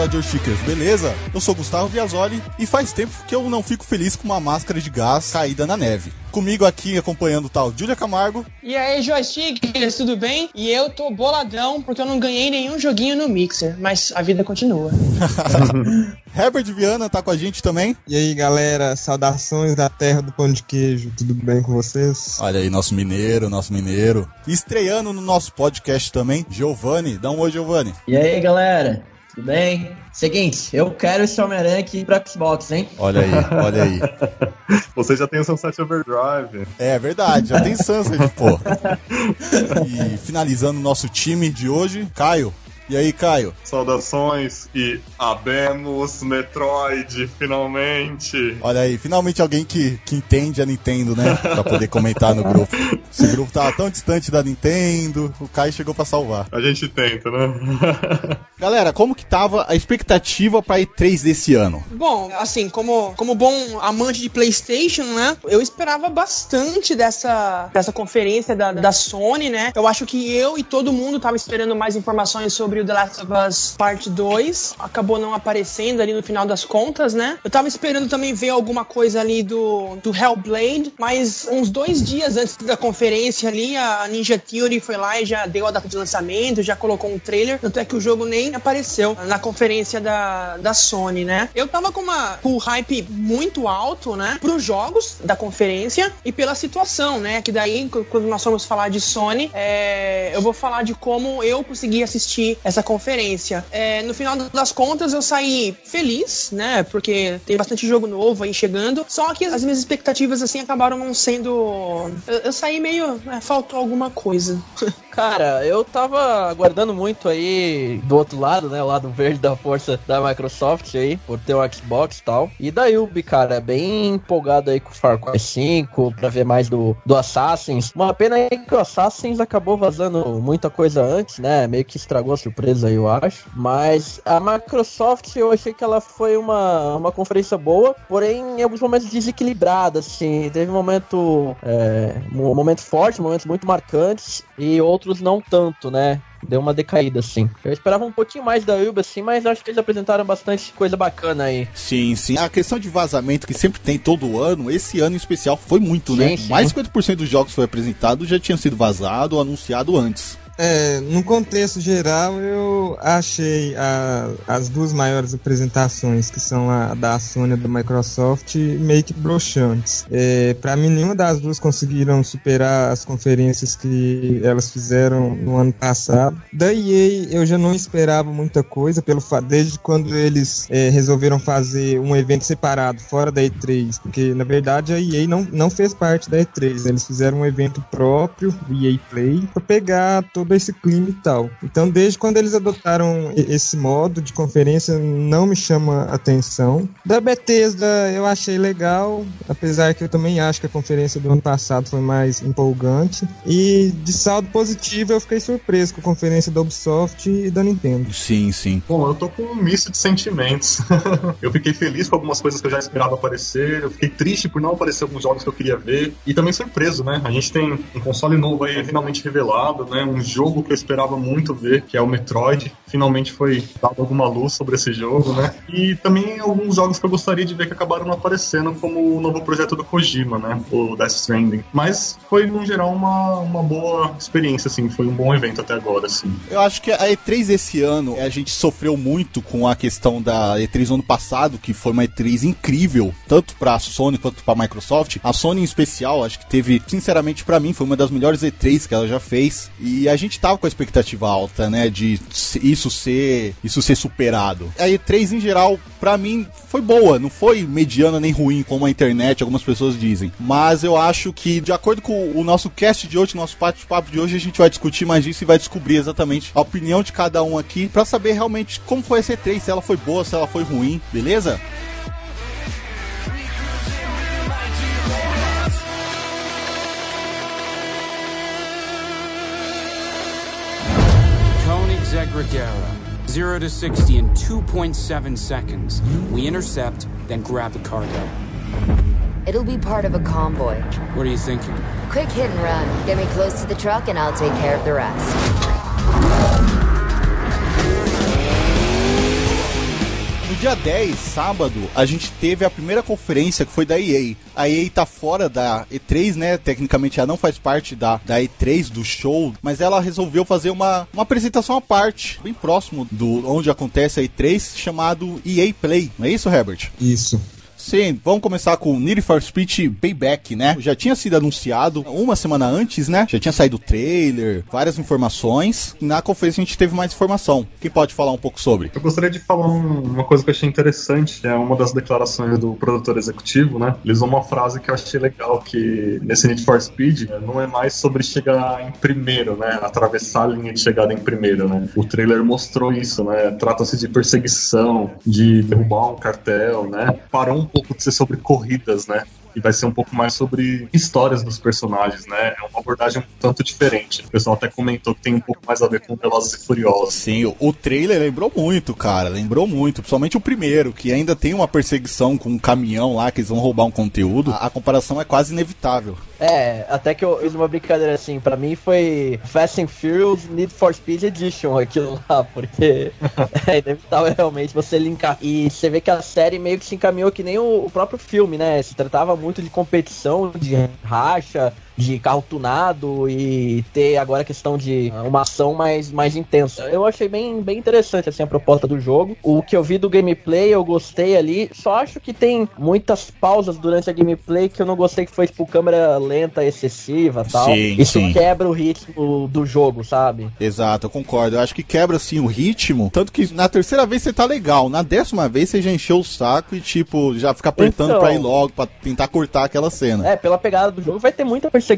Fala joystickers, beleza? Eu sou Gustavo Biasoli e faz tempo que eu não fico feliz com uma máscara de gás caída na neve. Comigo aqui acompanhando o tal Júlia Camargo. E aí, joystickers, tudo bem? E eu tô boladão porque eu não ganhei nenhum joguinho no Mixer, mas a vida continua. Herbert Viana tá com a gente também. E aí, galera, saudações da terra do pão de queijo, tudo bem com vocês? Olha aí, nosso mineiro, nosso mineiro. Estreando no nosso podcast também, Giovanni. Dá um oi, Giovanni. E aí, galera, tudo bem? Seguinte, eu quero esse Homem-Aranha aqui pra Xbox, hein? Olha aí, olha aí. Você já tem o Sunset Overdrive. É verdade, já tem Sunset, pô. E finalizando o nosso time de hoje, Caio. E aí, Caio? Saudações e abemos Metroid, finalmente. Olha aí, finalmente alguém que, que entende a Nintendo, né? Pra poder comentar no grupo. Esse grupo tava tão distante da Nintendo, o Caio chegou pra salvar. A gente tenta, né? Galera, como que tava a expectativa pra E3 desse ano? Bom, assim, como, como bom amante de PlayStation, né? Eu esperava bastante dessa, dessa conferência da, da Sony, né? Eu acho que eu e todo mundo tava esperando mais informações sobre o The Last of Us Part 2. Acabou não aparecendo ali no final das contas, né? Eu tava esperando também ver alguma coisa ali do, do Hellblade, mas uns dois dias antes da conferência ali, a Ninja Theory foi lá e já deu a data de lançamento, já colocou um trailer, tanto é que o jogo nem apareceu na conferência da, da Sony, né? Eu tava com, uma, com um hype muito alto, né? Pros jogos da conferência e pela situação, né? Que daí, quando nós formos falar de Sony, é, eu vou falar de como eu consegui assistir essa conferência. É, no final das contas, eu saí feliz, né? Porque tem bastante jogo novo aí chegando. Só que as minhas expectativas, assim, acabaram não sendo. Eu, eu saí meio. É, faltou alguma coisa. Cara, eu tava aguardando muito aí do outro lado, né? O lado verde da força da Microsoft aí, por ter o Xbox e tal. E da Ubi, cara, bem empolgado aí com o Far Cry 5, pra ver mais do, do Assassins. Uma pena aí que o Assassins acabou vazando muita coisa antes, né? Meio que estragou a surpresa aí, eu acho. Mas a Microsoft, eu achei que ela foi uma, uma conferência boa, porém em alguns momentos desequilibrada, assim. Teve um momento, é, um momento forte, momentos muito marcantes, e outros não tanto, né? Deu uma decaída, assim. Eu esperava um pouquinho mais da Uber, assim, mas acho que eles apresentaram bastante coisa bacana aí. Sim, sim. A questão de vazamento que sempre tem todo ano, esse ano em especial foi muito, né? Sim, sim. Mais de 50% dos jogos que foi apresentado já tinham sido vazado ou anunciado antes. É, no contexto geral, eu achei a- as duas maiores apresentações, que são a da Sony e da Microsoft, meio que broxantes. É, para mim, nenhuma das duas conseguiram superar as conferências que elas fizeram no ano passado. Da EA, eu já não esperava muita coisa, pelo desde quando eles é, resolveram fazer um evento separado, fora da E3, porque na verdade a EA não, não fez parte da E3, eles fizeram um evento próprio, EA Play, para pegar todo esse clima e tal. Então, desde quando eles adotaram esse modo de conferência, não me chama atenção. Da Bethesda, eu achei legal, apesar que eu também acho que a conferência do ano passado foi mais empolgante. E de saldo positivo, eu fiquei surpreso com a conferência da Ubisoft e da Nintendo. Sim, sim. Bom, eu tô com um misto de sentimentos. eu fiquei feliz com algumas coisas que eu já esperava aparecer, eu fiquei triste por não aparecer alguns jogos que eu queria ver, e também surpreso, né? A gente tem um console novo aí finalmente revelado, né? Um jogo que eu esperava muito ver, que é o Metroid. Finalmente foi dado alguma luz sobre esse jogo, né? E também alguns jogos que eu gostaria de ver que acabaram não aparecendo, como o novo projeto do Kojima, né? O Death Stranding. Mas foi, no geral, uma, uma boa experiência, assim. Foi um bom evento até agora, assim. Eu acho que a E3 esse ano, a gente sofreu muito com a questão da E3 do ano passado, que foi uma E3 incrível, tanto pra Sony quanto pra Microsoft. A Sony em especial, acho que teve, sinceramente pra mim, foi uma das melhores E3 que ela já fez. E a gente tava com a expectativa alta, né, de isso ser, isso ser superado. A E3 em geral, pra mim, foi boa, não foi mediana nem ruim como a internet, algumas pessoas dizem. Mas eu acho que, de acordo com o nosso cast de hoje, nosso bate-papo de hoje, a gente vai discutir mais disso e vai descobrir exatamente a opinião de cada um aqui pra saber realmente como foi essa E3, se ela foi boa, se ela foi ruim, beleza? Zegregera. 0 to 60 in 2.7 seconds. We intercept, then grab the cargo. It'll be part of a convoy. What are you thinking? Quick hit and run. Get me close to the truck and I'll take care of the rest. Dia 10, sábado, a gente teve a primeira conferência que foi da EA. A EA tá fora da E3, né? Tecnicamente ela não faz parte da, da E3 do show, mas ela resolveu fazer uma, uma apresentação à parte, bem próximo do onde acontece a E3, chamado EA Play. Não é isso, Herbert? Isso. Sim, vamos começar com Need for Speed Payback, né? Já tinha sido anunciado uma semana antes, né? Já tinha saído o trailer, várias informações. Na conferência a gente teve mais informação. Quem pode falar um pouco sobre? Eu gostaria de falar um- uma coisa que eu achei interessante, é uma das declarações do produtor executivo, né? Ele usou uma frase que eu achei legal, que nesse Need for Speed né, não é mais sobre chegar em primeiro, né? Atravessar a linha de chegada em primeiro, né? O trailer mostrou isso, né? Trata-se de perseguição, de derrubar um cartel, né? Parou um pouco de ser sobre corridas, né? E vai ser um pouco mais sobre histórias dos personagens, né? É uma abordagem um tanto diferente. O pessoal até comentou que tem um pouco mais a ver com Velozes e Furiosos. Sim, o, trailer lembrou muito, cara. Lembrou muito. Principalmente o primeiro, que ainda tem uma perseguição com um caminhão lá, que eles vão roubar um conteúdo. A, a comparação é quase inevitável. É, até que eu fiz uma brincadeira assim, pra mim foi Fast and Furious Need for Speed Edition aquilo lá, porque é inevitável realmente você linkar. E você vê que a série meio que se encaminhou que nem o, o próprio filme, né? Se tratava muito de competição, de racha, de carro tunado e ter agora a questão de uma ação mais, mais intensa. Eu achei bem, bem interessante assim a proposta do jogo. O que eu vi do gameplay eu gostei ali. Só acho que tem muitas pausas durante a gameplay que eu não gostei que foi tipo câmera lenta, excessiva, tal. Sim, Isso sim. quebra o ritmo do jogo, sabe? Exato, eu concordo. Eu acho que quebra assim o ritmo. Tanto que na terceira vez você tá legal. Na décima vez você já encheu o saco e, tipo, já fica apertando Então. pra ir logo, pra tentar cortar aquela cena. É, pela pegada do jogo vai ter muita perseguição,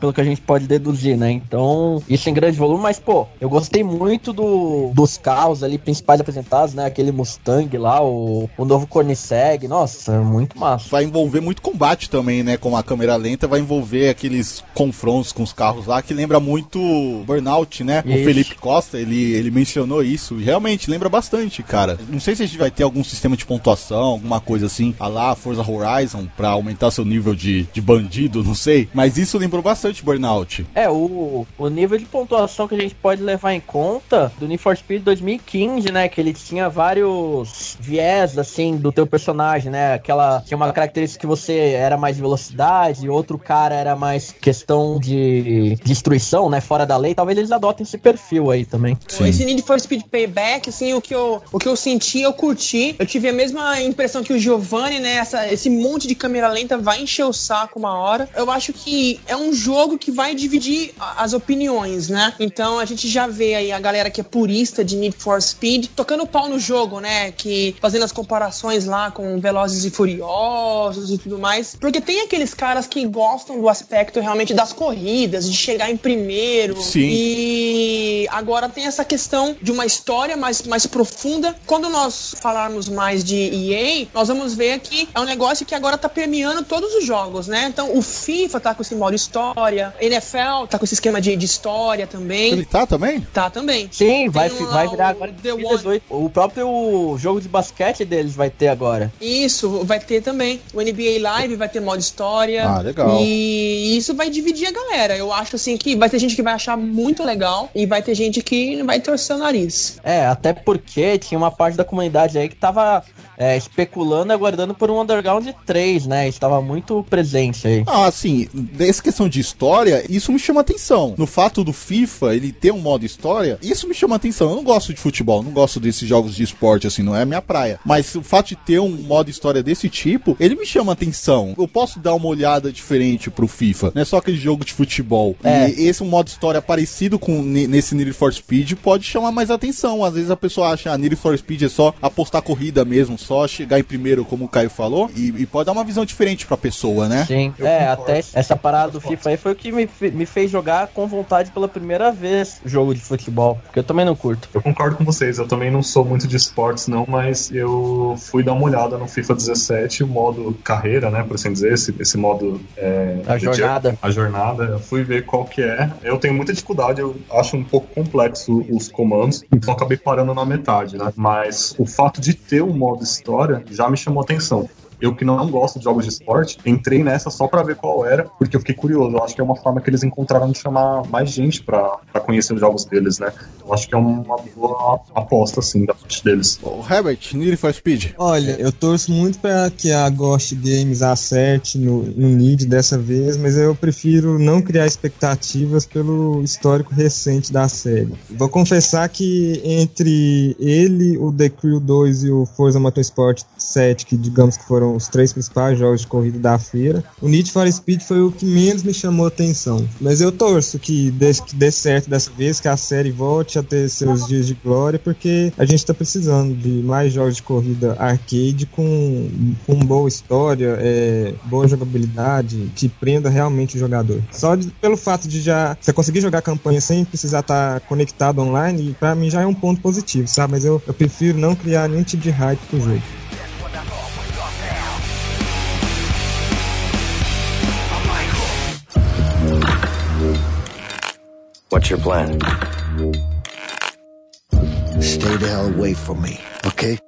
pelo que a gente pode deduzir, né? Então, isso em grande volume, mas, pô, eu gostei muito do, dos carros ali principais apresentados, né? Aquele Mustang lá, o, o novo Koenigsegg, nossa, muito massa. Vai envolver muito combate também, né? Com a câmera lenta, vai envolver aqueles confrontos com os carros lá, que lembra muito Burnout, né? O Isso. Felipe Costa, ele, ele mencionou isso. E realmente lembra bastante, cara. Não sei se a gente vai ter algum sistema de pontuação, alguma coisa assim, a lá Forza Horizon, pra aumentar seu nível de, de bandido, não sei. Mas isso lembrou bastante Burnout. É, o, o nível de pontuação que a gente pode levar em conta do Need for Speed 2015, né? Que ele tinha vários viés, assim, do teu personagem, né? Aquela. Tinha uma característica que você era mais velocidade, outro cara era mais questão de destruição, né? Fora da lei. Talvez eles adotem esse perfil aí também. Esse Need for Speed Payback, assim, o que, eu, o que eu senti, eu curti. Eu tive a mesma impressão que o Giovanni, né? Essa, esse monte de câmera lenta vai encher o saco uma hora. Eu acho que é um jogo que vai dividir as opiniões, né? Então a gente já vê aí a galera que é purista de Need for Speed tocando pau no jogo, né? Que fazendo as comparações lá com Velozes e Furiosos e tudo mais. Porque tem aqueles caras que gostam do aspecto realmente das corridas, de chegar em primeiro. Sim. E agora tem essa questão de uma história mais, mais profunda. Quando nós falarmos mais de EA, nós vamos ver que é um negócio que agora tá permeando todos os jogos, né? Então o FIFA tá com esse modo história, NFL tá com esse esquema de, de história também. Ele tá também? Tá também. Sim, vai, vai virar agora The em 2018. O próprio jogo de basquete deles vai ter agora. Isso, vai ter também. O NBA Live vai ter modo história. Ah, legal. E isso vai dividir a galera. Eu acho assim que vai ter gente que vai achar muito legal e vai ter gente que vai torcer o nariz. É, até porque tinha uma parte da comunidade aí que tava é, especulando e aguardando por um Underground 3, né? Estava muito presente aí. Ah, assim, dessa questão de história, isso me chama atenção. No fato do FIFA, ele ter um modo história, isso me chama atenção. Eu não gosto de futebol, não gosto desses jogos de esporte, assim, não é a minha praia. Mas o fato de ter um modo história desse tipo, ele me chama atenção. Eu posso dar uma olhada diferente pro FIFA, não é só aquele jogo de futebol. É. E esse um modo história parecido com ne- nesse Need for Speed pode chamar mais atenção. Às vezes a pessoa acha, ah, Need for Speed é só apostar corrida mesmo, só chegar em primeiro, como o Caio falou, e, e pode dar uma visão diferente pra pessoa, né? Sim, Eu é, concordo. até essa parada do FIFA aí foi o que me, me fez jogar com vontade pela primeira vez jogo de futebol. Porque eu também não curto. Eu concordo com vocês, eu também não sou muito de esportes não, mas eu fui dar uma olhada no FIFA 17, o modo carreira, né, por assim dizer, esse, esse modo... É, A jornada. A jornada, eu fui ver qual que é. Eu tenho muita dificuldade, eu acho um pouco complexo os comandos, então acabei parando na metade, né, mas o fato de ter um modo história já me chamou atenção. Eu que não gosto de jogos de esporte, entrei nessa só pra ver qual era, porque eu fiquei curioso. Eu acho que é uma forma que eles encontraram de chamar mais gente pra, pra conhecer os jogos deles, né? Eu acho que é uma boa aposta, assim, da parte deles. O Herbert, Need for Speed. Olha, eu torço muito pra que a Ghost Games acerte no, no Need dessa vez, mas eu prefiro não criar expectativas pelo histórico recente da série. Vou confessar que entre ele, o The Crew 2 e o Forza Motorsport 7, que digamos que foram os três principais jogos de corrida da feira, o Need for Speed foi o que menos me chamou atenção. Mas eu torço que dê, que dê certo dessa vez, que a série volte a ter seus dias de glória, porque a gente tá precisando de mais jogos de corrida arcade com, com boa história, é, boa jogabilidade, que prenda realmente o jogador. Só de, pelo fato de já você conseguir jogar a campanha sem precisar estar tá conectado online, pra mim já é um ponto positivo, sabe? Mas eu, eu prefiro não criar nenhum tipo de hype pro jogo. What's your plan? Stay the hell away from me, okay?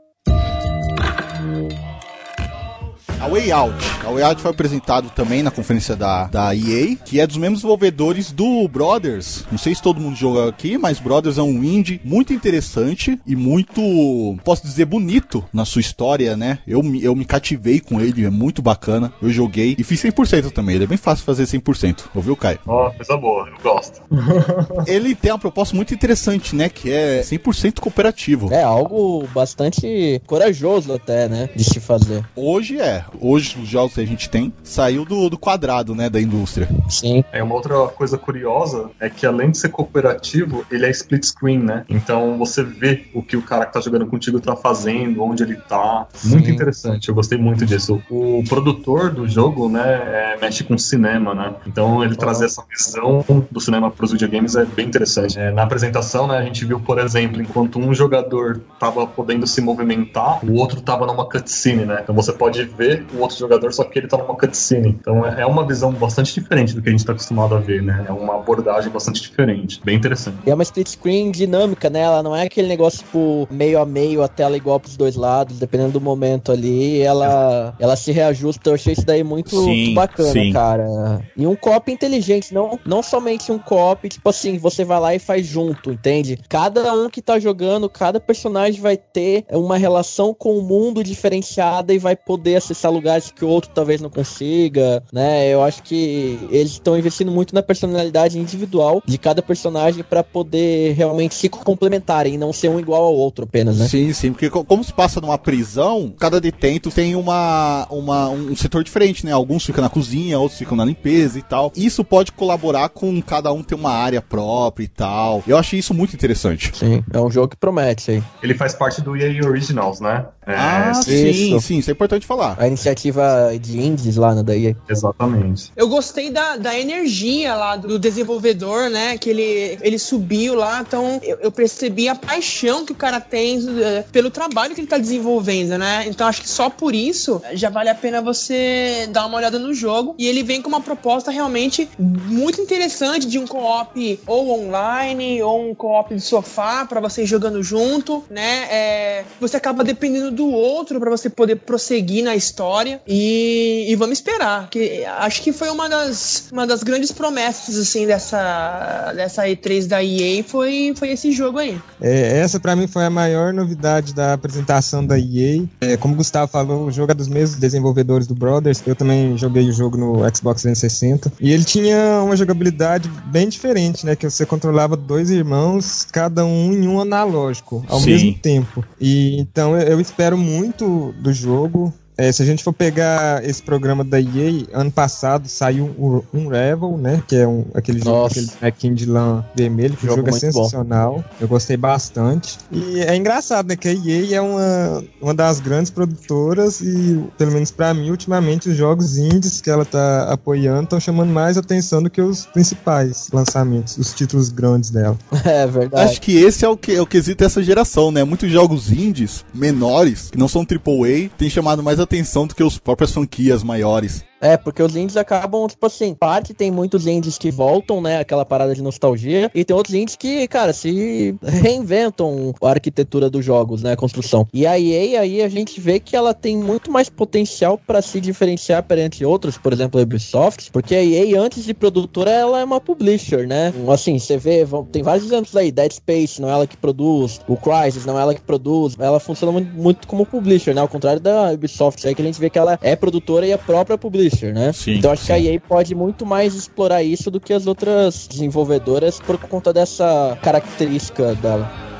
A Way Out. A Way Out foi apresentado também na conferência da, da EA, que é dos mesmos desenvolvedores do Brothers. Não sei se todo mundo joga aqui, mas Brothers é um indie muito interessante e muito, posso dizer, bonito na sua história, né? Eu, eu me cativei com ele, é muito bacana. Eu joguei e fiz 100% também. Ele é bem fácil fazer 100%. Ouviu, Caio? Ó, oh, coisa boa, eu gosto. ele tem uma proposta muito interessante, né? Que é 100% cooperativo. É algo bastante corajoso até, né? De se fazer. Hoje é hoje os jogos que a gente tem, saiu do, do quadrado, né, da indústria. Sim. É uma outra coisa curiosa é que além de ser cooperativo, ele é split screen, né? Então você vê o que o cara que tá jogando contigo tá fazendo, onde ele tá. Sim. Muito interessante, eu gostei muito disso. O produtor do jogo, né, é, mexe com cinema, né? Então ele trazer essa visão do cinema pros videogames é bem interessante. É, na apresentação, né, a gente viu, por exemplo, enquanto um jogador tava podendo se movimentar, o outro tava numa cutscene, né? Então você pode ver o outro jogador, só que ele tá numa cutscene. Então é, é uma visão bastante diferente do que a gente tá acostumado a ver, né? É uma abordagem bastante diferente. Bem interessante. E é uma split screen dinâmica, né? Ela não é aquele negócio, tipo, meio a meio, a tela igual pros dois lados, dependendo do momento ali, ela, ela se reajusta. Eu achei isso daí muito, sim, muito bacana, sim. cara. E um cop inteligente, não, não somente um cop, tipo assim, você vai lá e faz junto, entende? Cada um que tá jogando, cada personagem vai ter uma relação com o mundo diferenciada e vai poder acessar lugares que o outro talvez não consiga, né? Eu acho que eles estão investindo muito na personalidade individual de cada personagem para poder realmente se complementarem e não ser um igual ao outro apenas, né? Sim, sim, porque como se passa numa prisão, cada detento tem uma, uma um setor diferente, né? Alguns ficam na cozinha, outros ficam na limpeza e tal. Isso pode colaborar com cada um ter uma área própria e tal. Eu achei isso muito interessante. Sim, é um jogo que promete aí. Ele faz parte do EA Originals, né? É, ah, sim, sim, isso é importante falar. A iniciativa de indies lá na daí. Exatamente. Eu gostei da, da energia lá do desenvolvedor, né? Que ele, ele subiu lá, então eu, eu percebi a paixão que o cara tem uh, pelo trabalho que ele tá desenvolvendo, né? Então acho que só por isso já vale a pena você dar uma olhada no jogo. E ele vem com uma proposta realmente muito interessante de um co-op ou online ou um co-op de sofá para você ir jogando junto, né? É, você acaba dependendo do outro para você poder prosseguir na história e, e, vamos esperar. Que acho que foi uma das, uma das grandes promessas assim dessa, dessa E3 da EA foi, foi esse jogo aí. É, essa para mim foi a maior novidade da apresentação da EA. É, como o Gustavo falou, o jogo é dos mesmos desenvolvedores do Brothers. Eu também joguei o jogo no Xbox 360 e ele tinha uma jogabilidade bem diferente, né? Que você controlava dois irmãos, cada um em um analógico ao Sim. mesmo tempo. E então eu espero muito do jogo. É, se a gente for pegar esse programa da EA, ano passado saiu um, um Revel, né? Que é um, aquele jogo, aquele bonequinho de lã vermelho, que o jogo, jogo é sensacional. Bom. Eu gostei bastante. E é engraçado, né? Que a EA é uma, uma das grandes produtoras e, pelo menos para mim, ultimamente, os jogos indies que ela tá apoiando estão chamando mais atenção do que os principais lançamentos, os títulos grandes dela. É verdade. Acho que esse é o que é o quesito dessa geração, né? Muitos jogos indies menores, que não são AAA, têm chamado mais atenção do que os próprias franquias maiores. É, porque os indies acabam, tipo assim, parte tem muitos indies que voltam, né, aquela parada de nostalgia, e tem outros indies que, cara, se reinventam a arquitetura dos jogos, né, a construção. E a EA aí a gente vê que ela tem muito mais potencial para se diferenciar perante outros, por exemplo, a Ubisoft, porque a EA antes de produtora ela é uma publisher, né? Assim, você vê, tem vários exemplos aí, Dead Space, não é ela que produz, o Crysis não é ela que produz, ela funciona muito, muito como publisher, né? Ao contrário da Ubisoft, aí que a gente vê que ela é produtora e a própria publisher, né? Sim, então acho sim. que a EA pode muito mais explorar isso do que as outras desenvolvedoras por conta dessa característica dela.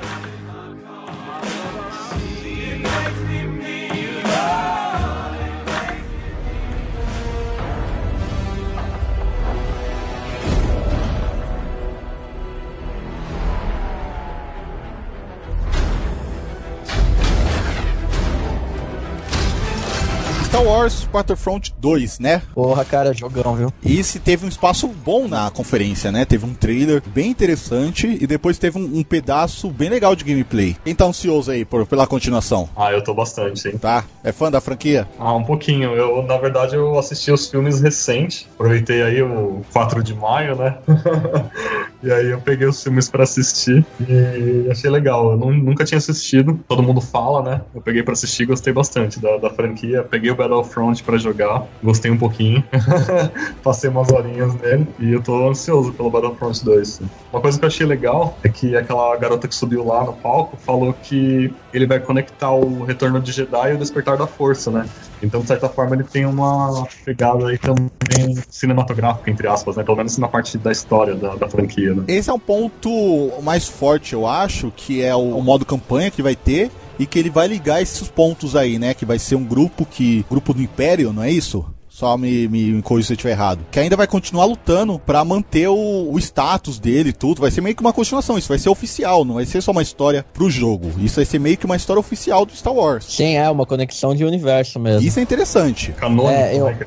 Wars Battlefront 2, né? Porra, cara, jogão, viu? Esse teve um espaço bom na conferência, né? Teve um trailer bem interessante e depois teve um, um pedaço bem legal de gameplay. Quem tá ansioso aí por, pela continuação? Ah, eu tô bastante, sim. Tá? É fã da franquia? Ah, um pouquinho. Eu, na verdade, eu assisti os filmes recentes. Aproveitei aí o 4 de maio, né? e aí eu peguei os filmes pra assistir e achei legal. Eu nu- nunca tinha assistido. Todo mundo fala, né? Eu peguei pra assistir e gostei bastante da, da franquia. Peguei o Battlefront pra jogar. Gostei um pouquinho. Passei umas horinhas nele e eu tô ansioso pelo Battlefront 2. sim. Uma coisa que eu achei legal é que aquela garota que subiu lá no palco falou que ele vai conectar o Retorno de Jedi e o Despertar da Força, né? Então, de certa forma, ele tem uma pegada aí também cinematográfica, entre aspas, né? Pelo menos na parte da história da, da franquia, né? Esse é um ponto mais forte, eu acho, que é o, o modo campanha que vai ter e que ele vai ligar esses pontos aí, né? Que vai ser um grupo que. Grupo do Império, não é isso? Só me, me, me corrija se eu estiver errado. Que ainda vai continuar lutando pra manter o, o status dele e tudo. Vai ser meio que uma continuação. Isso vai ser oficial, não vai ser só uma história pro jogo. Isso vai ser meio que uma história oficial do Star Wars. Sim, é uma conexão de universo mesmo. Isso é interessante. Canônico, É, eu- né?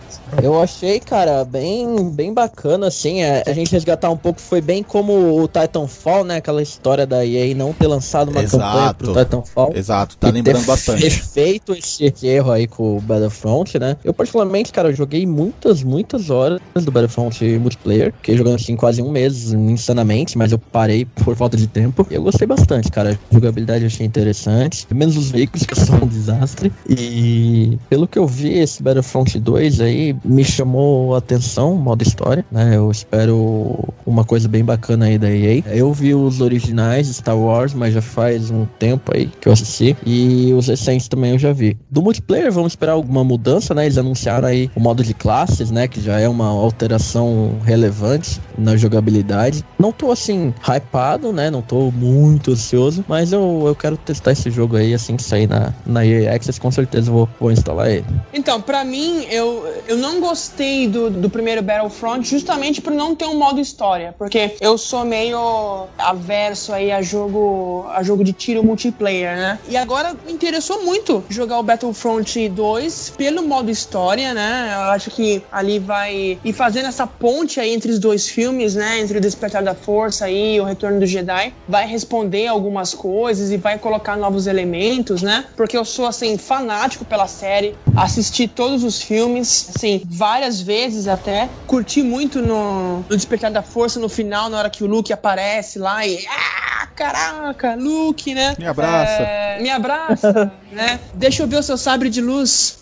Eu achei, cara, bem, bem bacana, assim, é, a gente resgatar um pouco, foi bem como o Titanfall, né, aquela história da EA não ter lançado uma Exato. campanha pro Titanfall. Exato, tá lembrando ter bastante. fe- feito esse erro aí com o Battlefront, né? Eu, particularmente, cara, joguei muitas, muitas horas do Battlefront multiplayer, fiquei jogando assim quase um mês, insanamente, mas eu parei por falta de tempo. Eu gostei bastante, cara. A jogabilidade eu achei interessante, menos os veículos que são um desastre. E pelo que eu vi, esse Battlefront 2 aí me chamou a atenção, modo história, né? Eu espero uma coisa bem bacana aí da EA. Eu vi os originais Star Wars, mas já faz um tempo aí que eu assisti. E os recentes também eu já vi. Do multiplayer, vamos esperar alguma mudança, né? Eles anunciaram aí o modo de classes, né? Que já é uma alteração relevante na jogabilidade. Não tô assim, hypado, né? Não tô muito ansioso, mas eu, eu quero testar esse jogo aí assim que sair na, na EA Access, com certeza vou, vou instalar ele. Então, pra mim, eu, eu não gostei do, do primeiro Battlefront justamente por não ter um modo história. Porque eu sou meio averso aí a jogo, a jogo de tiro multiplayer, né? E agora me interessou muito jogar o Battlefront 2 pelo modo história, né? Eu acho que ali vai ir fazendo essa ponte aí entre os dois filmes, né? Entre o Despertar da Força e o Retorno do Jedi. Vai responder algumas coisas e vai colocar novos elementos, né? Porque eu sou, assim, fanático pela série. Assisti todos os filmes, assim, várias vezes até. Curti muito no, no Despertar da Força, no final, na hora que o Luke aparece lá e... Ah, caraca, Luke, né? Me abraça. É, me abraça, né? Deixa eu ver o seu sabre de luz.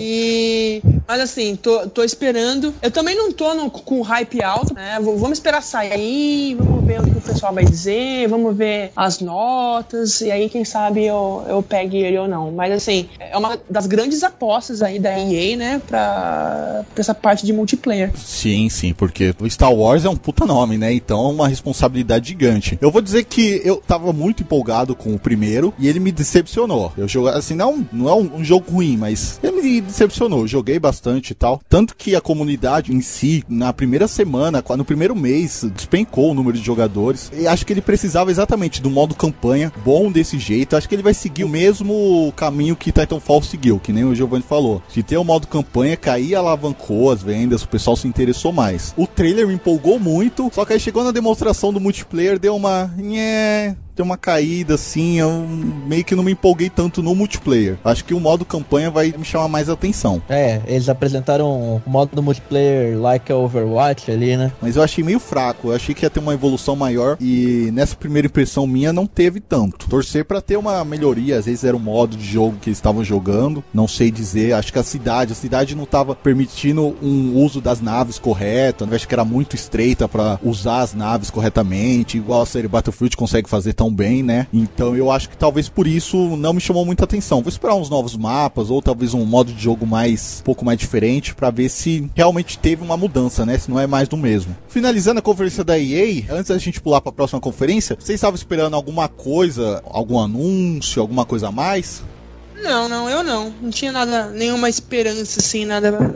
E. Mas assim, tô, tô esperando. Eu também não tô no- com hype alto, né? V- Vamos esperar sair, vamos ver o que o pessoal vai dizer, vamos ver as notas, e aí, quem sabe, eu, eu pegue ele ou não. Mas assim, é uma das grandes apostas aí da EA, né? Pra, pra essa parte de multiplayer. Sim, sim, porque o Star Wars é um puta nome, né? Então é uma responsabilidade gigante. Eu vou dizer que eu tava muito empolgado com o primeiro e ele me decepcionou. Eu joguei, assim, não, não é um, um jogo ruim, mas ele me decepcionou. Eu joguei bastante e tal. Tanto que a comunidade em si, na primeira semana, no primeiro mês, despencou o número de jogadores. E acho que ele precisava exatamente do modo campanha bom desse jeito. Acho que ele vai seguir o mesmo caminho que Titanfall seguiu, que nem o Giovanni falou. De ter o modo campanha, cair alavancou as vendas, o pessoal se interessou mais. O trailer me empolgou muito, só que aí chegou na demonstração do multiplayer, deu uma. 耶。Deu uma caída assim, eu meio que não me empolguei tanto no multiplayer. Acho que o modo campanha vai me chamar mais atenção. É, eles apresentaram o modo multiplayer like a Overwatch ali, né? Mas eu achei meio fraco, eu achei que ia ter uma evolução maior e nessa primeira impressão minha não teve tanto. Torcer para ter uma melhoria, às vezes era o modo de jogo que eles estavam jogando, não sei dizer. Acho que a cidade, a cidade não estava permitindo um uso das naves correto, acho que era muito estreita para usar as naves corretamente, igual a série Battlefield consegue fazer tão bem, né? Então eu acho que talvez por isso não me chamou muita atenção. Vou esperar uns novos mapas ou talvez um modo de jogo mais um pouco mais diferente para ver se realmente teve uma mudança, né? Se não é mais do mesmo. Finalizando a conferência da EA, antes da gente pular para a próxima conferência, vocês estavam esperando alguma coisa, algum anúncio, alguma coisa a mais? Não, não, eu não. Não tinha nada, nenhuma esperança, assim, nada,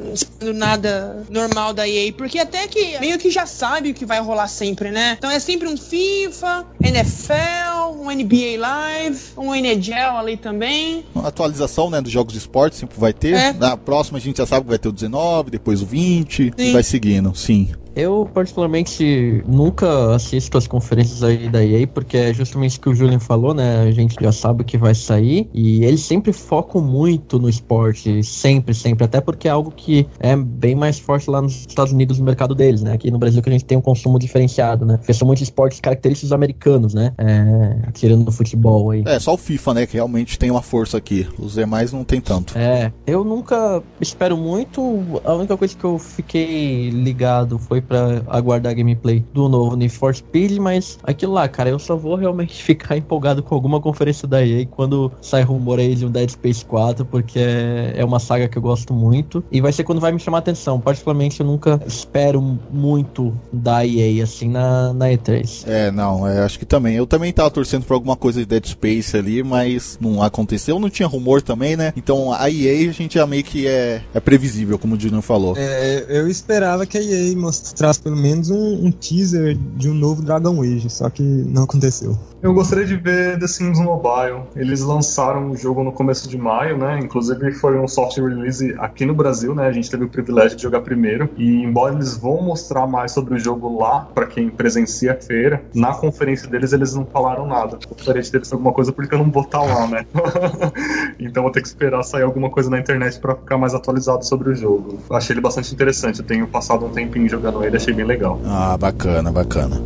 nada normal da EA. Porque até que meio que já sabe o que vai rolar sempre, né? Então é sempre um FIFA, NFL, um NBA Live, um NHL ali também. Atualização, né, dos jogos de esporte sempre vai ter. É. Na próxima a gente já sabe que vai ter o 19, depois o 20, sim. e vai seguindo, sim. Eu, particularmente, nunca assisto as conferências aí da EA, porque é justamente o que o Julian falou, né? A gente já sabe o que vai sair. E eles sempre focam muito no esporte. Sempre, sempre. Até porque é algo que é bem mais forte lá nos Estados Unidos, no mercado deles, né? Aqui no Brasil que a gente tem um consumo diferenciado, né? Porque são muitos esportes característicos americanos, né? É, tirando no futebol aí. É, só o FIFA, né? Que realmente tem uma força aqui. Os demais não tem tanto. É, eu nunca espero muito. A única coisa que eu fiquei ligado foi para aguardar a gameplay do novo Need for Speed, mas aquilo lá, cara, eu só vou realmente ficar empolgado com alguma conferência da EA quando sai rumor aí de um Dead Space 4, porque é uma saga que eu gosto muito e vai ser quando vai me chamar a atenção. Particularmente, eu nunca espero muito da EA assim na, na E3. É, não, é, acho que também. Eu também tava torcendo por alguma coisa de Dead Space ali, mas não aconteceu. Não tinha rumor também, né? Então a EA a gente já meio que é, é previsível, como o Junior falou. É, eu esperava que a EA mostrasse traz pelo menos um, um, teaser de um novo Dragon Age, só que não aconteceu. Eu gostaria de ver The Sims Mobile. Eles lançaram o jogo no começo de maio, né? Inclusive foi um soft release aqui no Brasil, né? A gente teve o privilégio de jogar primeiro. E embora eles vão mostrar mais sobre o jogo lá para quem presencia a feira, na conferência deles eles não falaram nada. Eu gostaria de ter alguma coisa porque eu não vou estar lá, né? então vou ter que esperar sair alguma coisa na internet para ficar mais atualizado sobre o jogo. Achei ele bastante interessante. Eu tenho passado um tempinho jogando ele ele, achei bem legal. Ah, bacana, bacana.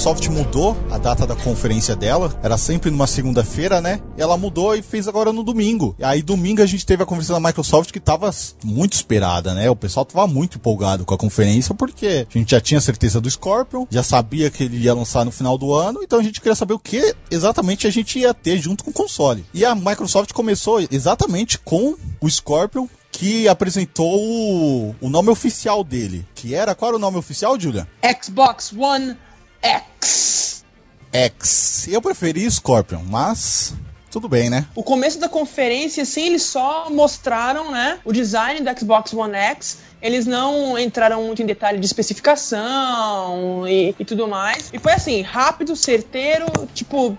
Microsoft mudou a data da conferência dela, era sempre numa segunda-feira, né? E ela mudou e fez agora no domingo. E aí domingo a gente teve a conferência da Microsoft que tava muito esperada, né? O pessoal tava muito empolgado com a conferência porque a gente já tinha certeza do Scorpion, já sabia que ele ia lançar no final do ano, então a gente queria saber o que exatamente a gente ia ter junto com o console. E a Microsoft começou exatamente com o Scorpion que apresentou o, o, nome oficial dele. Que era, qual era o nome oficial, Julia? Xbox One X. X. Eu preferi Scorpion, mas tudo bem, né? O começo da conferência, assim, eles só mostraram, né, o design do Xbox One X eles não entraram muito em detalhe de especificação e, e, tudo mais. E foi assim, rápido, certeiro, tipo,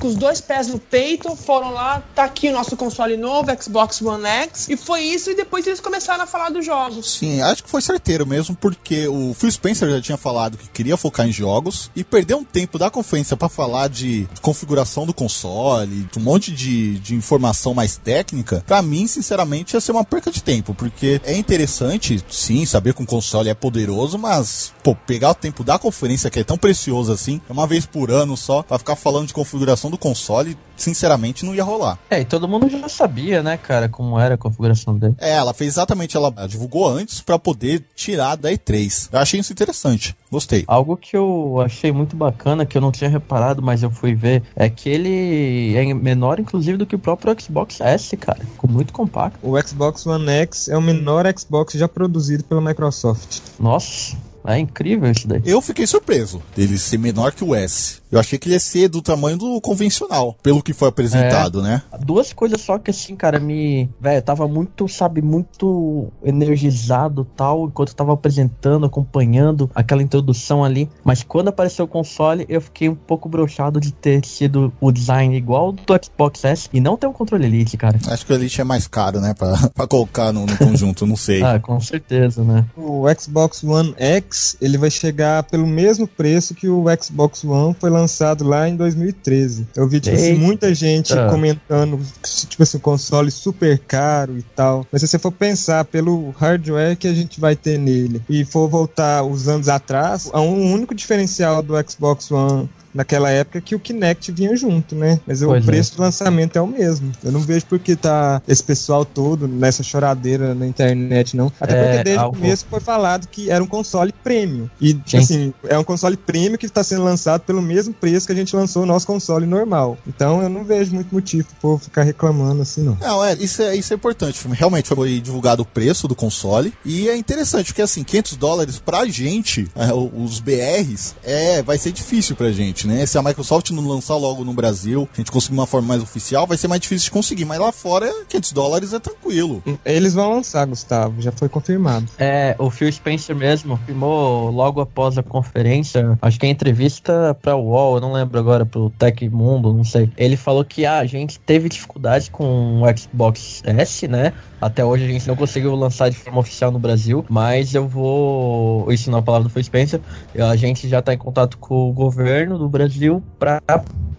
com os dois pés no peito, foram lá, tá aqui o nosso console novo, Xbox One X, e foi isso, e depois eles começaram a falar dos jogos. Sim, acho que foi certeiro mesmo, porque o Phil Spencer já tinha falado que queria focar em jogos, e perdeu um tempo da conferência para falar de configuração do console, um monte de, de informação mais técnica, para mim, sinceramente, ia ser uma perca de tempo, porque é interessante sim, saber que um console é poderoso, mas, pô, pegar o tempo da conferência que é tão precioso assim, uma vez por ano só, pra ficar falando de configuração do console, sinceramente não ia rolar. É, e todo mundo já sabia, né, cara, como era a configuração dele. É, ela fez exatamente, ela divulgou antes para poder tirar da E3. Eu achei isso interessante, gostei. Algo que eu achei muito bacana, que eu não tinha reparado, mas eu fui ver, é que ele é menor, inclusive, do que o próprio Xbox S, cara. Ficou muito compacto. O Xbox One X é o menor Xbox já produzido pela Microsoft. Nossa. É incrível isso daí. Eu fiquei surpreso dele ser menor que o S. Eu achei que ele ia ser do tamanho do convencional, pelo que foi apresentado, né? Duas coisas só que assim, cara, me. Velho, tava muito, sabe, muito energizado tal, enquanto eu tava apresentando, acompanhando aquela introdução ali. Mas quando apareceu o console, eu fiquei um pouco brochado de ter sido o design igual do Xbox S e não ter um controle Elite, cara. Acho que o Elite é mais caro, né? Pra, pra colocar no, no conjunto, não sei. Ah, com certeza, né? O Xbox One X, ele vai chegar pelo mesmo preço que o Xbox One foi lançado lá em 2013. Eu vi, tipo assim, muita gente comentando, tipo assim, console super caro e tal. Mas se você for pensar pelo hardware que a gente vai ter nele e for voltar os anos atrás, o único diferencial do Xbox One naquela época que o Kinect vinha junto, né? Mas o Pois é. preço do lançamento é o mesmo. Eu não vejo por que tá esse pessoal todo nessa choradeira na internet, não. Até É, porque desde algo- o começo foi falado que era um console premium. E, Sim. assim, é um console premium que está sendo lançado pelo mesmo preço que a gente lançou o nosso console normal. Então eu não vejo muito motivo pro povo ficar reclamando assim, não. Não, é, isso é, isso é importante. Realmente foi divulgado o preço do console. E é interessante, porque assim, 500 dólares pra gente, é, o- os BRs, é, vai ser difícil pra gente, né? Se a Microsoft não lançar logo no Brasil, a gente conseguir uma forma mais oficial, vai ser mais difícil de conseguir. Mas lá fora, 500 dólares é tranquilo. Eles vão lançar, Gustavo, já foi confirmado. É, o Phil Spencer mesmo afirmou logo após a conferência, acho que é entrevista pra UOL, eu não lembro agora, pro Tech Mundo, não sei. Ele falou que ah, a gente teve dificuldade com o Xbox S, né? Até hoje a gente não conseguiu lançar de forma oficial no Brasil, mas eu vou. Isso não é a palavra do Phil Spencer. A gente já tá em contato com o governo do Brasil pra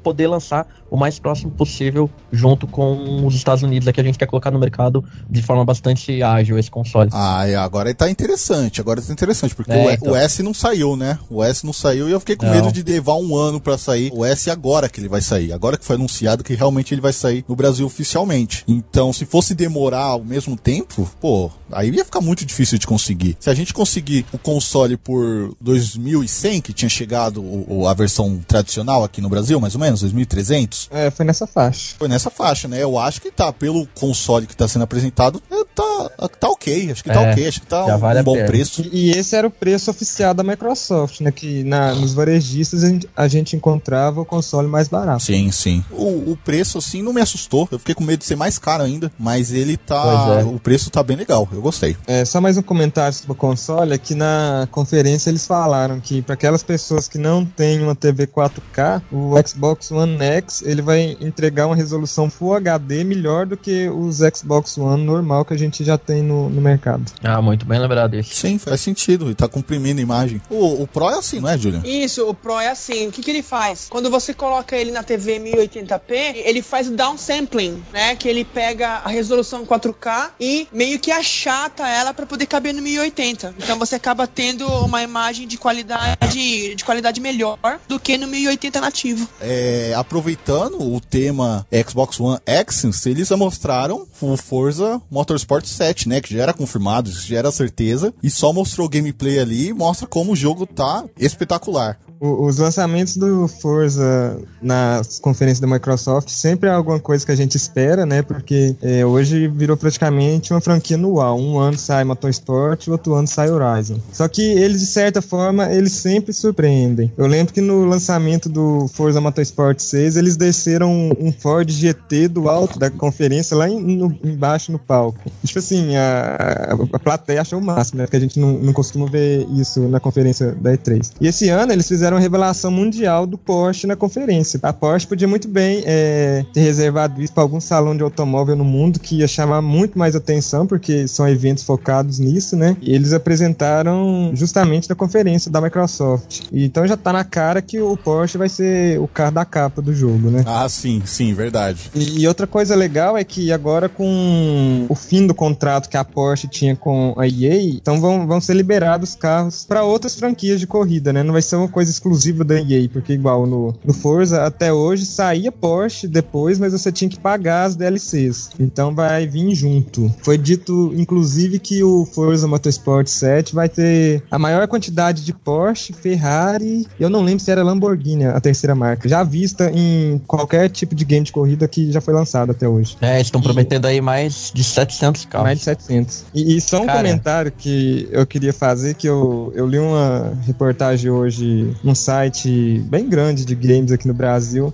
poder lançar o mais próximo possível junto com os Estados Unidos aqui a gente quer colocar no mercado de forma bastante ágil esse console. Ah, é, agora tá interessante, agora tá interessante, porque É, o, então. o S não saiu, né? O S não saiu e eu fiquei com Não. medo de levar um ano pra sair. O S agora que ele vai sair, agora que foi anunciado que realmente ele vai sair no Brasil oficialmente. Então, se fosse demorar ao mesmo tempo, pô, aí ia ficar muito difícil de conseguir. Se a gente conseguir o console por 2100, que tinha chegado o- a versão tradicional aqui no Brasil, mais ou menos, 2300, É, foi nessa faixa. foi nessa faixa, né? Eu acho que tá, pelo console que tá sendo apresentado, é, tá, tá ok. Acho que tá É, ok, acho que tá já um, vale a bom pena. preço. E, e esse era o preço oficial da Microsoft, né? Que na, nos varejistas a gente, a gente encontrava o console mais barato. Sim, sim. O, o preço, assim, não me assustou. Eu fiquei com medo de ser mais caro ainda. Mas ele tá. É. O preço tá bem legal. Eu gostei. É, só mais um comentário sobre o console, é que na conferência eles falaram que para aquelas pessoas que não têm uma TV 4K, o Xbox One X ele vai entregar uma resolução Full HD melhor do que os Xbox One normal que a gente já tem no, no mercado. Ah, muito bem lembrado isso. Sim, faz sentido. E tá comprimindo a imagem. O, o Pro é assim, não é, Julian? Isso, o Pro é assim. O que, que ele faz? Quando você coloca ele na TV 1080p, ele faz o downsampling, né? Que ele pega a resolução 4K e meio que achata ela para poder caber no 1080. Então você acaba tendo uma imagem de qualidade de qualidade melhor do que no 1080 nativo. É, aproveitando o tema Xbox One X, eles já mostraram o Forza Motorsport 7, né? Que já era confirmado, isso já era certeza. E só mostrou gameplay ali e mostra como o jogo tá espetacular. O- os lançamentos do Forza nas conferências da Microsoft sempre é alguma coisa que a gente espera, né? Porque é, hoje virou praticamente uma franquia anual. Um ano sai Motorsport, o outro ano sai Horizon. Só que eles, de certa forma, eles sempre surpreendem. Eu lembro que no lançamento do Forza Motorsport 6, eles desceram um, Ford GT do alto da conferência lá em- no- embaixo no palco. Tipo assim, a, a, a plateia achou o máximo, né? Porque a gente não, não costuma ver isso na conferência da E3. E esse ano eles fizeram uma revelação mundial do Porsche na conferência. A Porsche podia muito bem é, ter reservado isso para algum salão de automóvel no mundo que ia chamar muito mais atenção, porque são eventos focados nisso, né? E eles apresentaram justamente na conferência da Microsoft. E então já tá na cara que o Porsche vai ser o carro da capa do jogo, né? Ah, sim, sim, verdade. E e outra coisa legal é que agora com o fim do contrato que a Porsche tinha com a EA, então vão, vão ser liberados carros para outras franquias de corrida, né? Não vai ser uma coisa exclusiva da EA, porque igual no, no Forza até hoje saía Porsche depois, mas você tinha que pagar as DLCs. Então vai vir junto. Foi dito inclusive que o Forza Motorsport 7 vai ter a maior quantidade de Porsche, Ferrari, eu não lembro se era Lamborghini, a terceira marca, já vista em qualquer tipo de game de corrida que já foi lançado até hoje. É, eles estão prometendo aí mais de 700 carros. Mais de 700. E, e só um Cara. comentário que eu queria fazer, que eu, eu li uma reportagem hoje num site bem grande de games aqui no Brasil,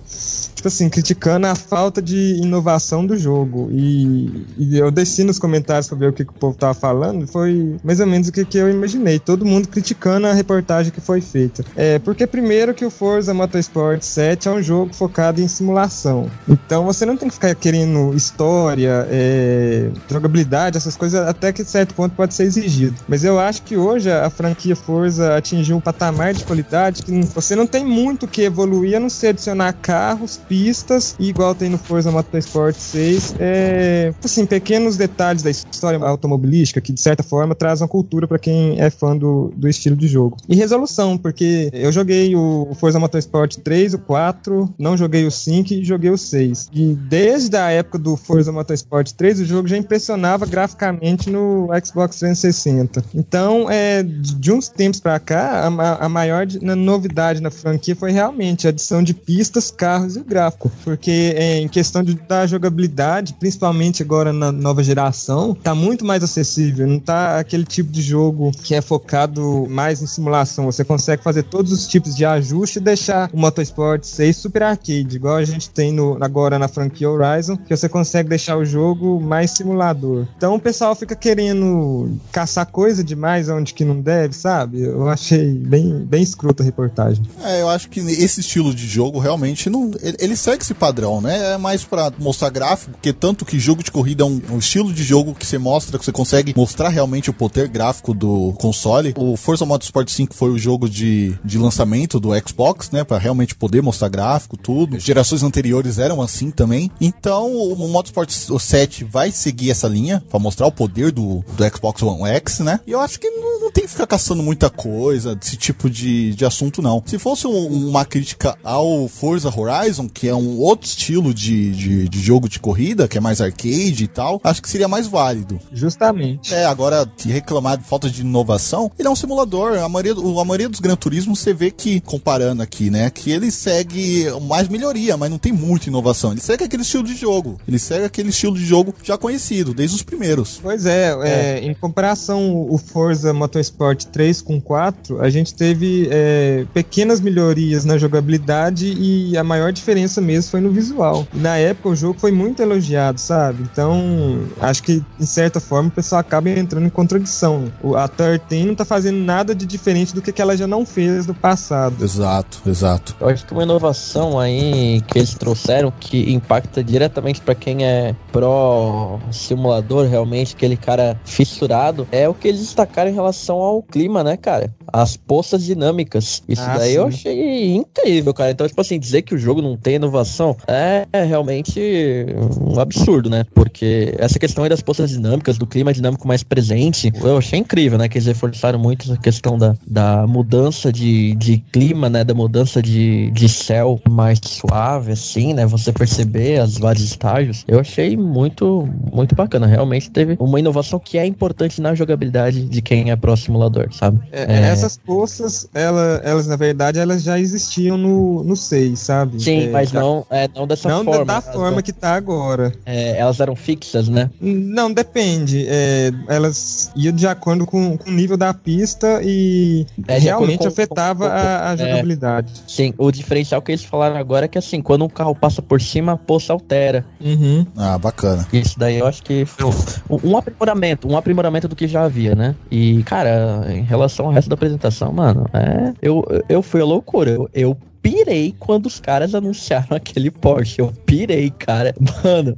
tipo assim, criticando a falta de inovação do jogo. E, e eu desci nos comentários pra ver o que, que o povo tava falando, foi mais ou menos o que, que eu imaginei. Todo mundo criticando a reportagem que foi feita. É, porque primeiro que o Forza Motorsport 7 é um jogo focado em simulação. Então você não tem que ficar querendo história, é, jogabilidade, essas coisas, até que certo ponto pode ser exigido. Mas eu acho que hoje a franquia Forza atingiu um patamar de qualidade que você não tem muito que evoluir a não ser adicionar carros, pistas, igual tem no Forza Motorsport 6, é, assim, pequenos detalhes da história automobilística que de certa forma traz uma cultura para quem é fã do, do estilo de jogo. E resolução, porque eu joguei o Forza Motorsport 3, o 4, não joguei o 5 e joguei o 6. E desde a época do Forza Motorsport 3, o jogo já impressionava graficamente no Xbox 360. Então, é, de uns tempos para cá, a, a maior novidade na franquia foi realmente a adição de pistas, carros e o gráfico. Porque é, em questão de, da jogabilidade, principalmente agora na nova geração, tá muito mais acessível. Não tá aquele tipo de jogo que é focado mais em simulação. Você consegue fazer todos os tipos de ajuste e deixar o Motorsport 6 super arcade, igual a gente tem no, agora na franquia Horizon, que você consegue deixar o jogo mais simulador. Então o pessoal fica querendo caçar coisa demais onde que não deve, sabe? Eu achei bem, bem escroto a reportagem. É, eu acho que esse estilo de jogo realmente não. Ele, ele segue esse padrão, né? É mais para mostrar gráfico, porque tanto que jogo de corrida é um, um, estilo de jogo que você mostra, que você consegue mostrar realmente o poder gráfico do console. O Forza Motorsport 5 foi o jogo de, de lançamento do Xbox, né? Para realmente poder mostrar gráfico, tudo. Gerações anteriores eram assim também. Então o Motorsport 7 vai seguir essa linha para mostrar o poder do, do Xbox One X, né? E eu acho que não, não tem que ficar caçando muita coisa desse tipo de, de assunto, não. Se fosse um, uma crítica ao Forza Horizon, que é um outro estilo de, de, de, jogo de corrida, que é mais arcade e tal, acho que seria mais válido. Justamente. É, agora, reclamar de falta de inovação, ele é um simulador. A maioria, a maioria dos Gran Turismo você vê que, comparando aqui, né, que ele segue mais melhoria, mas não tem muita inovação. Ele segue aquele estilo de jogo. Ele segue aquele estilo de jogo já conhecido, desde os primeiros. Pois é, é. é em comparação o Forza Motorsport 3 com 4, a gente teve é, pequenas melhorias na jogabilidade e a maior diferença mesmo foi no visual. E na época o jogo foi muito elogiado, sabe? Então, acho que, de certa forma, o pessoal acaba entrando em contradição. O, a 13 não tá fazendo nada de diferente do que, que ela já não fez no passado. Exato, exato. Eu acho que uma inovação aí que eles trouxeram que impacta diretamente para quem é pró simulador, realmente, aquele cara fissurado, é o que eles destacaram em relação ao clima, né, cara? As poças dinâmicas. Isso ah, daí sim. eu achei incrível, cara. Então, tipo assim, dizer que o jogo não tem inovação é, realmente um absurdo, né? Porque essa questão aí das poças dinâmicas, do clima dinâmico mais presente, eu achei incrível, né? Que eles reforçaram muito essa questão da, da mudança de, de clima, né? Da mudança de, de céu mais suave, assim, né? Você perceber as vários estágios. Eu achei muito, muito bacana. Realmente teve uma inovação que é importante na jogabilidade de quem é pro simulador, sabe? É, é... Essas poças, ela, elas, na verdade, elas já existiam no, no 6, sabe? Sim, é, mas já... não, é, não dessa não forma. Não da forma que tá agora. É, elas eram fixas, né? Não, depende. É, elas iam de acordo com, com o nível da pista e é, realmente com, afetava com, com, a, a, é. jogabilidade. sim, o diferencial que eles falaram agora é que assim, quando um carro passa por cima, a poça altera. Uhum. Ah, bacana. Isso daí eu acho que foi um, um aprimoramento, um aprimoramento do que já havia, né? E, cara, em relação ao resto da apresentação, mano, é. Eu, eu fui a loucura. Eu, eu pirei quando os caras anunciaram aquele Porsche. Eu pirei, cara. Mano,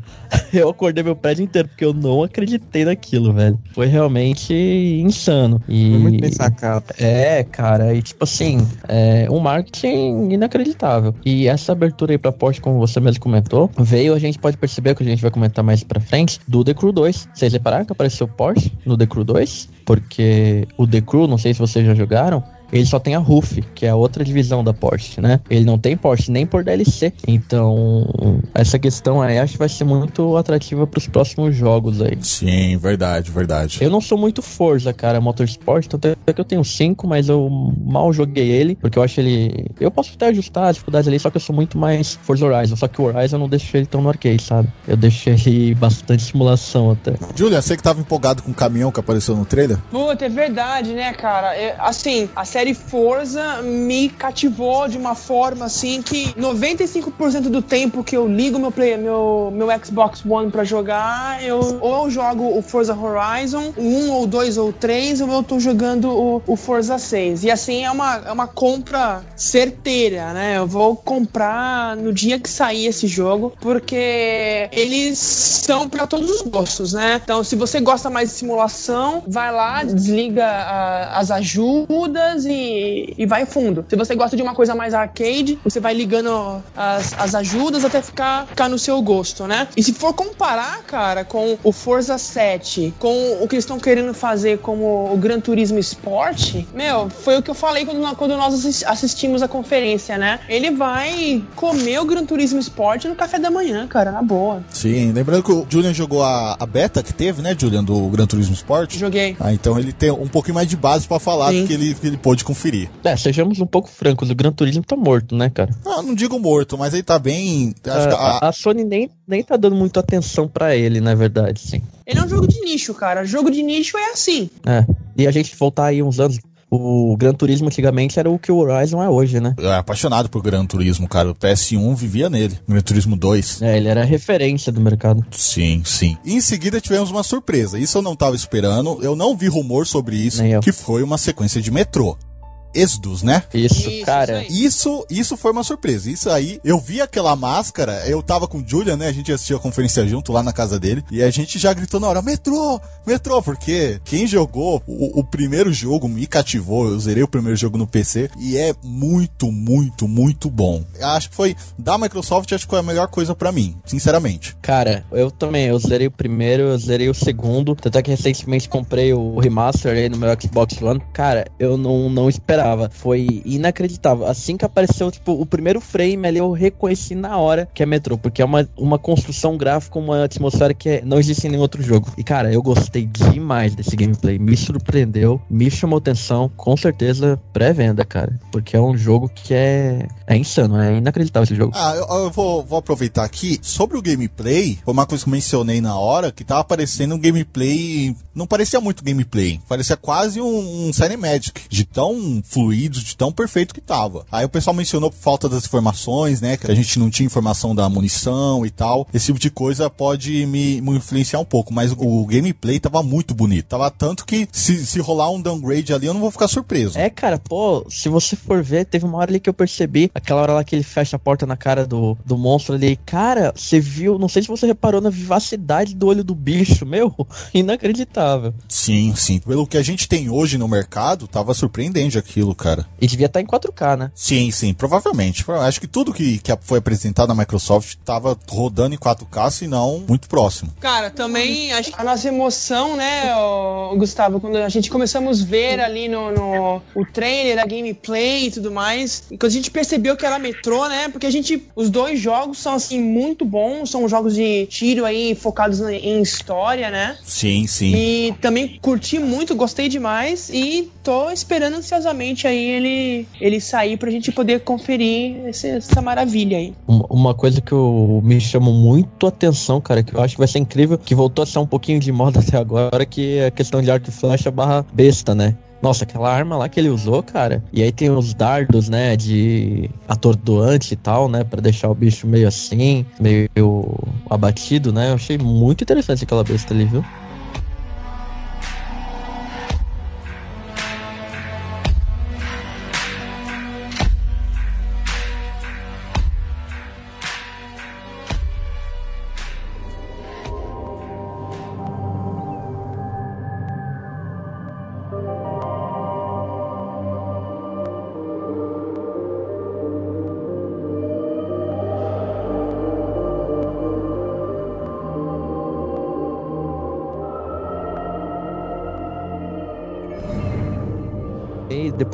eu acordei meu prédio inteiro porque eu não acreditei naquilo, velho. Foi realmente insano. E, Foi muito bem sacado. É, cara. E tipo assim, é um marketing inacreditável. E essa abertura aí pra Porsche, como você mesmo comentou, veio, a gente pode perceber que a gente vai comentar mais pra frente, do The Crew 2. Vocês repararam que apareceu Porsche no The Crew 2? Porque o The Crew, não sei se vocês já jogaram, ele só tem a RUF, que é a outra divisão da Porsche, né? Ele não tem Porsche nem por DLC. Então, essa questão aí acho que vai ser muito atrativa para os próximos jogos aí. Sim, verdade, verdade. Eu não sou muito Forza, cara, Motorsport, tanto é que eu tenho 5, mas eu mal joguei ele, porque eu acho ele. Eu posso até ajustar as dificuldades ali, só que eu sou muito mais Forza Horizon. Só que o Horizon eu não deixo ele tão no arcade, sabe? Eu deixei ele bastante simulação até. Julia, você que tava empolgado com o caminhão que apareceu no trailer? Puta, é verdade, né, cara? É, assim, assim série Forza me cativou de uma forma assim que 95% do tempo que eu ligo meu play, meu, meu Xbox One pra jogar, eu ou jogo o Forza Horizon, um ou dois ou três, ou eu tô jogando o, o Forza 6. E assim é uma, é uma compra certeira, né? Eu vou comprar no dia que sair esse jogo, porque eles são para todos os gostos, né? Então, se você gosta mais de simulação, vai lá, desliga a, as ajudas e, e vai fundo. Se você gosta de uma coisa mais arcade, você vai ligando as, as ajudas até ficar, ficar no seu gosto, né? E se for comparar, cara, com o Forza 7, com o que eles estão querendo fazer como o Gran Turismo Sport, meu, foi o que eu falei quando, quando nós assistimos a conferência, né? Ele vai comer o Gran Turismo Sport no café da manhã, cara, na boa. Sim, lembrando que o Julian jogou a, a beta que teve, né, Julian, do Gran Turismo Sport. Joguei. Ah, então ele tem um pouquinho mais de base para falar Sim. do que ele, que ele pôde conferir. É, sejamos um pouco francos, o Gran Turismo tá morto, né, cara? Não, não digo morto, mas ele tá bem. A, a, a, Sony nem, nem tá dando muita atenção para ele, na verdade, sim. Ele é um jogo de nicho, cara. Jogo de nicho é assim. É. E a gente voltar aí uns anos o Gran Turismo antigamente era o que o Horizon é hoje, né? Eu era apaixonado por Gran Turismo, cara. O PS1 vivia nele. Gran Turismo 2. É, ele era referência do mercado. Sim, sim. E em seguida tivemos uma surpresa. Isso eu não tava esperando. Eu não vi rumor sobre isso. Que foi uma sequência de metrô. Exodus, né? Isso, isso cara. Isso, isso foi uma surpresa. Isso aí, eu vi aquela máscara, eu tava com o Julian, né? A gente assistiu a conferência junto lá na casa dele e a gente já gritou na hora: metrô, metrô, porque quem jogou o, o primeiro jogo me cativou. Eu zerei o primeiro jogo no PC e é muito, muito, muito bom. Acho que foi da Microsoft, acho que foi a melhor coisa para mim, sinceramente. Cara, eu também, eu zerei o primeiro, eu zerei o segundo, até que recentemente comprei o remaster aí no meu Xbox One. Cara, eu não, não esperava esperava. Foi inacreditável. Assim que apareceu, tipo, o primeiro frame ali, eu reconheci na hora que é metrô, porque é uma, uma construção gráfica, uma atmosfera que é, não existe em nenhum outro jogo. E, cara, eu gostei demais desse gameplay. Me surpreendeu, me chamou atenção. Com certeza, pré-venda, cara. Porque é um jogo que é, é insano, é inacreditável esse jogo. Ah, eu, eu vou, vou aproveitar aqui. Sobre o gameplay, foi uma coisa que eu mencionei na hora, que tava aparecendo um gameplay. Não parecia muito gameplay, parecia quase um, um Cinemagic, de tão fluido, de tão perfeito que tava. Aí o pessoal mencionou por falta das informações, né? Que a gente não tinha informação da munição e tal. Esse tipo de coisa pode me, me influenciar um pouco, mas o gameplay tava muito bonito. Tava tanto que se, se rolar um downgrade ali, eu não vou ficar surpreso. É, cara, pô, se você for ver, teve uma hora ali que eu percebi, aquela hora lá que ele fecha a porta na cara do, do monstro ali. Cara, você viu, não sei se você reparou na vivacidade do olho do bicho, meu, inacreditável. Sim, sim. Pelo que a gente tem hoje no mercado, tava surpreendente aquilo aquilo, cara. E devia estar tá em 4K, né? Sim, sim, provavelmente. Acho que tudo que, que foi apresentado na Microsoft estava rodando em 4K, se não muito próximo. Cara, também acho que a nossa emoção, né, Gustavo, quando a gente começamos a ver ali no, no o trailer, a gameplay e tudo mais, quando a gente percebeu que era metrô, né, porque a gente, os dois jogos são, assim, muito bons, são jogos de tiro aí focados em história, né? Sim, sim. E também curti muito, gostei demais e tô esperando ansiosamente aí ele, ele sair pra gente poder conferir esse, essa maravilha aí. Uma, coisa que eu, me chamou muito atenção, cara, que eu acho que vai ser incrível, que voltou a ser um pouquinho de moda até agora, que é a questão de arco e flecha barra besta, né? Nossa, aquela arma lá que ele usou, cara. E aí tem os dardos, né, de atordoante e tal, né, para deixar o bicho meio assim, meio abatido, né? Eu achei muito interessante aquela besta ali, viu?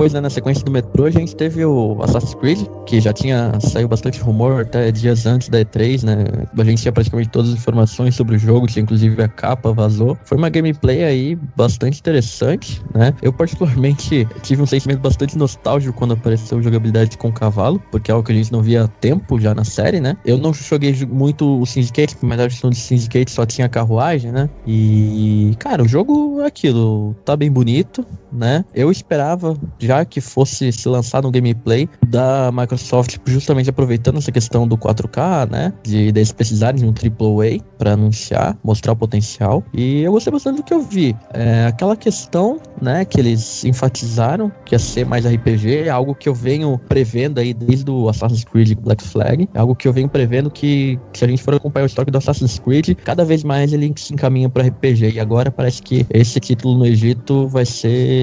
Depois, né, na sequência do metrô, a gente teve o Assassin's Creed, que já tinha saiu bastante rumor até dias antes da E3, né? A gente tinha praticamente todas as informações sobre o jogo, tinha inclusive a capa vazou. Foi uma gameplay aí bastante interessante, né? Eu particularmente tive um sentimento bastante nostálgico quando apareceu jogabilidade com cavalo, porque é algo que a gente não via há tempo já na série, né? Eu não joguei muito o Syndicate, porque a versão de Syndicate só tinha carruagem, né? E, cara, o jogo é aquilo, tá bem bonito, né? Eu esperava já que fosse se lançar no gameplay da Microsoft, justamente aproveitando essa questão do 4K, né? De eles precisarem de um AAA para anunciar, mostrar o potencial. E eu gostei bastante do que eu vi. É, aquela questão, né, que eles enfatizaram que ia ser mais RPG, é algo que eu venho prevendo aí desde o Assassin's Creed Black Flag, é algo que eu venho prevendo que, se a gente for acompanhar o estoque do Assassin's Creed, cada vez mais ele se encaminha para RPG. E agora parece que esse título no Egito vai ser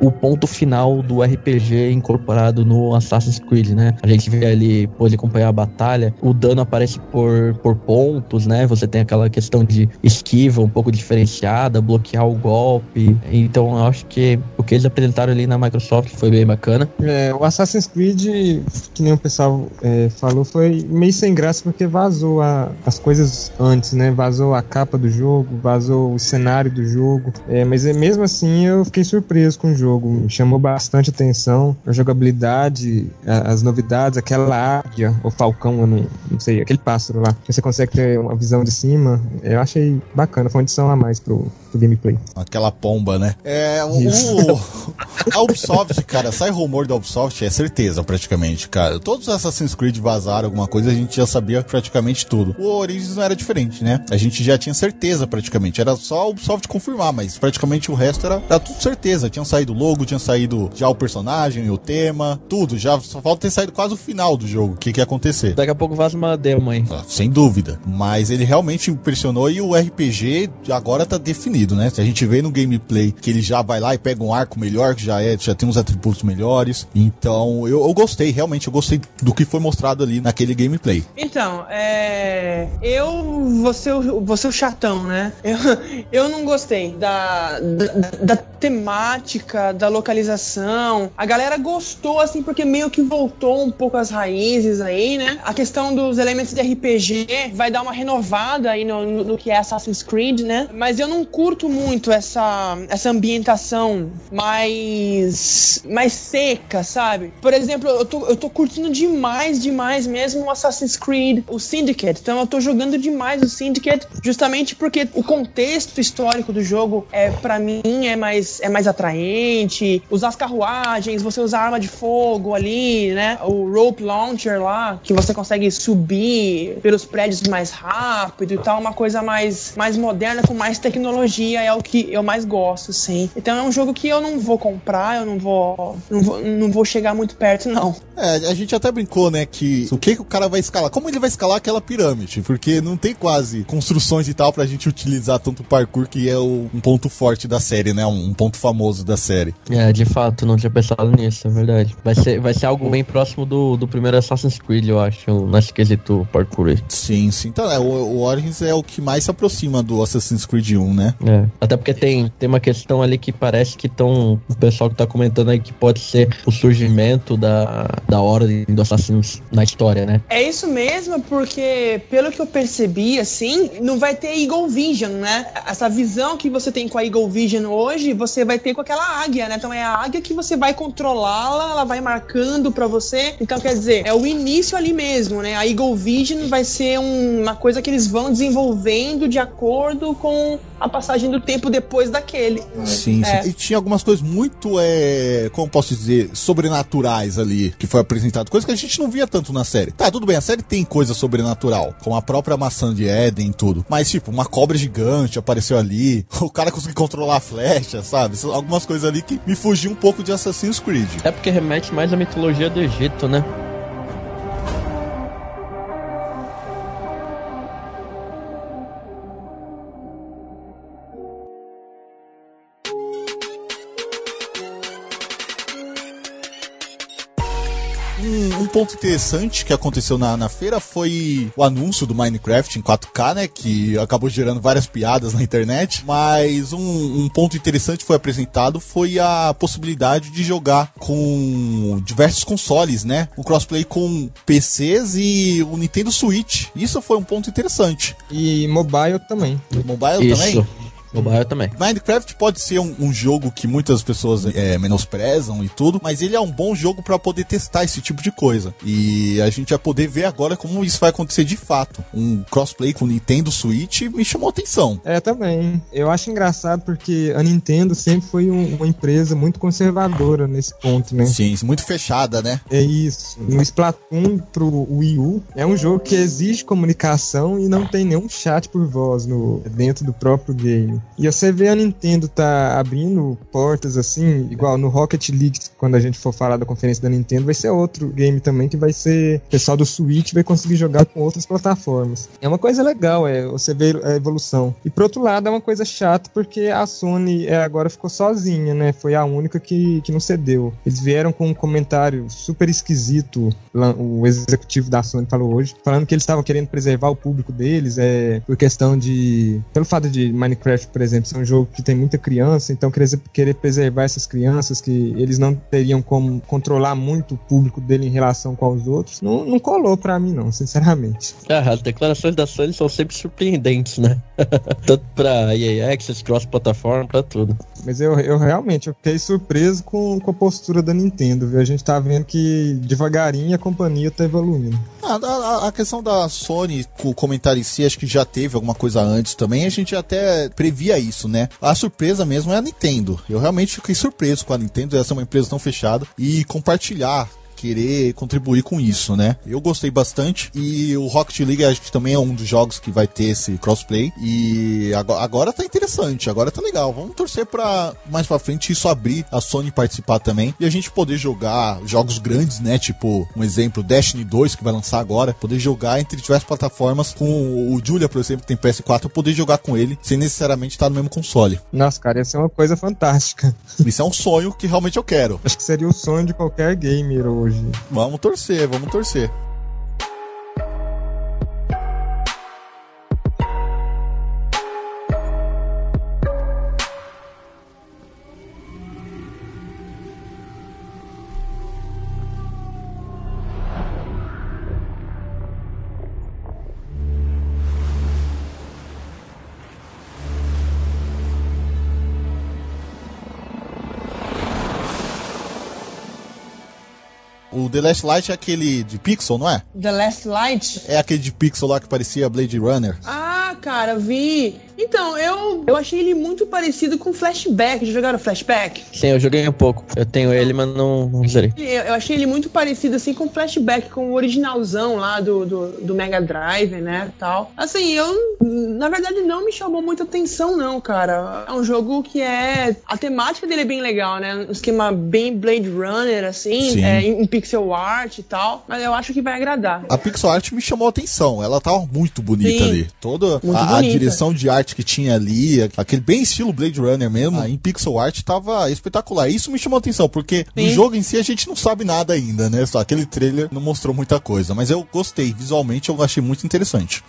o ponto final do RPG incorporado no Assassin's Creed, né? A gente vê ali, pode acompanhar a batalha, o dano aparece por, por pontos, né? Você tem aquela questão de esquiva um pouco diferenciada, bloquear o golpe. Então eu acho que o que eles apresentaram ali na Microsoft foi bem bacana. É, o Assassin's Creed, que nem o pessoal é, falou, foi meio sem graça porque vazou a, as coisas antes, né? Vazou a capa do jogo, vazou o cenário do jogo. É, mas é, mesmo assim eu fiquei surpreso com o jogo. Me chamou bastante atenção. A jogabilidade, a, as novidades, aquela águia, ou falcão, eu não, não sei, aquele pássaro lá, que você consegue ter uma visão de cima. Eu achei bacana, foi uma edição a mais pro, pro gameplay. Aquela pomba, né? É, o, a Ubisoft, cara, sai rumor da Ubisoft, é certeza praticamente, cara. Todos os Assassin's Creed vazaram alguma coisa, a gente já sabia praticamente tudo. O Origins não era diferente, né? A gente já tinha certeza praticamente. Era só a Ubisoft confirmar, mas praticamente o resto era, era tudo certeza. Tinha saído o logo, tinha saído já o personagem, o tema, tudo. Já só falta ter saído quase o final do jogo. O que, que ia acontecer? Daqui a pouco vaza uma demo aí. Ah, Sem dúvida. Mas ele realmente impressionou e o RPG agora tá definido, né? Se a gente vê no gameplay que ele já vai lá e pega um arco melhor, que já é, já tem uns atributos melhores. Então, eu, eu gostei, realmente, eu gostei do que foi mostrado ali naquele gameplay. Então, é. Eu vou ser o, vou ser o chatão, né? Eu, eu não gostei da, da, da temática, da localização. A galera gostou, assim, porque meio que voltou um pouco às raízes aí, né? A questão dos elementos de RPG vai dar uma renovada aí no, no, no que é Assassin's Creed, né? Mas eu não curto muito essa, essa ambientação mais. mais seca, sabe? Por exemplo, eu tô, eu tô curtindo demais, demais mesmo o Assassin's Creed, o Syndicate. Então eu tô jogando demais o Syndicate, justamente porque o contexto histórico do jogo é para mim é mais é mais atraente. Usar as carruagens, você usar arma de fogo ali, né? O rope launcher lá, que você consegue subir pelos prédios mais rápido e tal, uma coisa mais mais moderna com mais tecnologia é o que eu mais gosto, sim. Então é um jogo que eu não vou comprar, eu não vou não vou, não vou chegar muito perto não. É, a gente até brincou, né, que o que, que o cara vai escalar? Como ele vai escalar aquela pirâmide? Porque não tem quase construções e tal pra gente utilizar tanto parkour, que é o, um ponto forte da série, né? Um, um ponto famoso da série. É, de fato, não tinha pensado nisso, é verdade. Vai ser, vai ser algo bem próximo do, do primeiro Assassin's Creed, eu acho, nesse quesito parkour. aí. Sim, sim. Então, é, o, o Origins é o que mais se aproxima do Assassin's Creed 1, né? É. Até porque tem, tem uma questão ali que parece que estão. O pessoal que tá comentando aí que pode ser o surgimento da, da ordem do Assassin's na história, né? É isso mesmo, porque pelo que eu percebi, assim, não vai ter Eagle Vision, né? Essa visão que você tem com a Eagle Vision hoje, você vai ter com aquela águia, né? Então é a águia que você vai controlá-la, ela vai marcando pra você. Então quer dizer, é o início ali mesmo, né? A Eagle Vision vai ser um- uma coisa que eles vão desenvolvendo de acordo com a passagem do tempo depois daquele. Sim, É. sim. E tinha algumas coisas muito, é, como posso dizer, sobrenaturais ali, que foi apresentado. Coisa que a gente não via tanto na série. Tá, tudo bem, a série tem coisa sobrenatural, como a própria maçã de Éden e tudo. Mas, tipo, uma cobra gigante apareceu ali, o cara conseguiu controlar a flecha, sabe? Algumas coisas ali que me fugiu um pouco de Assassin's Creed. É porque remete mais à mitologia do Egito, né? Ponto interessante que aconteceu na, na feira foi o anúncio do Minecraft em 4K, né? Que acabou gerando várias piadas na internet. Mas um, um ponto interessante foi apresentado foi a possibilidade de jogar com diversos consoles, né? O crossplay com PCs e o Nintendo Switch. Isso foi um ponto interessante. E mobile também. Mobile Isso. também? Mobile também. Minecraft pode ser um, um jogo que muitas pessoas é, menosprezam e tudo, mas ele é um bom jogo para poder testar esse tipo de coisa. E a gente vai poder ver agora como isso vai acontecer de fato. Um crossplay com o Nintendo Switch me chamou atenção. É, também. Eu acho engraçado porque a Nintendo sempre foi um, uma empresa muito conservadora nesse ponto, né? Sim, muito fechada, né? É isso. No Splatoon pro Wii U, é um jogo que exige comunicação e não tem nenhum chat por voz no, dentro do próprio game. E você vê a Nintendo tá abrindo portas assim, igual no Rocket League, quando a gente for falar da conferência da Nintendo, vai ser outro game também que vai ser. O pessoal do Switch vai conseguir jogar com outras plataformas. É uma coisa legal, é você ver a evolução. E por outro lado, é uma coisa chata porque a Sony é, agora ficou sozinha, né? Foi a única que, que não cedeu. Eles vieram com um comentário super esquisito, o executivo da Sony falou hoje, falando que eles estavam querendo preservar o público deles, é, por questão de. Pelo fato de Minecraft, por exemplo, ser um jogo que tem muita criança, então querer, preservar essas crianças, que eles não teriam como controlar muito o público dele em relação com os outros, não, não colou pra mim, não, sinceramente. Ah, as declarações da Sony são sempre surpreendentes, né? Tanto pra EA Access, cross-plataforma, pra tudo. Mas eu, eu realmente eu fiquei surpreso com, com a postura da Nintendo, viu? A gente tá vendo que devagarinho a companhia tá evoluindo. Ah, a, a, questão da Sony, com o comentário em si, acho que já teve alguma coisa antes também, a gente até previa isso, né? A surpresa mesmo é a Nintendo. Eu realmente fiquei surpreso com a Nintendo, essa é uma empresa tão fechada, e compartilhar querer contribuir com isso, né? Eu gostei bastante e o Rocket League acho que também é um dos jogos que vai ter esse crossplay e agora, agora tá interessante, agora tá legal. Vamos torcer para mais para frente isso abrir a Sony participar também e a gente poder jogar jogos grandes, né? Tipo, um exemplo, Destiny 2 que vai lançar agora, poder jogar entre diversas plataformas com o Julia, por exemplo, que tem PS4, poder jogar com ele sem necessariamente estar no mesmo console. Nossa, cara, ia ser uma coisa fantástica. Isso é um sonho que realmente eu quero. Acho que seria o sonho de qualquer gamer hoje hoje. Vamos torcer, vamos torcer. The Last Light é aquele de pixel, não é? The Last Light? É aquele de pixel lá que parecia Blade Runner. Ah, cara, vi. Então, eu, eu achei ele muito parecido com Flashback. Já jogaram Flashback? Sim, eu joguei um pouco. Eu tenho ele, mas não, não zerei. Eu, eu achei ele muito parecido, assim, com Flashback, com o originalzão lá do, do, do Mega Drive, né, tal. Assim, eu, na verdade, não me chamou muita atenção, não, cara. É um jogo que é... A temática dele é bem legal, né? Um esquema bem Blade Runner, assim, é, em pixel art e tal. Mas eu acho que vai agradar. A pixel art me chamou a atenção. Ela tava muito bonita Sim, ali. Toda a, a direção de arte que tinha ali, aquele bem estilo Blade Runner mesmo, ah, em pixel art tava espetacular. Isso me chamou a atenção, porque Sim. no jogo em si a gente não sabe nada ainda, né? Só aquele trailer não mostrou muita coisa, mas eu gostei, visualmente eu achei muito interessante.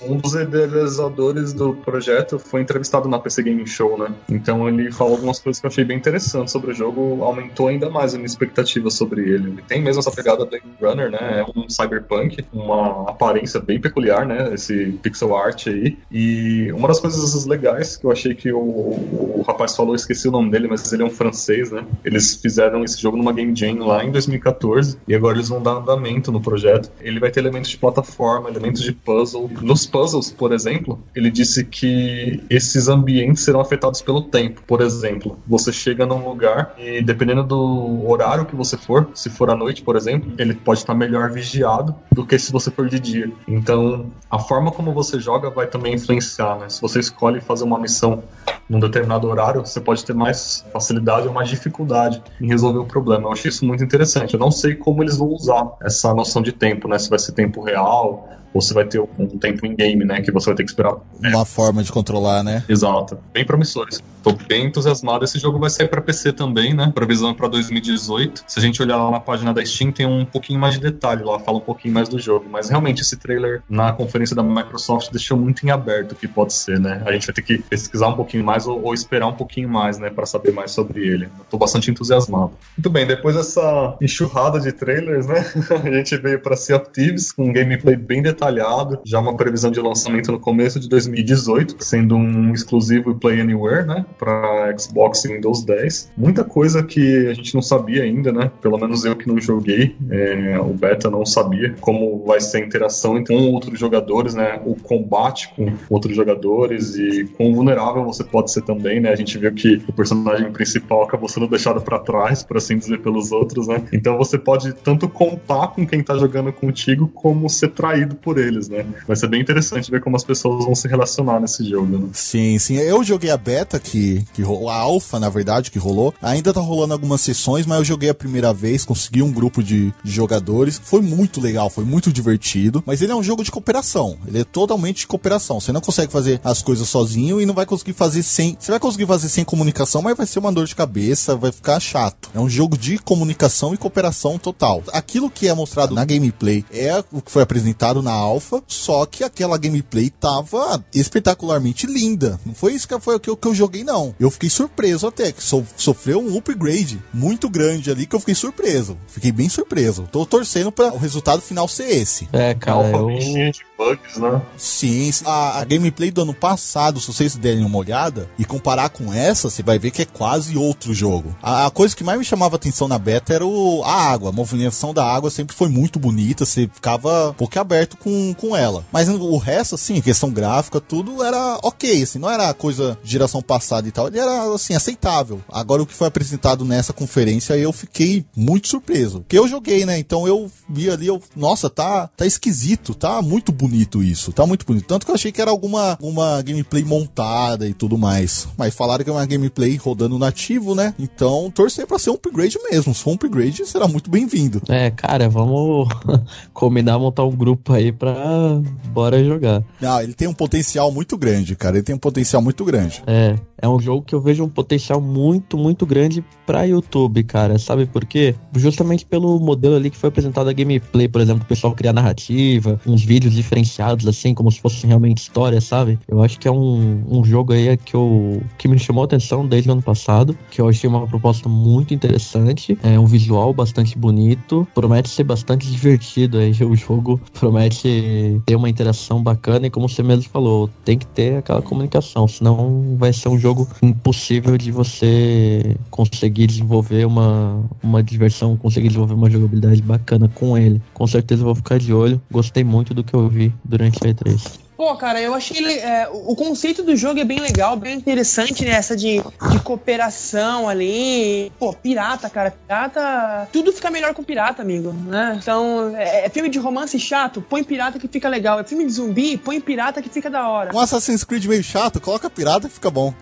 Um dos idealizadores do projeto foi entrevistado na PC Game Show, né? Então ele falou algumas coisas que eu achei bem interessantes sobre o jogo, aumentou ainda mais a minha expectativa sobre ele. Ele tem mesmo essa pegada Blade Runner, né? É um cyberpunk, uma aparência bem peculiar, né? Esse pixel art aí. E uma das coisas legais que eu achei que o, o rapaz falou, esqueci o nome dele, mas ele é um francês, né? Eles fizeram esse jogo numa Game Jam lá em 2014 e agora eles vão dar andamento no projeto. Ele vai ter elementos de plataforma, elementos de puzzle. Nos puzzles, por exemplo, ele disse que esses ambientes serão afetados pelo tempo. Por exemplo, você chega num lugar e dependendo do horário que você for, se for à noite, por exemplo, ele pode estar melhor vigiado do que se você for de dia. Então, a forma como você joga vai também influenciar, né? Se você escolhe fazer uma missão num determinado horário, você pode ter mais facilidade ou mais dificuldade em resolver o problema. Eu achei isso muito interessante. Eu não sei como eles vão usar essa noção de tempo, né? Se vai ser tempo real ou se vai ter um tempo em game, né? Que você vai ter que esperar. Uma é. forma de controlar, né? Exato. Bem promissores. Tô bem entusiasmado. Esse jogo vai sair para PC também, né? Previsão é para 2018. Se a gente olhar lá na página da Steam, tem um pouquinho mais de detalhe lá, fala um pouquinho mais do jogo. Mas realmente esse trailer na conferência da Microsoft deixou muito em aberto o que pode ser, né? A gente vai ter que pesquisar um pouquinho mais ou, ou esperar um pouquinho mais, né? Para saber mais sobre ele. Eu tô bastante entusiasmado. Muito bem, depois dessa enxurrada de trailers, né? a gente veio para Sea of Thieves com um gameplay bem detalhado detalhado, já uma previsão de lançamento no começo de 2018, sendo um exclusivo Play Anywhere, né, para Xbox e Windows 10. Muita coisa que a gente não sabia ainda, né? Pelo menos eu que não joguei, é, o beta não sabia como vai ser a interação com outros jogadores, né? O combate com outros jogadores e quão vulnerável você pode ser também, né? A gente viu que o personagem principal acabou sendo deixado para trás, por assim dizer, pelos outros, né? Então você pode tanto contar com quem tá jogando contigo, como ser traído por eles, né? Vai ser bem interessante ver como as pessoas vão se relacionar nesse jogo, né? Sim, sim. Eu joguei a beta que, que rolou, a alfa, na verdade, que rolou. Ainda tá rolando algumas sessões, mas eu joguei a primeira vez, consegui um grupo de, de jogadores. Foi muito legal, foi muito divertido. Mas ele é um jogo de cooperação. Ele é totalmente de cooperação. Você não consegue fazer as coisas sozinho e não vai conseguir fazer sem. Você vai conseguir fazer sem comunicação, mas vai ser uma dor de cabeça, vai ficar chato. É um jogo de comunicação e cooperação total. Aquilo que é mostrado na gameplay é o que foi apresentado na alfa, só que aquela gameplay tava espetacularmente linda. Não foi isso que foi o que eu, que eu joguei, não. Eu fiquei surpreso até, que so, sofreu um upgrade muito grande ali que eu fiquei surpreso. Fiquei bem surpreso. Tô torcendo para o resultado final ser esse. É, cara, eu... de bugs, né? Sim, a, a, gameplay do ano passado, se vocês derem uma olhada e comparar com essa, você vai ver que é quase outro jogo. A, a coisa que mais me chamava atenção na beta era o, a água. A movimentação da água sempre foi muito bonita, você ficava um pouco aberto com, com ela. Mas o resto, assim, questão gráfica, tudo era ok, assim, não era coisa de geração passada e tal, ele era, assim, aceitável. Agora, o que foi apresentado nessa conferência, eu fiquei muito surpreso. Porque eu joguei, né? Então eu vi ali, eu, nossa, tá, tá esquisito, tá muito bonito isso, tá muito bonito. Tanto que eu achei que era alguma, uma gameplay montada e tudo mais. Mas falaram que é uma gameplay rodando nativo, né? Então torcer pra ser um upgrade mesmo. Se for um upgrade, será muito bem-vindo. É, cara, vamos combinar montar um grupo aí pra bora jogar. Não, ele tem um potencial muito grande, cara. Ele tem um potencial muito grande. É, é um jogo que eu vejo um potencial muito, muito grande pra YouTube, cara. Sabe por quê? Justamente pelo modelo ali que foi apresentado a gameplay, por exemplo, o pessoal criar narrativa, uns vídeos diferenciados, assim, como se fosse realmente história, sabe? Eu acho que é um, um jogo aí que, eu, que me chamou a atenção desde o ano passado, que eu achei uma proposta muito interessante, é um visual bastante bonito, promete ser bastante divertido aí, o jogo promete ter uma interação bacana e como você mesmo falou, tem que ter aquela comunicação, senão vai ser um jogo impossível de você conseguir desenvolver uma, uma diversão, conseguir desenvolver uma jogabilidade bacana com ele. Com certeza vou ficar de olho, gostei muito do que eu vi durante a E3. Pô, cara, eu achei é, o conceito do jogo é bem legal, bem interessante, né? Essa de, de cooperação ali. Pô, pirata, cara. Pirata. Tudo fica melhor com pirata, amigo, né? Então, é, é, filme de romance chato, põe pirata que fica legal. É filme de zumbi, põe pirata que fica da hora. Um Assassin's Creed meio chato, coloca pirata que fica bom.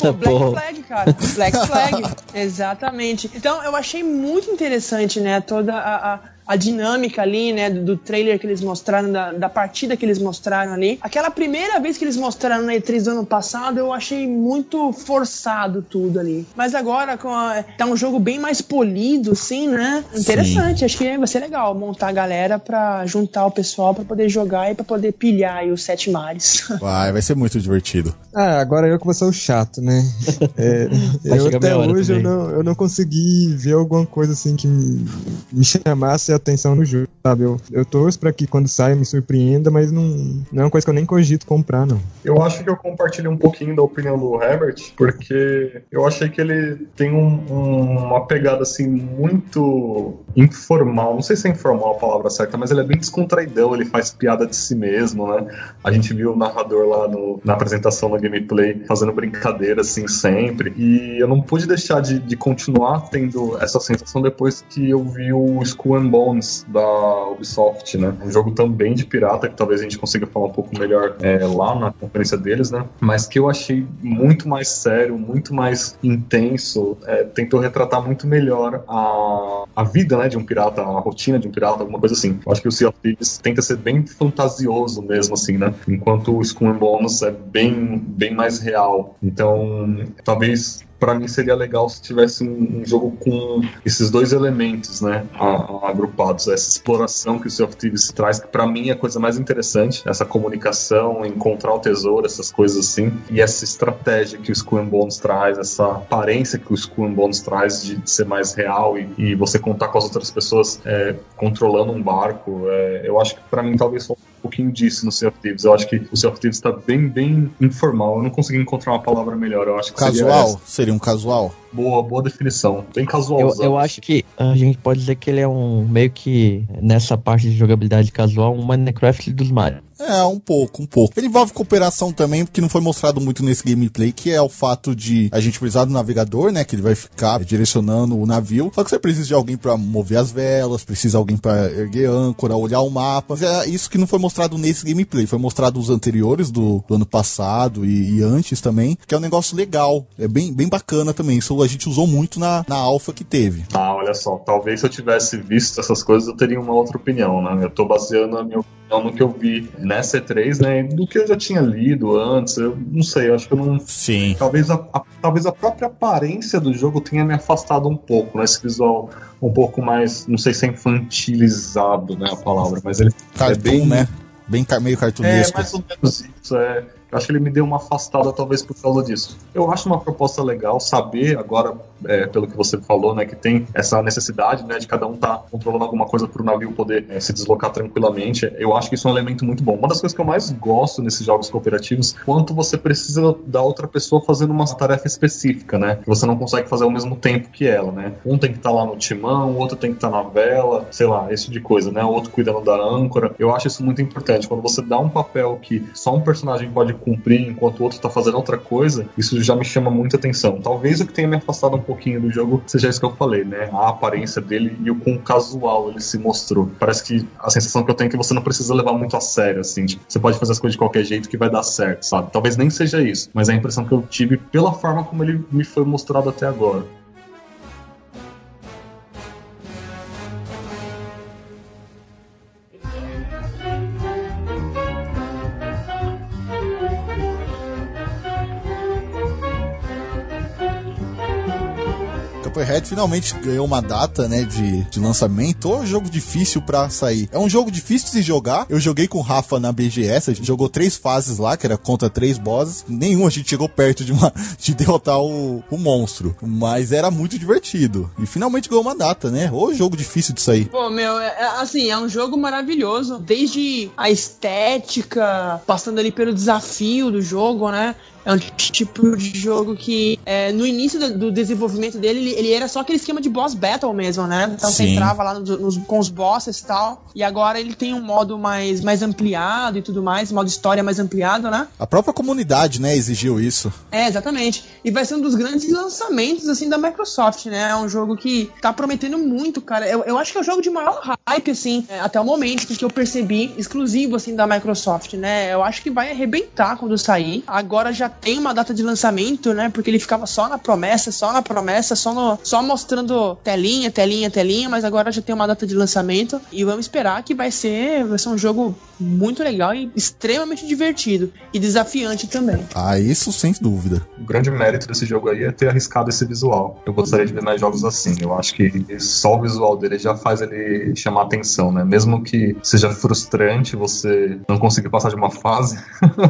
Pô, Black Flag, cara. Black Flag. Exatamente. Então, eu achei muito interessante, né? Toda a, a a dinâmica ali, né, do, do trailer que eles mostraram, da, da, partida que eles mostraram ali. Aquela primeira vez que eles mostraram na E3 do ano passado, eu achei muito forçado tudo ali. Mas agora, com a, tá um jogo bem mais polido, assim, né? Interessante, Sim. acho que vai ser legal montar a galera pra juntar o pessoal pra poder jogar e pra poder pilhar aí os sete mares. Vai, vai ser muito divertido. Ah, agora eu que vou ser o chato, né? É, eu até hoje eu não, eu não consegui ver alguma coisa assim que me, me chamasse a atenção no jogo, sabe? Eu, eu torço pra que quando saia me surpreenda, mas não, não é uma coisa que eu nem cogito comprar, não. Eu acho que eu compartilho um pouquinho da opinião do Herbert, porque eu achei que ele tem um, um, uma pegada assim muito informal. Não sei se é informal a palavra certa, mas ele é bem descontraidão, ele faz piada de si mesmo, né? A gente viu o narrador lá no, na apresentação da gameplay fazendo brincadeira assim sempre. E eu não pude deixar de, de continuar tendo essa sensação depois que eu vi o Skull and Bones da Ubisoft, né? Um jogo também de pirata, que talvez a gente consiga falar um pouco melhor é, lá na conferência deles, né? Mas que eu achei muito mais sério, muito mais intenso, é, tentou retratar muito melhor a, a vida, né, de um pirata, a rotina de um pirata, alguma coisa assim. Eu acho que o Sea of Thieves tenta ser bem fantasioso mesmo, assim, né? Enquanto o Skull Bones é bem, bem mais real. Então, talvez para mim seria legal se tivesse um, um, jogo com esses dois elementos, né, agrupados, essa exploração que o Sea of Thieves traz, que para mim é a coisa mais interessante, essa comunicação, encontrar o tesouro, essas coisas assim, e essa estratégia que o Skull Bones traz, essa aparência que o Skull Bones traz de, de ser mais real e, e, você contar com as outras pessoas é, controlando um barco, é, eu acho que para mim talvez um pouquinho disso no Sea of Thieves. Eu acho que o Sea of Thieves tá bem, bem informal. Eu não consegui encontrar uma palavra melhor. Eu acho que seria Casual? essa. Seria um casual? Boa, boa definição. Bem casual. Eu, eu acho que a gente pode dizer que ele é um meio que nessa parte de jogabilidade casual, um Minecraft dos Mario. É, um pouco, um pouco. Ele envolve cooperação também, porque não foi mostrado muito nesse gameplay, que é o fato de a gente precisar do navegador, né? Que ele vai ficar direcionando o navio. Só que você precisa de alguém pra mover as velas, precisa de alguém pra erguer âncora, olhar o mapa. Mas é isso que não foi mostrado nesse gameplay. Foi mostrado os anteriores do, do ano passado e, e antes também, que é um negócio legal. É bem, bem bacana também. Isso a gente usou muito na, na alfa que teve. Ah, olha só, talvez se eu tivesse visto essas coisas eu teria uma outra opinião, né? Eu tô baseando a minha opinião no que eu vi nessa E3, né? Do que eu já tinha lido antes. Eu não sei, eu acho que eu não. Sim. Talvez a, a- talvez a própria aparência do jogo tenha me afastado um pouco, né? Esse visual um pouco mais, não sei se é infantilizado, né? A palavra, mas ele Cartoon, é bem. né? Bem meio É, cartunesco. mais ou menos isso. É, eu acho que ele me deu uma afastada, talvez por causa disso. Eu acho uma proposta legal saber, agora, é, pelo que você falou, né, que tem essa necessidade né, de cada um estar controlando alguma coisa para o navio poder é, se deslocar tranquilamente. Eu acho que isso é um elemento muito bom. Uma das coisas que eu mais gosto nesses jogos cooperativos, quanto você precisa da outra pessoa fazendo uma tarefa específica, né? Que você não consegue fazer ao mesmo tempo que ela, né? Um tem que estar lá no timão, o outro tem que estar na vela, sei lá, esse tipo de coisa, né? O outro cuidando da âncora. Eu acho isso muito importante. Quando você dá um papel que só um personagem pode cumprir enquanto o outro tá fazendo outra coisa, isso já me chama muita atenção. Talvez o que tenha me afastado um pouquinho do jogo seja isso que eu falei, né? A aparência dele e o quão casual ele se mostrou. Parece que a sensação que eu tenho é que você não precisa levar muito a sério, assim. Tipo, você pode fazer as coisas de qualquer jeito que vai dar certo, sabe? Talvez nem seja isso, mas é a impressão que eu tive pela forma como ele me foi mostrado até agora. Cuphead finalmente ganhou uma data, né, de, de lançamento. Ô, jogo difícil pra sair. É um jogo difícil de se jogar. Eu joguei com o Rafa na BGS, a gente jogou três fases lá, que era contra três bosses. Nenhum a gente chegou perto de, uma, de derrotar o, o monstro. Mas era muito divertido. E finalmente ganhou uma data, né? Ô, jogo difícil de sair. Pô, meu, é- é- assim, é um jogo maravilhoso. Desde a estética, passando ali pelo desafio do jogo, né? É um tipo de jogo que, é, no início do, do desenvolvimento dele, ele, ele era só aquele esquema de boss battle mesmo, né? Então você Sim. entrava lá nos- nos- com os bosses e tal. E agora ele tem um modo mais, mais ampliado e tudo mais, modo história mais ampliado, né? A própria comunidade, né, exigiu isso. É, exatamente. E vai ser um dos grandes lançamentos, assim, da Microsoft, né? É um jogo que tá prometendo muito, cara. Eu, eu acho que é o jogo de maior hype, assim, é, até o momento que eu percebi, exclusivo, assim, da Microsoft, né? Eu acho que vai arrebentar quando sair. Agora já tem uma data de lançamento, né? Porque ele ficava só na promessa, só na promessa, só, no, só mostrando telinha, telinha, telinha, mas agora já tem uma data de lançamento. E vamos esperar que vai ser, vai ser um jogo muito legal e extremamente divertido. E desafiante também. Ah, isso sem dúvida. O grande mérito desse jogo aí é ter arriscado esse visual. Eu gostaria de ver mais jogos assim. Eu acho que só o visual dele já faz ele chamar atenção, né? Mesmo que seja frustrante você não conseguir passar de uma fase,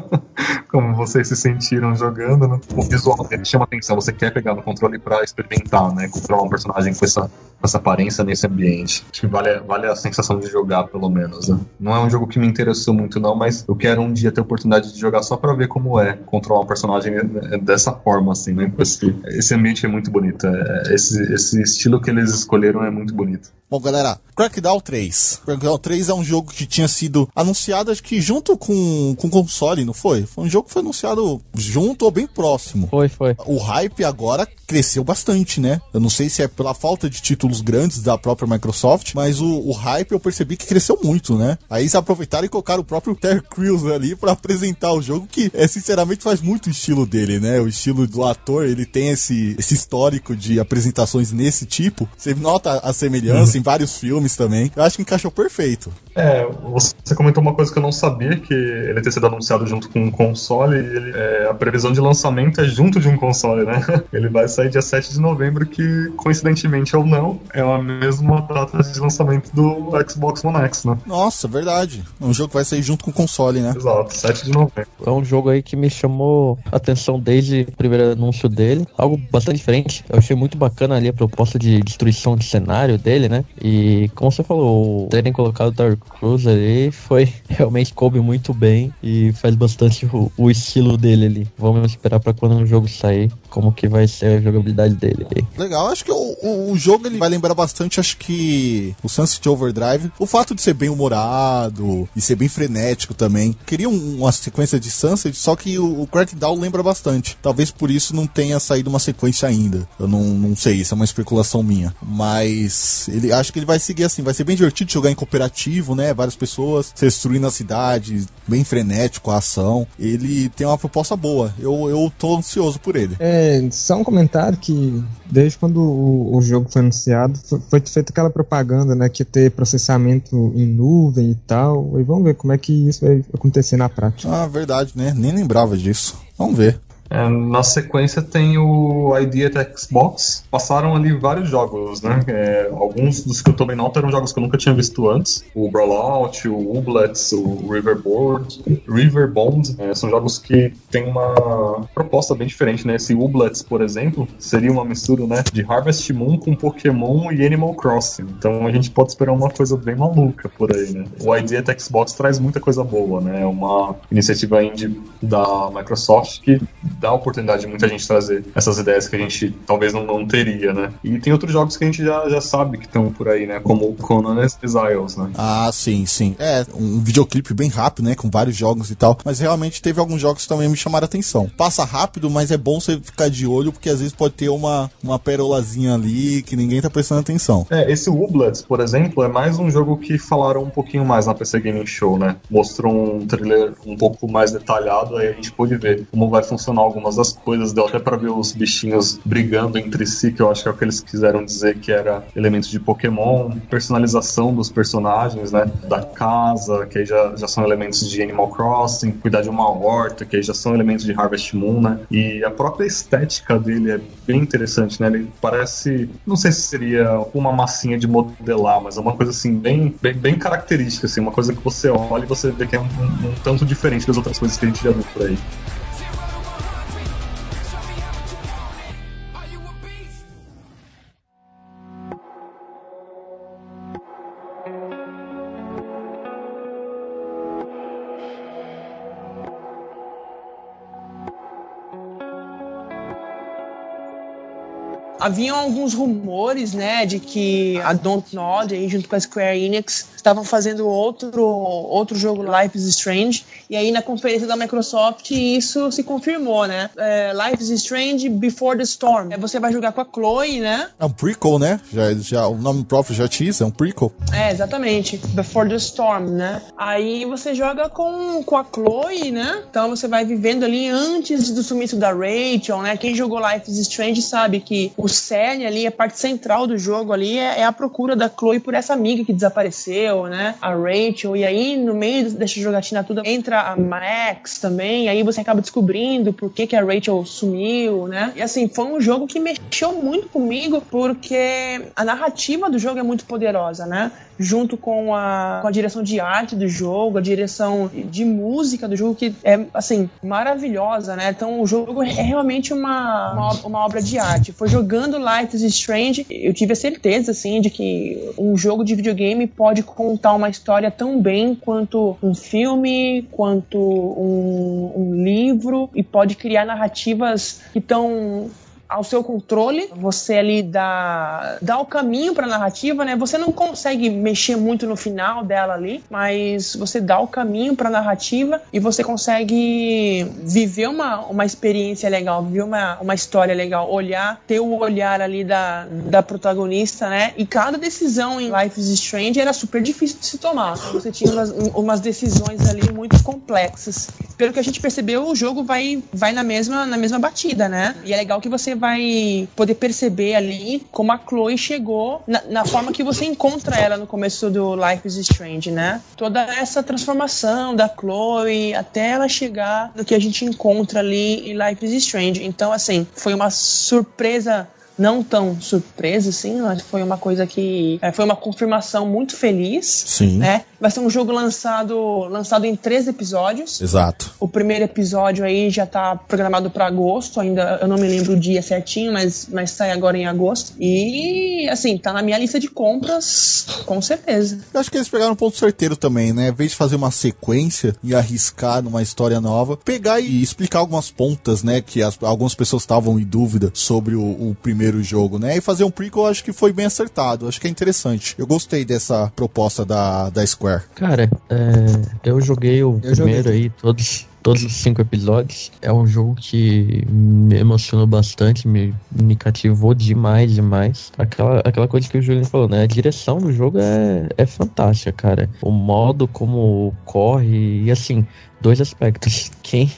como vocês se sentiram jogando, né? O visual dele chama atenção. Você quer pegar no controle pra experimentar, né? Controlar um personagem com essa, essa aparência nesse ambiente. Acho que vale, vale a sensação de jogar, pelo menos, né? Não é um jogo que me interessou muito, não, mas eu quero um dia ter a oportunidade de jogar só pra ver como é controlar um personagem né, dessa forma, assim, né? Esse, esse ambiente é muito bonito. é- esse, esse estilo que eles escolheram é muito bonito. Bom, galera, Crackdown 3. Crackdown 3 é um jogo que tinha sido anunciado, acho que junto com com o console, não foi? Foi um jogo que foi anunciado junto ou bem próximo. Foi, foi. O hype agora cresceu bastante, né? Eu não sei se é pela falta de títulos grandes da própria Microsoft, mas o, o hype eu percebi que cresceu muito, né? Aí eles aproveitaram e colocaram o próprio Terry Crews ali pra apresentar o jogo, que é, sinceramente faz muito o estilo dele, né? O estilo do ator, ele tem esse, esse histórico de apresentações nesse tipo. Você nota a semelhança em vários filmes também. Eu acho que encaixou perfeito. É, você comentou uma coisa que eu não sabia, que ele ter sido anunciado junto com um console, e ele- é, a previsão de lançamento é junto de um console, né? Ele vai sair dia 7 de novembro, que, coincidentemente ou não, é a mesma data de lançamento do Xbox One X, né? Nossa, verdade. É um jogo que vai sair junto com o console, né? Exato, 7 de novembro. É um jogo aí que me chamou a atenção desde o primeiro anúncio dele. Algo bastante diferente. Eu achei muito bacana ali a proposta de destruição de cenário dele, né? E como você falou, terem colocado o Terry Crews ali foi realmente coube muito bem e faz bastante o, o estilo dele ali. Vamos esperar para quando o jogo sair, como que vai ser a jogabilidade dele. Legal, acho que o, o, o, jogo ele vai lembrar bastante, acho que o Sunset Overdrive. O fato de ser bem humorado e ser bem frenético também. Queria um, uma sequência de Sunset, só que o, o Crackdown lembra bastante. Talvez por isso não tenha saído uma sequência ainda. Eu não, não sei, isso é uma especulação minha. Mas ele acho que ele vai seguir assim, vai ser bem divertido jogar em cooperativo, né? Várias pessoas, se destruindo a cidade, bem frenético a ação. Ele tem uma proposta boa. Eu, eu tô ansioso por ele. É, só um comentário que desde quando o, o jogo foi anunciado, foi, foi feita aquela propaganda, né, que ia ter processamento em nuvem e tal. E vamos ver como é que isso vai acontecer na prática. Ah, verdade, né? Nem lembrava disso. Vamos ver. É, na sequência tem o ID at Xbox. Passaram ali vários jogos, né? É, alguns dos que eu tomei nota eram jogos que eu nunca tinha visto antes. O Brawlout, o Ublets, o Riverboard, Riverbond. É, são jogos que têm uma proposta bem diferente, né? Esse Ublets, por exemplo, seria uma mistura, né? De Harvest Moon com Pokémon e Animal Crossing. Então a gente pode esperar uma coisa bem maluca por aí, né? O ID at Xbox traz muita coisa boa, né? É uma iniciativa indie da Microsoft que dá a oportunidade de muita gente trazer essas ideias que a gente talvez não, não teria, né? E tem outros jogos que a gente já, já sabe que estão por aí, né? Como o Conan Exiles, né? Ah, sim, sim. É, um videoclipe bem rápido, né? Com vários jogos e tal. Mas realmente teve alguns jogos que também me chamaram atenção. Passa rápido, mas é bom você ficar de olho, porque às vezes pode ter uma, uma perolazinha ali que ninguém tá prestando atenção. É, esse Ublets, por exemplo, é mais um jogo que falaram um pouquinho mais na PC Gaming Show, né? Mostrou um trailer um pouco mais detalhado, aí a gente pôde ver como vai funcionar algumas das coisas, deu até pra ver os bichinhos brigando entre si, que eu acho que é o que eles quiseram dizer que era elementos de Pokémon, personalização dos personagens, né? Da casa, que aí já, já são elementos de Animal Crossing, cuidar de uma horta, que aí já são elementos de Harvest Moon, né? E a própria estética dele é bem interessante, né? Ele parece, não sei se seria uma massinha de modelar, mas é uma coisa assim, bem, bem, bem característica, assim, uma coisa que você olha e você vê que é um, um, um tanto diferente das outras coisas que a gente já viu por aí. Haviam alguns rumores, né, de que a Dontnod, junto com a Square Enix, estavam fazendo outro, outro jogo Life is Strange, e aí na conferência da Microsoft isso se confirmou, né? É, Life is Strange Before the Storm. É, você vai jogar com a Chloe, né? É um prequel, né? Já, já, o nome próprio já diz, é um prequel. É, exatamente. Before the Storm, né? Aí você joga com, com a Chloe, né? Então você vai vivendo ali antes do sumiço da Rachel, né? Quem jogou Life is Strange sabe que o cerne ali, a parte central do jogo ali é, é a procura da Chloe por essa amiga que desapareceu, né? A Rachel. E aí, no meio dessa jogatina toda, entra a Max também. aí você acaba descobrindo por que, que a Rachel sumiu, né? E assim, foi um jogo que mexeu muito comigo porque a narrativa do jogo é muito poderosa, né? Junto com a, com a direção de arte do jogo, a direção de música do jogo, que é, assim, maravilhosa, né? Então o jogo é realmente uma, uma, uma obra de arte. Foi jogando Life is Strange, eu tive a certeza, assim, de que um jogo de videogame pode contar uma história tão bem quanto um filme, quanto um, um livro, e pode criar narrativas que estão ao seu controle, você ali dá, dá o caminho para a narrativa, né? Você não consegue mexer muito no final dela ali, mas você dá o caminho para a narrativa e você consegue viver uma, uma experiência legal, viver uma, uma história legal, olhar, ter o olhar ali da, da protagonista, né? E cada decisão em Life is Strange era super difícil de se tomar. Você tinha umas, umas decisões ali muito complexas. Pelo que a gente percebeu, o jogo vai, vai na, mesma, na mesma batida, né? E é legal que você vai poder perceber ali como a Chloe chegou na, na, forma que você encontra ela no começo do Life is Strange, né? Toda essa transformação da Chloe até ela chegar no que a gente encontra ali em Life is Strange. Então, assim, foi uma surpresa não tão surpresa, assim, mas foi uma coisa que é, foi uma confirmação muito feliz, Sim. né? Vai ser um jogo lançado, lançado em três episódios. Exato. O primeiro episódio aí já tá programado para agosto, ainda eu não me lembro o dia certinho, mas, mas sai agora em agosto. E, assim, tá na minha lista de compras, com certeza. Eu acho que eles pegaram um ponto certeiro também, né? Em vez de fazer uma sequência e arriscar numa história nova, pegar e explicar algumas pontas, né? Que as, algumas pessoas estavam em dúvida sobre o, o primeiro jogo, né? E fazer um prequel, eu acho que foi bem acertado. Acho que é interessante. Eu gostei dessa proposta da, da Square. Cara, é, eu joguei o Eu primeiro joguei. aí, todos, todos os cinco episódios. É um jogo que me emocionou bastante, me, me cativou demais, demais. Aquela, aquela coisa que o Julian falou, né? A direção do jogo é, é fantástica, cara. O modo como corre, e assim, dois aspectos. Quem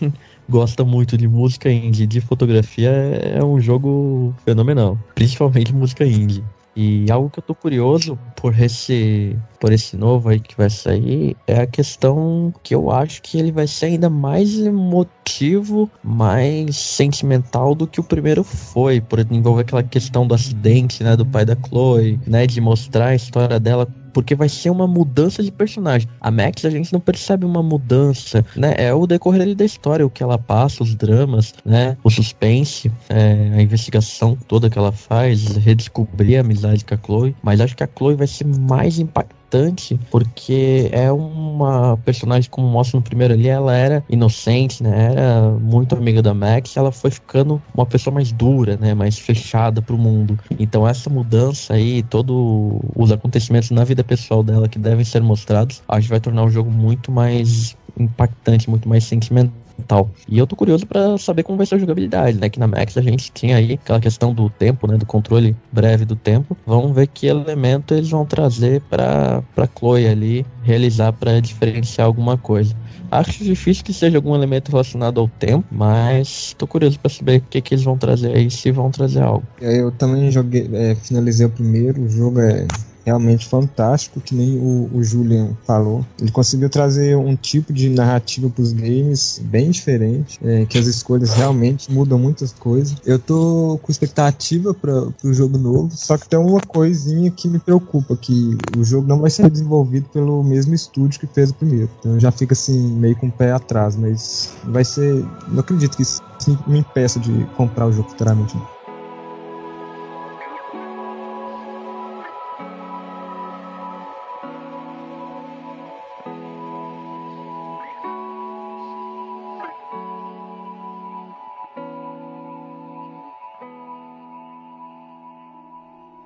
gosta muito de música indie, de fotografia, é é um jogo fenomenal. Principalmente música indie. E algo que eu tô curioso por esse, por esse novo aí que vai sair é a questão que eu acho que ele vai ser ainda mais emotivo, mais sentimental do que o primeiro foi, por envolver aquela questão do acidente, né, do pai da Chloe, né, de mostrar a história dela porque vai ser uma mudança de personagem. A Max a gente não percebe uma mudança, né? É o decorrer da história, o que ela passa, os dramas, né? O suspense, é, a investigação toda que ela faz, redescobrir a amizade com a Chloe. Mas acho que a Chloe vai ser mais impactante porque é uma personagem como mostra no primeiro ali, ela era inocente, né? Era muito amiga da Max, ela foi ficando uma pessoa mais dura, né? Mais fechada pro mundo. Então essa mudança aí, todos os acontecimentos na vida pessoal dela que devem ser mostrados, acho que vai tornar o jogo muito mais impactante, muito mais sentimental. E eu tô curioso pra saber como vai ser a jogabilidade, né? Que na Max a gente tinha aí aquela questão do tempo, né? Do controle breve do tempo. Vamos ver que elemento eles vão trazer pra, pra Chloe ali realizar pra diferenciar alguma coisa. Acho difícil que seja algum elemento relacionado ao tempo, mas tô curioso pra saber o que, que eles vão trazer aí, se vão trazer algo. Eu também joguei, é, finalizei o primeiro, o jogo é realmente fantástico, que nem o, o Julian falou. Ele conseguiu trazer um tipo de narrativa para os games bem diferente, é, que as escolhas realmente mudam muitas coisas. Eu tô com expectativa para o jogo novo, só que tem uma coisinha que me preocupa, que o jogo não vai ser desenvolvido pelo mesmo estúdio que fez o primeiro. Então já fica assim, meio com o pé atrás, mas vai ser... Não acredito que isso me impeça de comprar o jogo futuramente. não.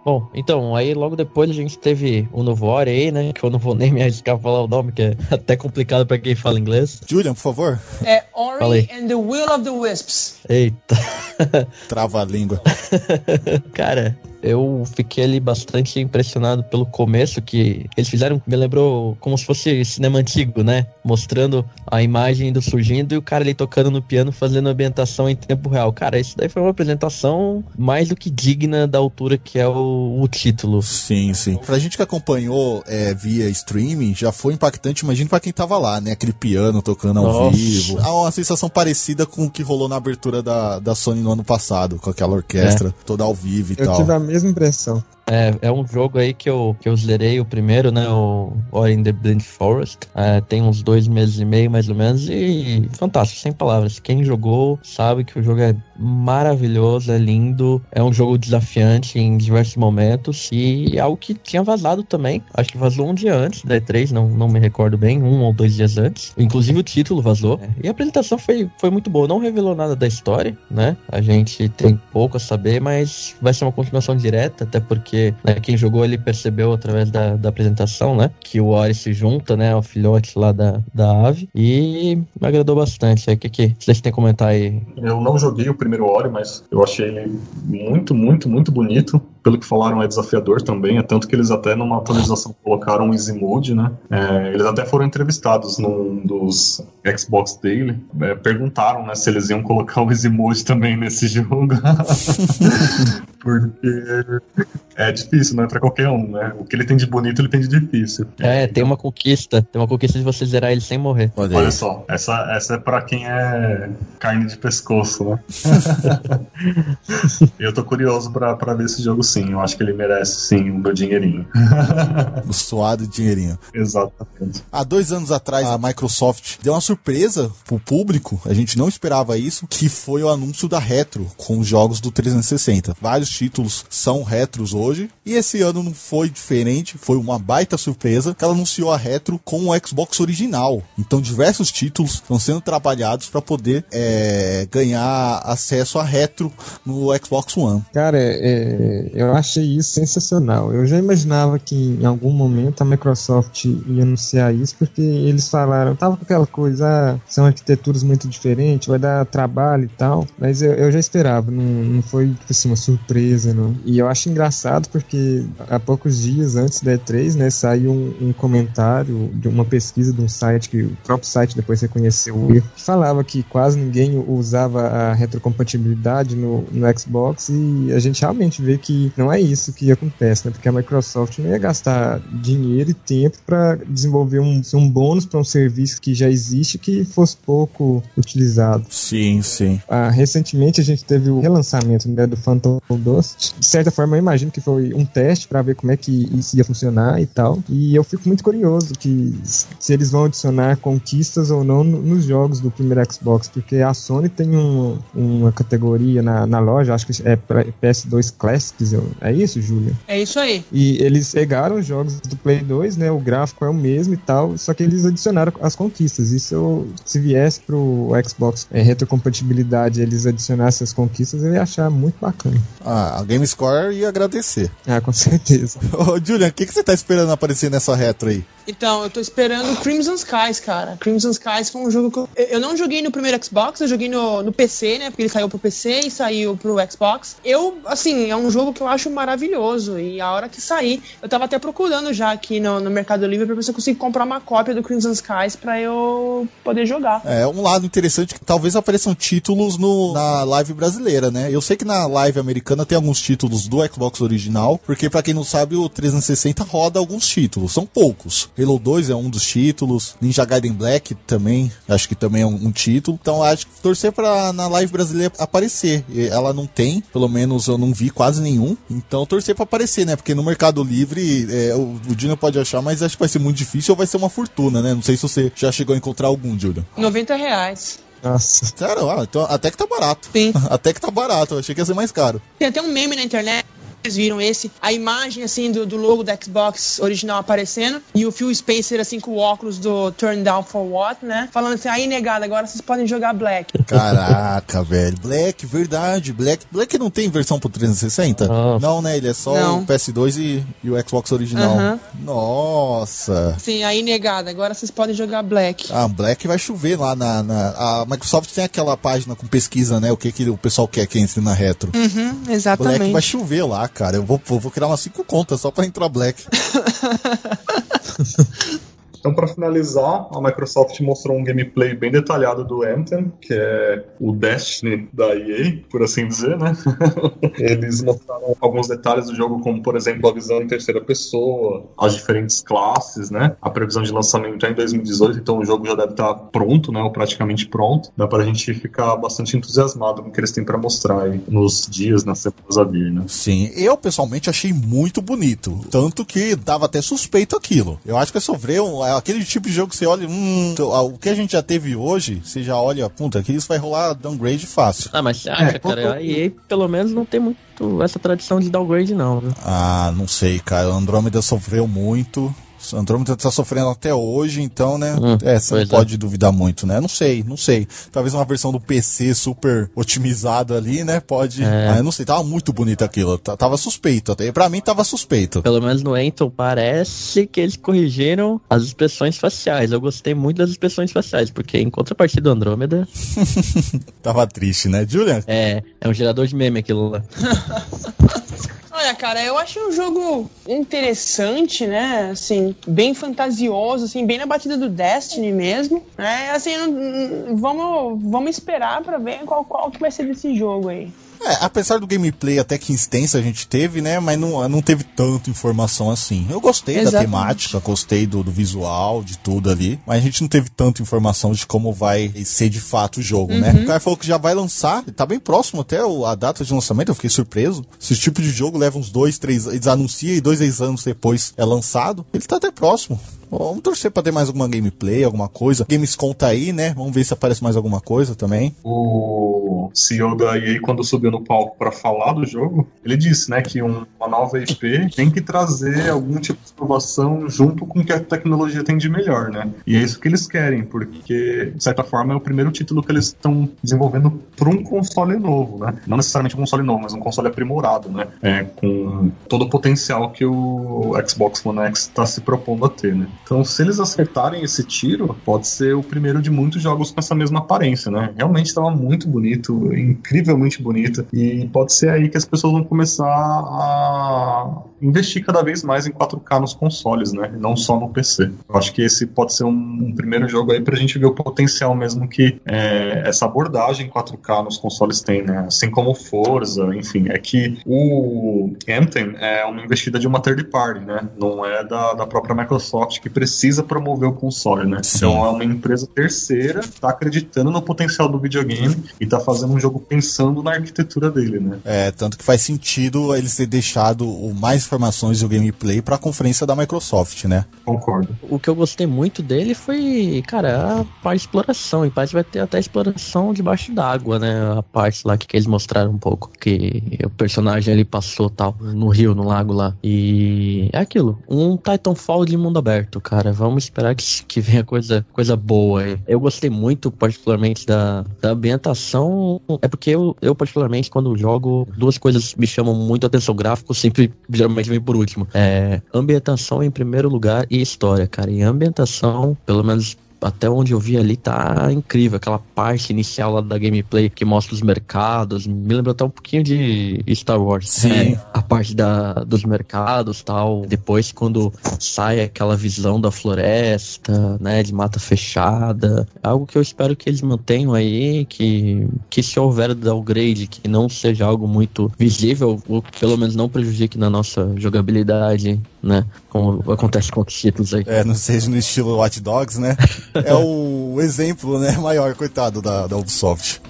Bom, então, aí logo depois a gente teve o novo Ori aí, né? Que eu não vou nem me arriscar a falar o nome, que é até complicado pra quem fala inglês. Julian, por favor, É Ori aí. and the Will of the Wisps. Eita. trava a língua. Cara, eu fiquei ali bastante impressionado pelo começo que eles fizeram, me lembrou como se fosse cinema antigo, né? Mostrando a imagem do surgindo e o cara ali tocando no piano, fazendo a ambientação em tempo real. Cara, isso daí foi uma apresentação mais do que digna da altura que é o, o título. Sim, sim. Pra gente que acompanhou é, via streaming, já foi impactante, imagina pra quem tava lá, né? Aquele piano tocando ao Nossa. vivo. Há uma sensação parecida com o que rolou na abertura da, da Sony no ano passado, com aquela orquestra toda ao vivo e Eu tal. tive a mesma impressão. É, é um jogo aí que eu, que eu zerei o primeiro, né? O Ori in the Blind Forest. É, tem uns dois meses e meio, mais ou menos, e fantástico, sem palavras. Quem jogou sabe que o jogo é maravilhoso, é lindo, é um jogo desafiante em diversos momentos e é algo que tinha vazado também. Acho que vazou um dia antes da E3, não, não me recordo bem, um ou dois dias antes. Inclusive o título vazou. E a apresentação foi, foi muito boa. Não revelou nada da história, né? A gente tem pouco a saber, mas vai ser uma continuação direta, até porque né, quem jogou ali percebeu através da, da apresentação, né? Que o Ori se junta, né? Ao filhote lá da, da ave. E me agradou bastante. O que, que vocês têm a comentar aí? Eu não joguei o primeiro Ori, mas eu achei ele muito, muito, muito bonito. Pelo que falaram, é desafiador também. É tanto que eles até numa atualização colocaram o Easy Mode, né? É, eles até foram entrevistados num dos Xbox Daily. É, perguntaram né, se eles iam colocar o Easy Mode também nesse jogo. Porque é difícil, não é pra qualquer um, né? O que ele tem de bonito, ele tem de difícil. É, tem uma conquista. Tem uma conquista de você zerar ele sem morrer. Olha. Olha só, essa, essa é pra quem é carne de pescoço, né? eu tô curioso pra, pra ver esse jogo sim. Eu acho que ele merece sim o meu dinheirinho. O suado dinheirinho. Exatamente. Há dois anos atrás, a Microsoft deu uma surpresa pro público, a gente não esperava isso, que foi o anúncio da Retro com os jogos do 360. Vários títulos são retros hoje, e esse ano não foi diferente, foi uma baita surpresa que ela anunciou a Retro com o Xbox original. Então, diversos títulos estão sendo trabalhados para poder é, ganhar acesso a Retro no Xbox One. Cara, é, eu achei isso sensacional. Eu já imaginava que em algum momento a Microsoft ia anunciar isso, porque eles falaram, tava com aquela coisa, ah, são arquiteturas muito diferentes, vai dar trabalho e tal, mas eu, eu já esperava, não, não foi tipo assim, uma surpresa, não. E eu acho engraçado porque há poucos dias antes da E3, né, saiu um, um comentário de uma pesquisa de um site que o próprio site depois reconheceu o erro, que falava que quase ninguém usava a retrocompatibilidade no, no Xbox e a gente realmente vê que não é isso que acontece, né? Porque a Microsoft não ia gastar dinheiro e tempo para desenvolver um, um bônus para um serviço que já existe que fosse pouco utilizado. Sim, sim. Ah, recentemente a gente teve o relançamento né, do Phantom Dust. De certa forma, eu imagino que foi um teste para ver como é que isso ia funcionar e tal. E eu fico muito curioso que se eles vão adicionar conquistas ou não no- nos jogos do primeiro Xbox, porque a Sony tem um- uma categoria na, na loja, acho que é pra- PS2 Classics, eu- é isso, Júlia? É isso aí. E eles pegaram os jogos do Play 2, né? O gráfico é o mesmo e tal, só que eles adicionaram as conquistas. Isso eu- se viesse pro Xbox é, retrocompatibilidade, eles adicionassem as conquistas, eu ia achar muito bacana. Ah, a GameScore ia agradecer. Ah, com certeza. Ô, Julian, o que, que você tá esperando aparecer nessa retro aí? Então, eu tô esperando Crimson Skies, cara. Crimson Skies foi um jogo que eu, eu não joguei no primeiro Xbox, eu joguei no, no PC, né? Porque ele saiu pro PC e saiu pro Xbox. Eu, assim, é um jogo que eu acho maravilhoso. E a hora que sair, eu tava até procurando já aqui no, no Mercado Livre pra ver se eu consigo comprar uma cópia do Crimson Skies pra eu poder jogar. É, um lado interessante que talvez apareçam títulos no, na live brasileira, né? Eu sei que na live americana tem alguns títulos do Xbox original, porque pra quem não sabe, o 360 roda alguns títulos, são poucos. Halo 2 é um dos títulos, Ninja Gaiden Black também, acho que também é um, um título. Então acho que torcer pra na live brasileira aparecer. E Ela não tem, pelo menos eu não vi quase nenhum. Então torcer pra aparecer, né? Porque no Mercado Livre, é, o, o Dino pode achar, mas acho que vai ser muito difícil ou vai ser uma fortuna, né? Não sei se você já chegou a encontrar algum, Julian. 90 reais. Nossa. Sério, ah, então até que tá barato. Sim. Até que tá barato, eu achei que ia ser mais caro. Tem até um meme na internet. Vocês viram esse? A imagem, assim, do, do logo da Xbox original aparecendo. E o Phil Spencer, assim, com o óculos do Turn Down for What, né? Falando assim, aí, negado, agora vocês podem jogar Black. Caraca, velho. Black, verdade. Black, Black não tem versão pro 360? Nossa. Não, né? Ele é só Não. o PS2 e, e o Xbox original. Aham. Nossa. Sim, aí, negado, agora vocês podem jogar Black. Ah, Black vai chover lá na, na- A Microsoft tem aquela página com pesquisa, né? O que, que o pessoal quer que entre na retro. Uhum, Black exatamente. vai chover lá, cara. Eu vou, vou, criar umas 5 contas só pra entrar Black. Então, para finalizar, a Microsoft mostrou um gameplay bem detalhado do Anthem, que é o Destiny da EA, por assim dizer, né? Eles mostraram alguns detalhes do jogo, como, por exemplo, a visão em terceira pessoa, as diferentes classes, né? A previsão de lançamento é em 2018, então o jogo já deve estar pronto, né? Ou praticamente pronto. Dá pra gente ficar bastante entusiasmado com o que eles têm para mostrar aí nos dias, nas semanas a vir, né? Sim, eu pessoalmente achei muito bonito. Tanto que dava até suspeito aquilo. Eu acho que é sofreu um- aquele tipo de jogo que você olha, hum, o que a gente já teve hoje, você já olha, puta, que isso vai rolar downgrade fácil. Ah, mas você acha, É, cara? A EA pelo menos não tem muito essa tradição de downgrade, não, viu? Ah, não sei, cara. O Andrômeda sofreu muito. O Andrômeda tá sofrendo até hoje, então, né? Hum, é, você não é. pode duvidar muito, né? Não sei, não sei. Talvez uma versão do PC super otimizada ali, né? Pode. É. Ah, eu não sei, tava muito bonito aquilo. Tá- Tava suspeito até. Pra mim tava suspeito. Pelo menos no Anthem parece que eles corrigiram as expressões faciais. Eu gostei muito das expressões faciais, porque em contrapartida do Andrômeda, Tava triste, né, Julian? é, é um gerador de meme aquilo lá. Olha, cara, eu achei um jogo interessante, né? Assim, bem fantasioso, assim, bem na batida do Destiny mesmo. É, assim, vamos, vamos esperar pra ver qual, qual que vai ser desse jogo aí. É, apesar do gameplay até que extenso a gente teve, né? Mas não, não teve tanta informação assim. Eu gostei Exatamente. da temática, gostei do, do visual, de tudo ali. Mas a gente não teve tanta informação de como vai ser de fato o jogo, né? O cara falou que já vai lançar, tá bem próximo até o- a data de lançamento, eu fiquei surpreso. Esse tipo de jogo leva uns dois, três, eles anunciam e dois, três anos depois é lançado. Ele tá até próximo. Vamos torcer pra ter mais alguma gameplay, alguma coisa. Gamescom tá aí, né? Vamos ver se aparece mais alguma coisa também. O CEO da EA, quando subiu no palco para falar do jogo, ele disse, né, que um- uma nova IP tem que trazer algum tipo de inovação junto com o que a tecnologia tem de melhor, né? E é isso que eles querem, porque, de certa forma, é o primeiro título que eles estão desenvolvendo para um console novo, né? Não necessariamente um console novo, mas um console aprimorado, né? É, com todo o potencial que o Xbox One X está se propondo a ter, né? Então, se eles acertarem esse tiro, pode ser o primeiro de muitos jogos com essa mesma aparência, né? Realmente estava muito bonito, incrivelmente bonito, e pode ser aí que as pessoas vão começar a investir cada vez mais em 4K nos consoles, né? Não só no PC. Eu acho que esse pode ser um, um primeiro jogo aí pra gente ver o potencial mesmo que é, essa abordagem 4K nos consoles tem, né? Assim como Forza, enfim, é que o Anthem é uma investida de uma third party, né? Não é da, da própria Microsoft que precisa promover o console, né? Sim. Então é uma empresa terceira que tá acreditando no potencial do videogame e tá fazendo um jogo pensando na arquitetura dele, né? É, tanto que faz sentido eles ter deixado o mais informações e o gameplay pra conferência da Microsoft, né? Concordo. O que eu gostei muito dele foi, cara, a parte de exploração. E parece que vai ter até exploração debaixo d'água, né? A parte lá que, que eles mostraram um pouco. Que o personagem ali passou tal, no rio, no lago lá. E é aquilo. Um Titanfall de mundo aberto, cara. Vamos esperar que, que venha coisa, coisa boa aí. Eu gostei muito, particularmente, da, da ambientação. É porque eu, eu, particularmente, quando jogo, duas coisas me chamam muito a atenção. Gráfico sempre, geralmente, vem por último. É ambientação em primeiro lugar e história, cara. E ambientação, pelo menos até onde eu vi ali tá incrível. Aquela parte inicial lá da gameplay que mostra os mercados. Me lembrou até um pouquinho de Star Wars. Sim. É, a parte da, dos mercados tal. Depois, quando sai aquela visão da floresta, né? De mata fechada. É Algo que eu espero que eles mantenham aí. Que, que se houver downgrade, que não seja algo muito visível, ou pelo menos não prejudique na nossa jogabilidade, né? Como acontece com outros títulos aí. É, não seja no estilo Watch Dogs, né? É o exemplo, né, maior, coitado da, da Ubisoft.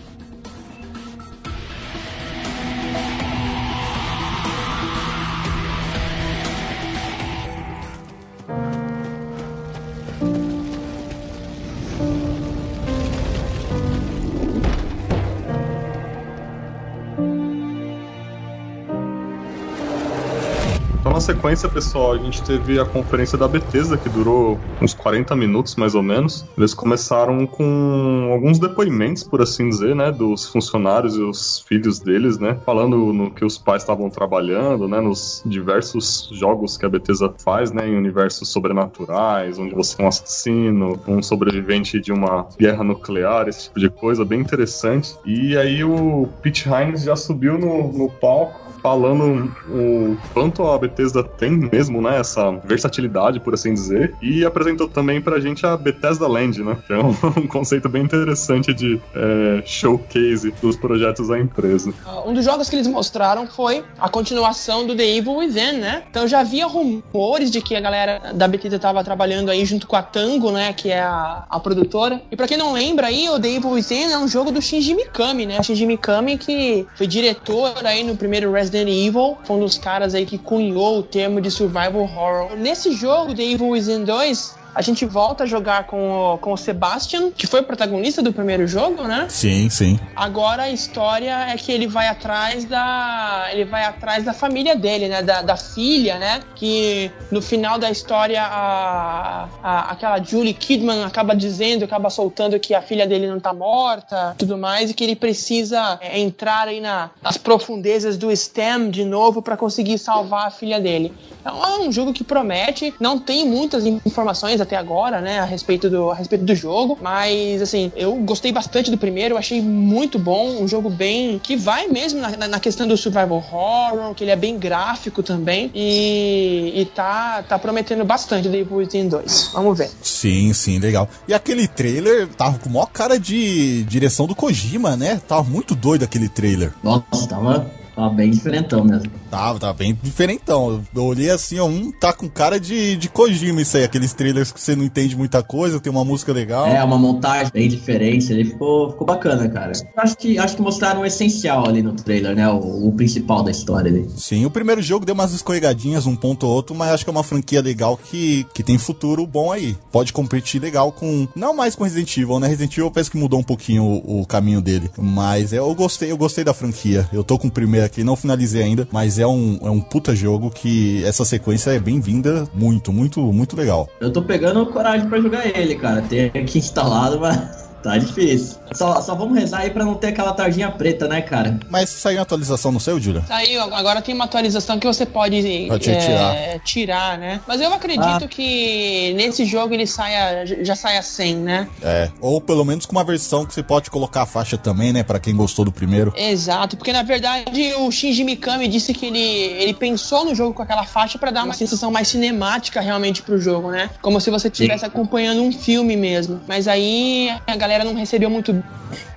Na sequência, pessoal, a gente teve a conferência da Bethesda, que durou uns 40 minutos, mais ou menos. Eles começaram com alguns depoimentos, por assim dizer, né, dos funcionários e os filhos deles, né, falando no que os pais estavam trabalhando, né, nos diversos jogos que a Bethesda faz, né, em universos sobrenaturais, onde você é um assassino, um sobrevivente de uma guerra nuclear, esse tipo de coisa, bem interessante. E aí o Pete Hines já subiu no, no palco falando o quanto a Bethesda tem mesmo, né, essa versatilidade, por assim dizer, e apresentou também pra gente a Bethesda Land, né, que é um, um conceito bem interessante de é, showcase dos projetos da empresa. Um dos jogos que eles mostraram foi a continuação do The Evil Within, né? Então já havia rumores de que a galera da Bethesda estava trabalhando aí junto com a Tango, né? Que é a, a produtora. E pra quem não lembra aí, o The Evil Within é um jogo do Shinji Mikami, né? Shinji Mikami que foi diretor aí no primeiro Resident Evil, foi um dos caras aí que cunhou o termo de survival horror. Nesse jogo, The Evil Within 2, a gente volta a jogar com o, com o Sebastian, que foi o protagonista do primeiro jogo, né? Sim, sim. Agora a história é que ele vai atrás da. Ele vai atrás da família dele, né? Da, da filha, né? Que no final da história a, a- aquela Julie Kidman acaba dizendo, acaba soltando que a filha dele não tá morta tudo mais, e que ele precisa é, entrar aí na, nas profundezas do STEM de novo para conseguir salvar a filha dele. Então é um jogo que promete, não tem muitas informações, até agora, né, a respeito do, a respeito do jogo, mas assim, eu gostei bastante do primeiro, achei muito bom, um jogo bem que vai mesmo na, na questão do survival horror, que ele é bem gráfico também e, e tá, tá prometendo bastante do Evil Within 2. Vamos ver. Sim, sim, legal. E aquele trailer tava com maior cara de direção do Kojima, né? Tava muito doido aquele trailer. Nossa, tava Tava bem diferentão mesmo. Tava, tava bem diferentão. Eu olhei assim, ó, um tá com cara de, de Kojima isso aí, aqueles trailers que você não entende muita coisa, tem uma música legal. É, uma montagem bem diferente, ele ficou, ficou bacana, cara. Acho que, acho que mostraram o essencial ali no trailer, né? O, o principal da história ali. Sim, o primeiro jogo deu umas escorregadinhas, um ponto ou outro, mas acho que é uma franquia legal que, que tem futuro bom aí. Pode competir legal com. Não mais com Resident Evil, né? Resident Evil parece que mudou um pouquinho o, o caminho dele. Mas é, eu gostei, eu gostei da franquia. Eu tô com o primeiro aqui, não finalizei ainda, mas é um, é um puta jogo que essa sequência é bem-vinda, muito, muito, muito legal. Eu tô pegando coragem para jogar ele, cara. Tem aqui instalado, mas Tá difícil. Só, só vamos rezar aí pra não ter aquela tarjinha preta, né, cara? Mas saiu atualização no seu, Júlia? Saiu, agora tem uma atualização que você pode, pode é, tirar. tirar, né? Mas eu acredito ah. que nesse jogo ele saia, já saia 100, né? É, ou pelo menos com uma versão que você pode colocar a faixa também, né, pra quem gostou do primeiro. Exato, porque na verdade o Shinji Mikami disse que ele, ele pensou no jogo com aquela faixa para dar uma sensação mais cinemática realmente pro jogo, né? Como se você estivesse acompanhando um filme mesmo. Mas aí a galera galera não recebeu muito.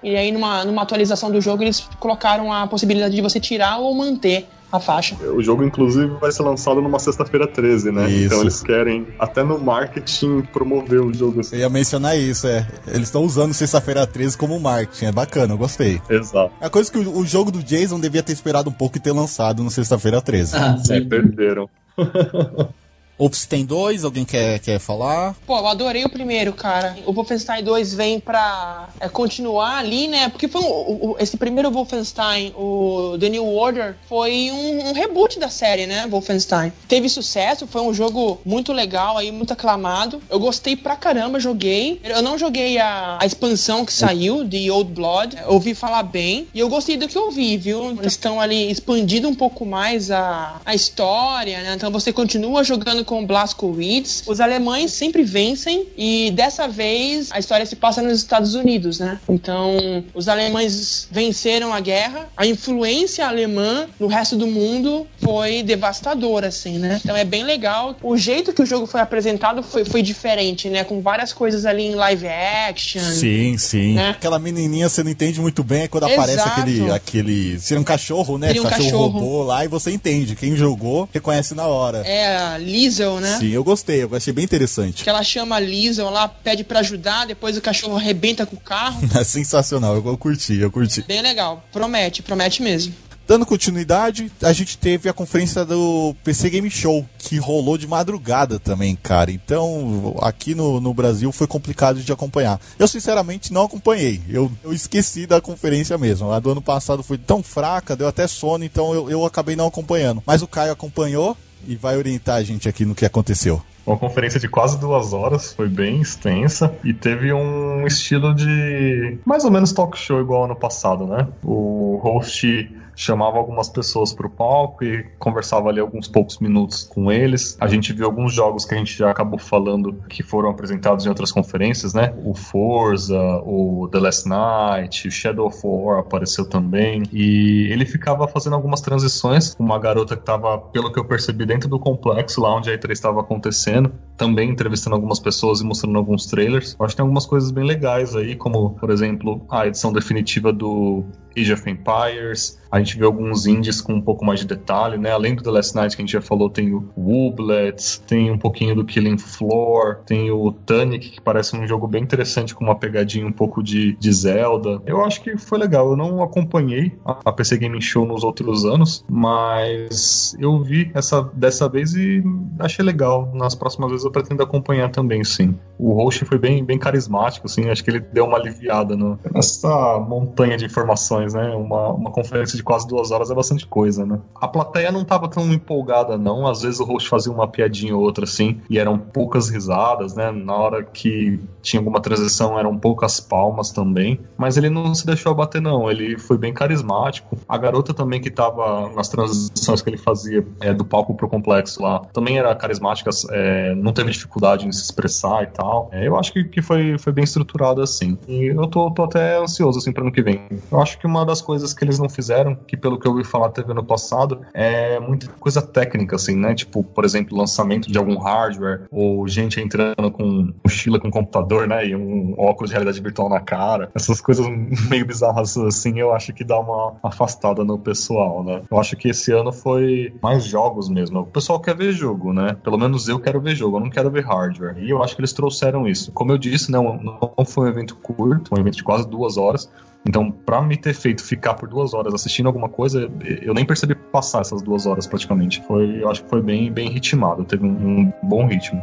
E aí, numa, numa atualização do jogo, eles colocaram a possibilidade de você tirar ou manter a faixa. O jogo, inclusive, vai ser lançado numa sexta-feira 13, né? Isso. Então eles querem, até no marketing, promover o jogo assim. Eu ia mencionar isso, é. Eles estão usando sexta-feira 13 como marketing. É bacana, eu gostei. Exato. É a coisa que o, o jogo do Jason devia ter esperado um pouco e ter lançado no sexta-feira 13. Ah, sim. É, perderam. Ops tem dois, alguém quer, quer falar? Pô, eu adorei o primeiro, cara. O Wolfenstein 2 vem pra é, continuar ali, né? Porque foi um, o, esse primeiro Wolfenstein, o The New Order, foi um, um, reboot da série, né? Wolfenstein. Teve sucesso, foi um jogo muito legal aí, muito aclamado. Eu gostei pra caramba, joguei. Eu não joguei a, a expansão que saiu, The Old Blood. ouvi falar bem. E eu gostei do que eu vi, viu? Eles estão ali expandindo um pouco mais a, a história, né? Então você continua jogando com Blaskowitz. Os alemães sempre vencem e dessa vez a história se passa nos Estados Unidos, né? Então, os alemães venceram a guerra. A influência alemã no resto do mundo foi devastadora, assim, né? Então é bem legal. O jeito que o jogo foi apresentado foi, foi diferente, né? Com várias coisas ali em live action. Sim, sim. Né? Aquela menininha você não entende muito bem é quando Exato. aparece aquele, aquele. Seria um cachorro, né? Um cachorro, cachorro robô lá e você entende. Quem jogou reconhece na hora. É, a Liesel, né? Sim, eu gostei, eu achei bem interessante. Que ela chama a Liesel lá, pede para ajudar, depois o cachorro arrebenta com o carro. é sensacional, eu, eu curti, eu curti. Bem legal, promete, promete mesmo. Dando continuidade, a gente teve a conferência do PC Game Show, que rolou de madrugada também, cara. Então, aqui no, no Brasil foi complicado de acompanhar. Eu, sinceramente, não acompanhei. Eu, eu esqueci da conferência mesmo. A do ano passado foi tão fraca, deu até sono, então eu, eu acabei não acompanhando. Mas o Caio acompanhou e vai orientar a gente aqui no que aconteceu. Uma conferência de quase duas horas, foi bem extensa e teve um estilo de mais ou menos talk show igual ano passado, né? O host chamava algumas pessoas para o palco e conversava ali alguns poucos minutos com eles. A gente viu alguns jogos que a gente já acabou falando que foram apresentados em outras conferências, né? O Forza, o The Last Night, o Shadow of War apareceu também. E ele ficava fazendo algumas transições. Uma garota que estava, pelo que eu percebi, dentro do complexo lá onde a E3 estava acontecendo, também entrevistando algumas pessoas e mostrando alguns trailers. Eu acho que tem algumas coisas bem legais aí, como, por exemplo, a edição definitiva do Age of Empires. A gente vê alguns indies com um pouco mais de detalhe, né? Além do The Last Night que a gente já falou, tem o Wooblets, tem um pouquinho do Killing Floor, tem o Tunic, que parece um jogo bem interessante com uma pegadinha um pouco de, de Zelda. Eu acho que foi legal. Eu não acompanhei a PC Gaming Show nos outros anos, mas eu vi essa dessa vez e achei legal. Nas próximas vezes eu pretendo acompanhar também, sim. o host foi bem, bem carismático, assim, acho que ele deu uma aliviada no, nessa montanha de informações, né? Uma, uma conferência de quase duas horas é bastante coisa, né? A plateia não tava tão empolgada, não. Às vezes o host fazia uma piadinha ou outra, assim, e eram poucas risadas, né? Na hora que tinha alguma transição eram poucas palmas também, mas ele não se deixou abater, não. Ele foi bem carismático. A garota também que tava nas transições que ele fazia é, do palco pro complexo lá, também era carismática, é, não teve dificuldade em se expressar e tal. É, eu acho que, que foi, foi bem estruturado assim. E eu tô, tô até ansioso assim para ano que vem. Eu acho que uma das coisas que eles não fizeram, que pelo que eu ouvi falar teve no passado, é muita coisa técnica, assim, né? Tipo, por exemplo, lançamento de algum hardware, ou gente entrando com mochila com computador, né? E um óculos de realidade virtual na cara. Essas coisas meio bizarras assim, eu acho que dá uma afastada no pessoal, né? Eu acho que esse ano foi mais jogos mesmo. O pessoal quer ver jogo, né? Pelo menos eu quero ver jogo, eu não quero ver hardware. E eu acho que eles trouxeram isso. Como eu disse, não, não foi um evento curto, um evento de quase duas horas. Então, pra me ter feito ficar por duas horas assistindo alguma coisa, eu nem percebi passar essas duas horas praticamente. Foi, eu acho que foi bem, bem ritmado, teve um, um bom ritmo.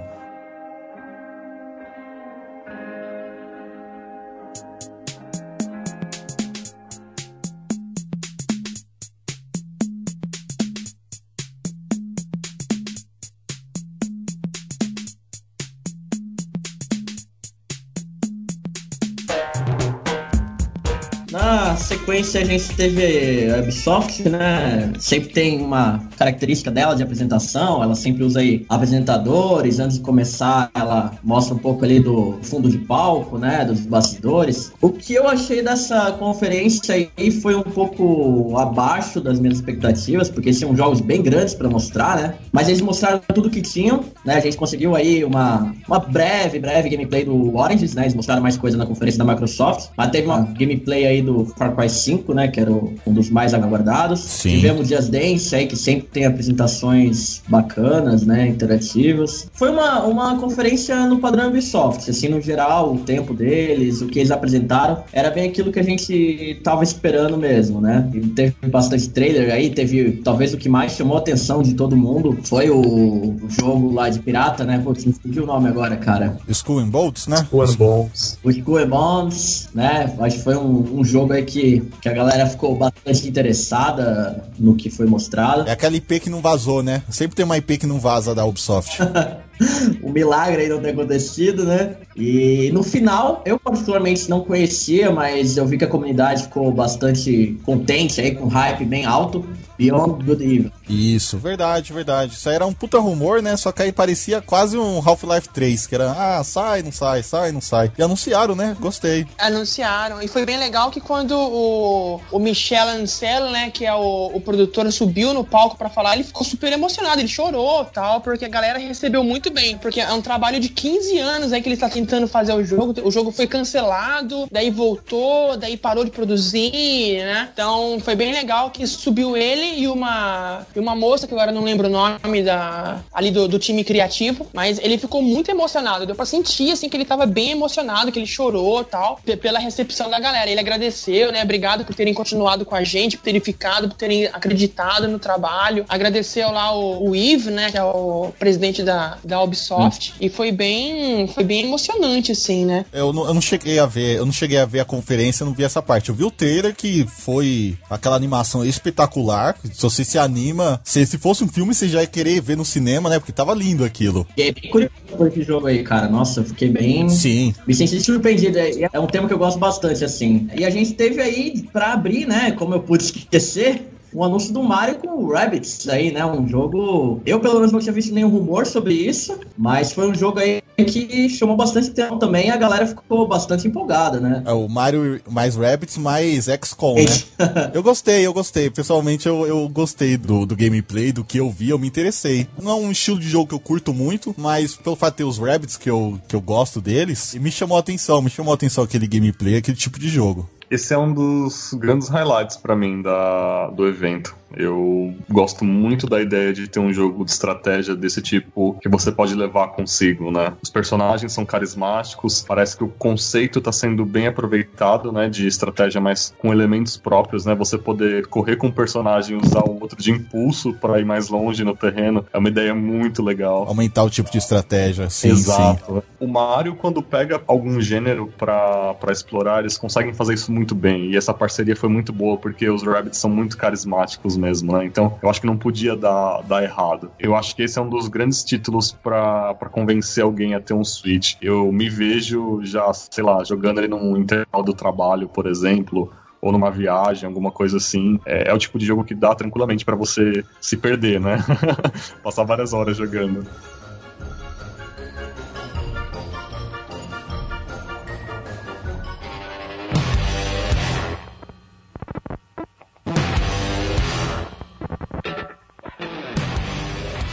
Sequência a gente teve a Ubisoft, né? Sempre tem uma característica dela de apresentação, ela sempre usa aí apresentadores, antes de começar ela mostra um pouco ali do fundo de palco, né? Dos bastidores. O que eu achei dessa conferência aí foi um pouco abaixo das minhas expectativas, porque são jogos bem grandes para mostrar, né? Mas eles mostraram tudo que tinham, né? A gente conseguiu aí uma, uma breve, breve gameplay do Orange, né? Eles mostraram mais coisa na conferência da Microsoft, mas teve uma gameplay aí do Far Cry 5, né? Que era um dos mais aguardados. Sim. Tivemos Just Dance aí, que sempre tem apresentações bacanas, né? Interativas. Foi uma, uma conferência no padrão Ubisoft, assim, no geral, o tempo deles, o que eles apresentaram, era bem aquilo que a gente tava esperando mesmo, né? E teve bastante trailer aí, teve talvez o que mais chamou a atenção de todo mundo foi o, o jogo lá de pirata, né? Putz, me fugiu o nome agora, cara. Skull and Bolts, né? One Bones. O Skull and Bones, né? Acho que foi um, um jogo aí que, que a galera ficou bastante interessada no que foi mostrado. É aquela IP que não vazou, né? Sempre tem uma IP que não vaza da Ubisoft. o milagre aí não ter acontecido, né? E no final, eu particularmente não conhecia, mas eu vi que a comunidade ficou bastante contente aí, com hype bem alto. Beyond Good Evil. Isso, verdade, verdade. Isso aí era um puta rumor, né? Só que aí parecia quase um Half-Life 3, que era, ah, sai, não sai, sai, não sai. E anunciaram, né? Gostei. Anunciaram. E foi bem legal que quando o, o Michel Ancel, né, que é o, o produtor, subiu no palco pra falar, ele ficou super emocionado, ele chorou tal, porque a galera recebeu muito bem. Porque é um trabalho de 15 anos aí que ele tá tentando fazer o jogo. O jogo foi cancelado, daí voltou, daí parou de produzir, né? Então foi bem legal que subiu ele e uma, e uma moça, que agora não lembro o nome da, ali do, do time criativo, mas ele ficou muito emocionado. Deu pra sentir, assim, que ele tava bem emocionado, que ele chorou tal, pela recepção da galera. Ele agradeceu, né? Obrigado por terem continuado com a gente, por terem ficado, por terem acreditado no trabalho. Agradeceu lá o, o Yves, né? Que é o presidente da, da Ubisoft. E foi bem, foi bem emocionante, assim, né? Eu não, eu não cheguei a ver, eu não cheguei a ver a conferência, não vi essa parte. Eu vi o trailer que foi aquela animação espetacular. Se você se anima, se, se fosse um filme, você já ia querer ver no cinema, né? Porque tava lindo aquilo. Fiquei bem curioso por esse jogo aí, cara. Nossa, eu fiquei bem. Sim. Me senti surpreendido. É é um tema que eu gosto bastante, assim. E a gente teve aí, pra abrir, né? Como eu pude esquecer. Um anúncio do Mario com o Rabbids aí, né? Um jogo. Eu, pelo menos, não tinha visto nenhum rumor sobre isso, mas foi um jogo aí que chamou bastante atenção também. A galera ficou bastante empolgada, né? É o Mario mais Rabbits mais XCOM, né? eu gostei, eu gostei. Pessoalmente, eu, eu gostei do, do gameplay, do que eu vi, eu me interessei. Não é um estilo de jogo que eu curto muito, mas pelo fato de ter os Rabbits, que eu, que eu gosto deles, me chamou a atenção, me chamou a atenção aquele gameplay, aquele tipo de jogo. Esse é um dos grandes highlights pra mim da, do evento. Eu gosto muito da ideia de ter um jogo de estratégia desse tipo que você pode levar consigo, né? Os personagens são carismáticos, parece que o conceito está sendo bem aproveitado, né? De estratégia, mas com elementos próprios, né? Você poder correr com um personagem e usar o outro de impulso para ir mais longe no terreno é uma ideia muito legal. Aumentar o tipo de estratégia, sim, Exato. sim. O Mario, quando pega algum gênero para explorar, eles conseguem fazer isso muito bem. E essa parceria foi muito boa, porque os Rabbits são muito carismáticos mesmo, né? Então, eu acho que não podia dar, dar errado. Eu acho que esse é um dos grandes títulos para convencer alguém a ter um Switch. Eu me vejo já, sei lá, jogando ele num intervalo do trabalho, por exemplo, ou numa viagem, alguma coisa assim. É, é o tipo de jogo que dá tranquilamente para você se perder, né? Passar várias horas jogando.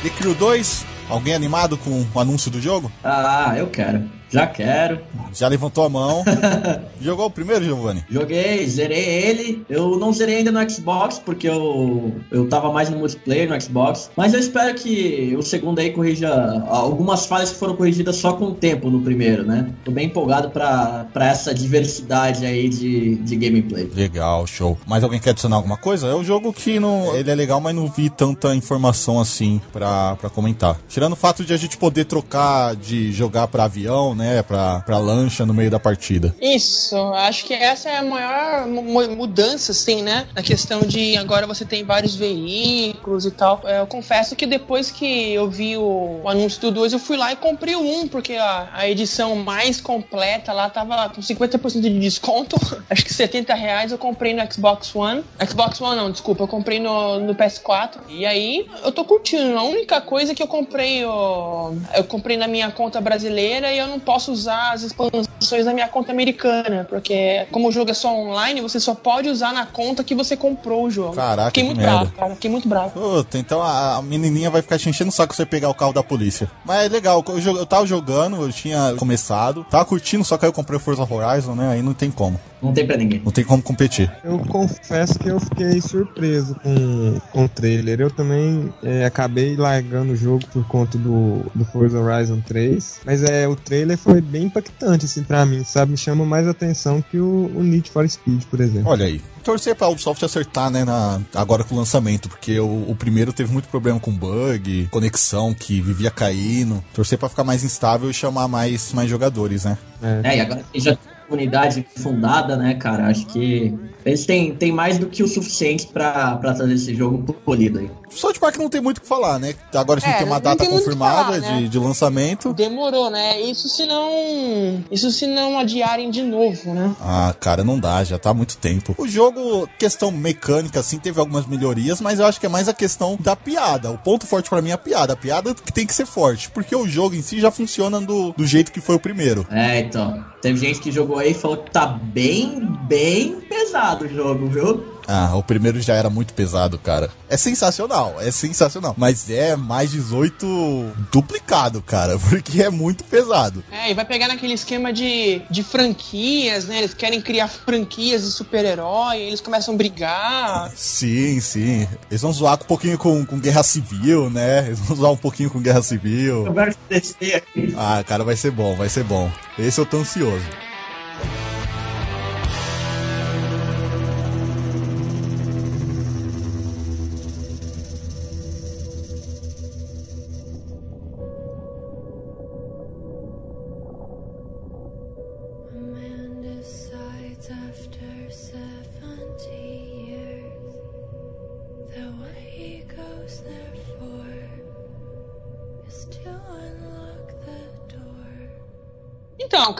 The Crew 2, alguém animado com o anúncio do jogo? Ah, eu quero. Já quero. Já levantou a mão. Jogou o primeiro, Giovanni? Joguei, zerei ele. Eu não zerei ainda no Xbox, porque eu, eu tava mais no multiplayer no Xbox. Mas eu espero que o segundo aí corrija algumas falhas que foram corrigidas só com o tempo no primeiro, né? Tô bem empolgado pra, pra essa diversidade aí de, de gameplay. Legal, show. Mais alguém quer adicionar alguma coisa? É um jogo que não, ele é legal, mas não vi tanta informação assim pra, pra comentar. Tirando o fato de a gente poder trocar de jogar pra avião, né? Pra, pra lancha no meio da partida. Isso, acho que essa é a maior mu- mudança, assim, né? Na questão de agora você tem vários veículos e tal. É, Eu confesso que depois que eu vi o, anúncio do 2, eu fui lá e comprei o 1, porque a, a edição mais completa lá tava com 50% de desconto. Acho que 70 reais eu comprei no Xbox One. Xbox One não, desculpa, eu comprei no, no PS4. E aí eu tô curtindo. A única coisa que eu comprei, ó, eu comprei na minha conta brasileira e eu não posso usar as expansões da minha conta americana, porque como o jogo é só online, você só pode usar na conta que você comprou o jogo. Caraca, Fiquei que muito merda. bravo, cara. Fiquei muito bravo. Puta, então a, menininha vai ficar te enchendo o saco você pegar o carro da polícia. Mas é legal, eu, eu tava jogando, eu tinha começado, tava curtindo, só que aí eu comprei o Forza Horizon, né? Aí não tem como. Não tem pra ninguém. Não tem como competir. Eu confesso que eu fiquei surpreso com, com o trailer. Eu também é, acabei largando o jogo por conta do, do Forza Horizon 3. Mas é, o trailer foi bem impactante, assim, pra mim, sabe? Me chama mais atenção que o, o Need for Speed, por exemplo. Olha aí. Torcer pra Ubisoft acertar, né, na, agora com o lançamento, porque o, o primeiro teve muito problema com bug, conexão que vivia caindo. Torcer pra ficar mais instável e chamar mais, mais jogadores, né? É, e agora já comunidade fundada, né, cara? Acho que eles têm, têm mais do que o suficiente pra, pra trazer esse jogo polido aí. South Park não tem muito o que falar, né? Agora a gente É, tem uma data tem confirmada falar, né? de, de lançamento. Demorou, né? Isso se não. Isso se não adiarem de novo, né? Ah, cara, não dá, já tá há muito tempo. O jogo, questão mecânica, assim, teve algumas melhorias, mas eu acho que é mais a questão da piada. O ponto forte pra mim é a piada. A piada que tem que ser forte, porque o jogo em si já funciona do, do jeito que foi o primeiro. É, então. Teve gente que jogou aí e falou que tá bem, bem pesado o jogo, viu? Ah, o primeiro já era muito pesado, cara. É sensacional, é sensacional. Mas é mais 18 duplicado, cara, porque é muito pesado. É, e vai pegar naquele esquema de, de franquias, né? Eles querem criar franquias de super-herói, eles começam a brigar. Sim, sim. Eles vão zoar um pouquinho com, com Guerra Civil, né? Eles vão zoar um pouquinho com Guerra Civil. Eu quero descer aqui. Ah, cara, vai ser bom, vai ser bom. Esse eu tô ansioso.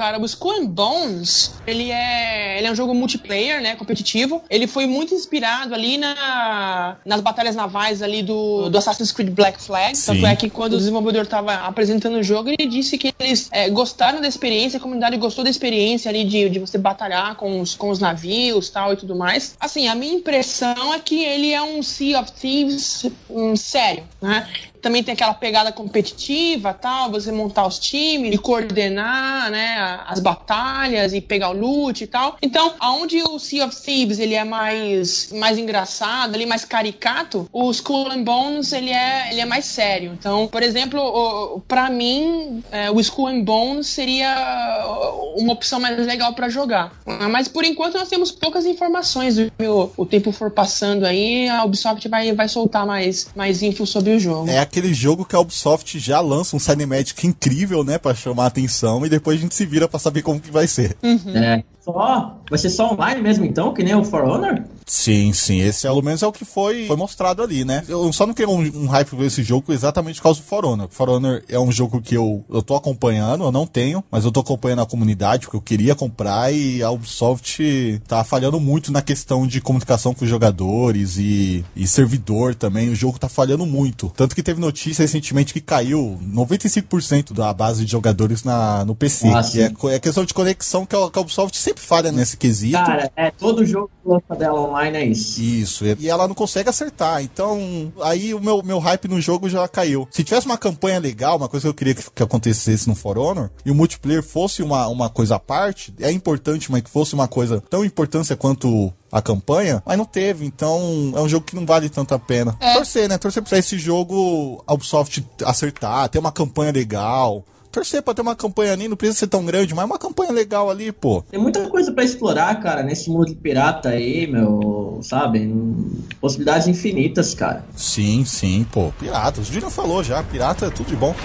Cara, o Skull and Bones, ele é, ele é um jogo multiplayer, né, competitivo. Ele foi muito inspirado ali na, nas batalhas navais ali do, do Assassin's Creed Black Flag. Sim. Tanto é que quando o desenvolvedor estava apresentando o jogo, ele disse que eles é, gostaram da experiência, a comunidade gostou da experiência ali de, de você batalhar com os, com os navios tal e tudo mais. Assim, a minha impressão é que ele é um Sea of Thieves um, sério, né? Também tem aquela pegada competitiva, tal, você montar os times e coordenar, né, as batalhas e pegar o loot e tal. Então, aonde o Sea of Thieves ele é mais mais engraçado, ali mais caricato, o Skull and Bones ele é ele é mais sério. Então, por exemplo, pra mim, é, o Skull and Bones seria uma opção mais legal pra jogar. Mas por enquanto nós temos poucas informações. O, o tempo for passando aí, a Ubisoft vai, vai soltar mais, mais info sobre o jogo. É aquele jogo que a Ubisoft já lança um Cinematic incrível, né, Pra chamar a atenção e depois a gente se vira pra saber como que vai ser. É. Só. Vai ser só online mesmo então, que nem o For Honor? Sim, sim, esse pelo menos é o que foi, foi mostrado ali, né? Eu só não quero um, um hype por esse jogo exatamente por causa do For Honor. For Honor é um jogo que eu, eu tô acompanhando, eu não tenho, mas eu tô acompanhando a comunidade porque eu queria comprar e a Ubisoft tá falhando muito na questão de comunicação com os jogadores e, e servidor também. O jogo tá falhando muito. Tanto que teve notícia recentemente que caiu 95% da base de jogadores na, no PC. Ah, que é, é questão de conexão que a, que a Ubisoft sempre falha nesse quesito. Cara, é todo jogo que lança dela online é isso. Isso, e ela não consegue acertar. Então, aí o meu, meu hype no jogo já caiu. Se tivesse uma campanha legal, uma coisa que eu queria que, que acontecesse no For Honor, e o multiplayer fosse uma, uma coisa à parte, é importante, mas que fosse uma coisa tão importância quanto a campanha, mas não teve. Então, é um jogo que não vale tanto a pena. Torcer, né? Torcer pra esse jogo a Ubisoft acertar, ter uma campanha legal. Torcer pra ter uma campanha ali, não precisa ser tão grande, mas uma campanha legal ali, pô. Tem muita coisa pra explorar, cara, nesse mundo de pirata aí, meu, sabe? Possibilidades infinitas, cara. Sim, sim, pô. Piratas. O Júnior falou já, pirata é tudo de bom.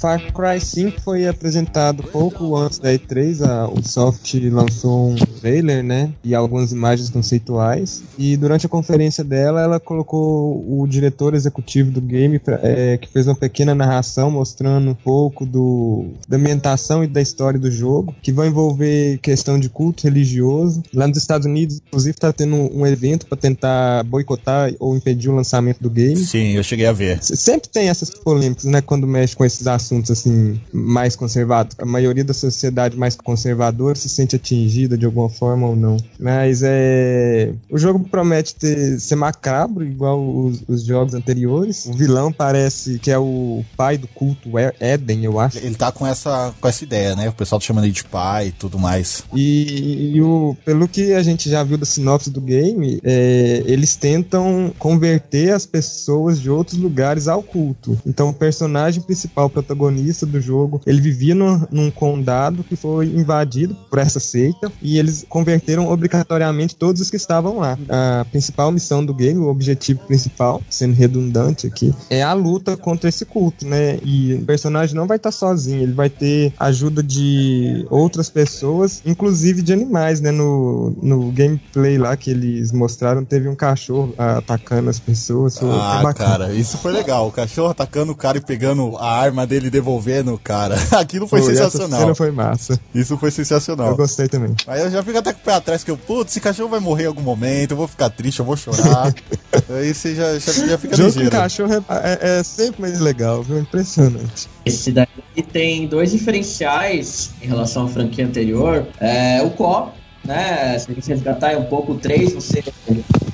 Far Cry 5 foi apresentado pouco antes da E3. A Ubisoft lançou um trailer, né? E algumas imagens conceituais. E durante a conferência dela, ela colocou o diretor executivo do game, pra- é, que fez uma pequena narração mostrando um pouco do, da ambientação e da história do jogo, que vai envolver questão de culto religioso. Lá nos Estados Unidos, inclusive, está tendo um evento para tentar boicotar ou impedir o lançamento do game. Sim, eu cheguei a ver. Se- Sempre tem essas polêmicas, né, quando mexe com esses assuntos assim mais conservados. A maioria da sociedade mais conservadora se sente atingida de alguma forma ou não. Mas é, o jogo promete ter, ser macabro igual os, os jogos anteriores. O vilão parece que é o pai do culto E- Éden, eu acho. Ele tá com essa, com essa ideia, né? O pessoal tá chamando ele de pai e tudo mais. E, e o, pelo que a gente já viu da sinopse do game, é, eles tentam converter as pessoas de outros lugares ao culto. Então, o personagem principal, o protagonista do jogo, ele vivia no- num condado que foi invadido por essa seita e eles converteram obrigatoriamente todos os que estavam lá. A principal missão do game, o objetivo principal, sendo redundante aqui, é a luta contra esse culto, né? E o personagem não vai estar sozinho, ele vai ter ajuda de outras pessoas, inclusive de animais, né? No, no gameplay lá que eles mostraram, teve um cachorro atacando as pessoas. Ah, cara, isso foi legal. O cachorro atacando o cara e pegando a arma dele e devolvendo, cara. Aquilo foi, Foi, essa sensacional. cena foi massa. Isso foi sensacional. Eu gostei também. Aí eu já fico até com o pé atrás, que eu, putz, esse cachorro vai morrer em algum momento, eu vou ficar triste, eu vou chorar. Aí você já, já, já fica Jogo ligeiro. cachorro é, é- é sempre mais legal, viu? Impressionante. Esse daí tem dois diferenciais em relação à franquia anterior. É, o co né? Se a gente resgatar um pouco o 3, você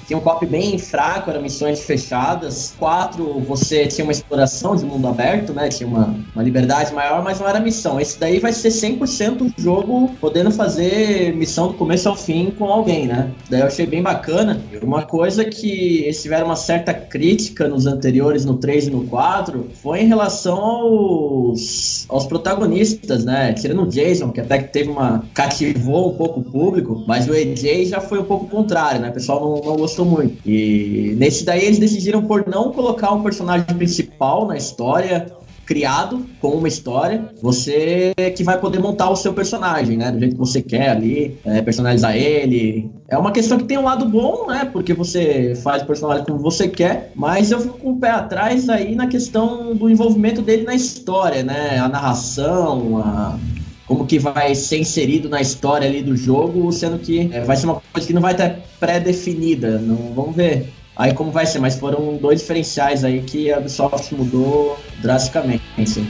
tinha um cop bem fraco, eram missões fechadas. 4, você tinha uma exploração de mundo aberto, né? Tinha uma, uma liberdade maior, mas não era missão. Esse daí vai ser 100% o jogo podendo fazer missão do começo ao fim com alguém, né? Daí eu achei bem bacana. Uma coisa que eles tiveram uma certa crítica nos anteriores, no 3 e no 4, foi em relação aos, aos protagonistas, né? Tirando o Jason, que até que teve uma. cativou um pouco o público, mas o AJ já foi um pouco contrário, né? O pessoal não, não gostou muito. E nesse daí eles decidiram por não colocar um personagem principal na história criado com uma história, você que vai poder montar o seu personagem, né? Do jeito que você quer ali, é, personalizar ele. É uma questão que tem um lado bom, né? Porque você faz o personagem como você quer, mas eu fico com o pé atrás aí na questão do envolvimento dele na história, né? A narração, a como que vai ser inserido na história ali do jogo, sendo que é, vai ser uma coisa que não vai estar pré-definida. Não, vamos ver aí como vai ser, mas foram dois diferenciais aí que a Ubisoft mudou drasticamente. Assim.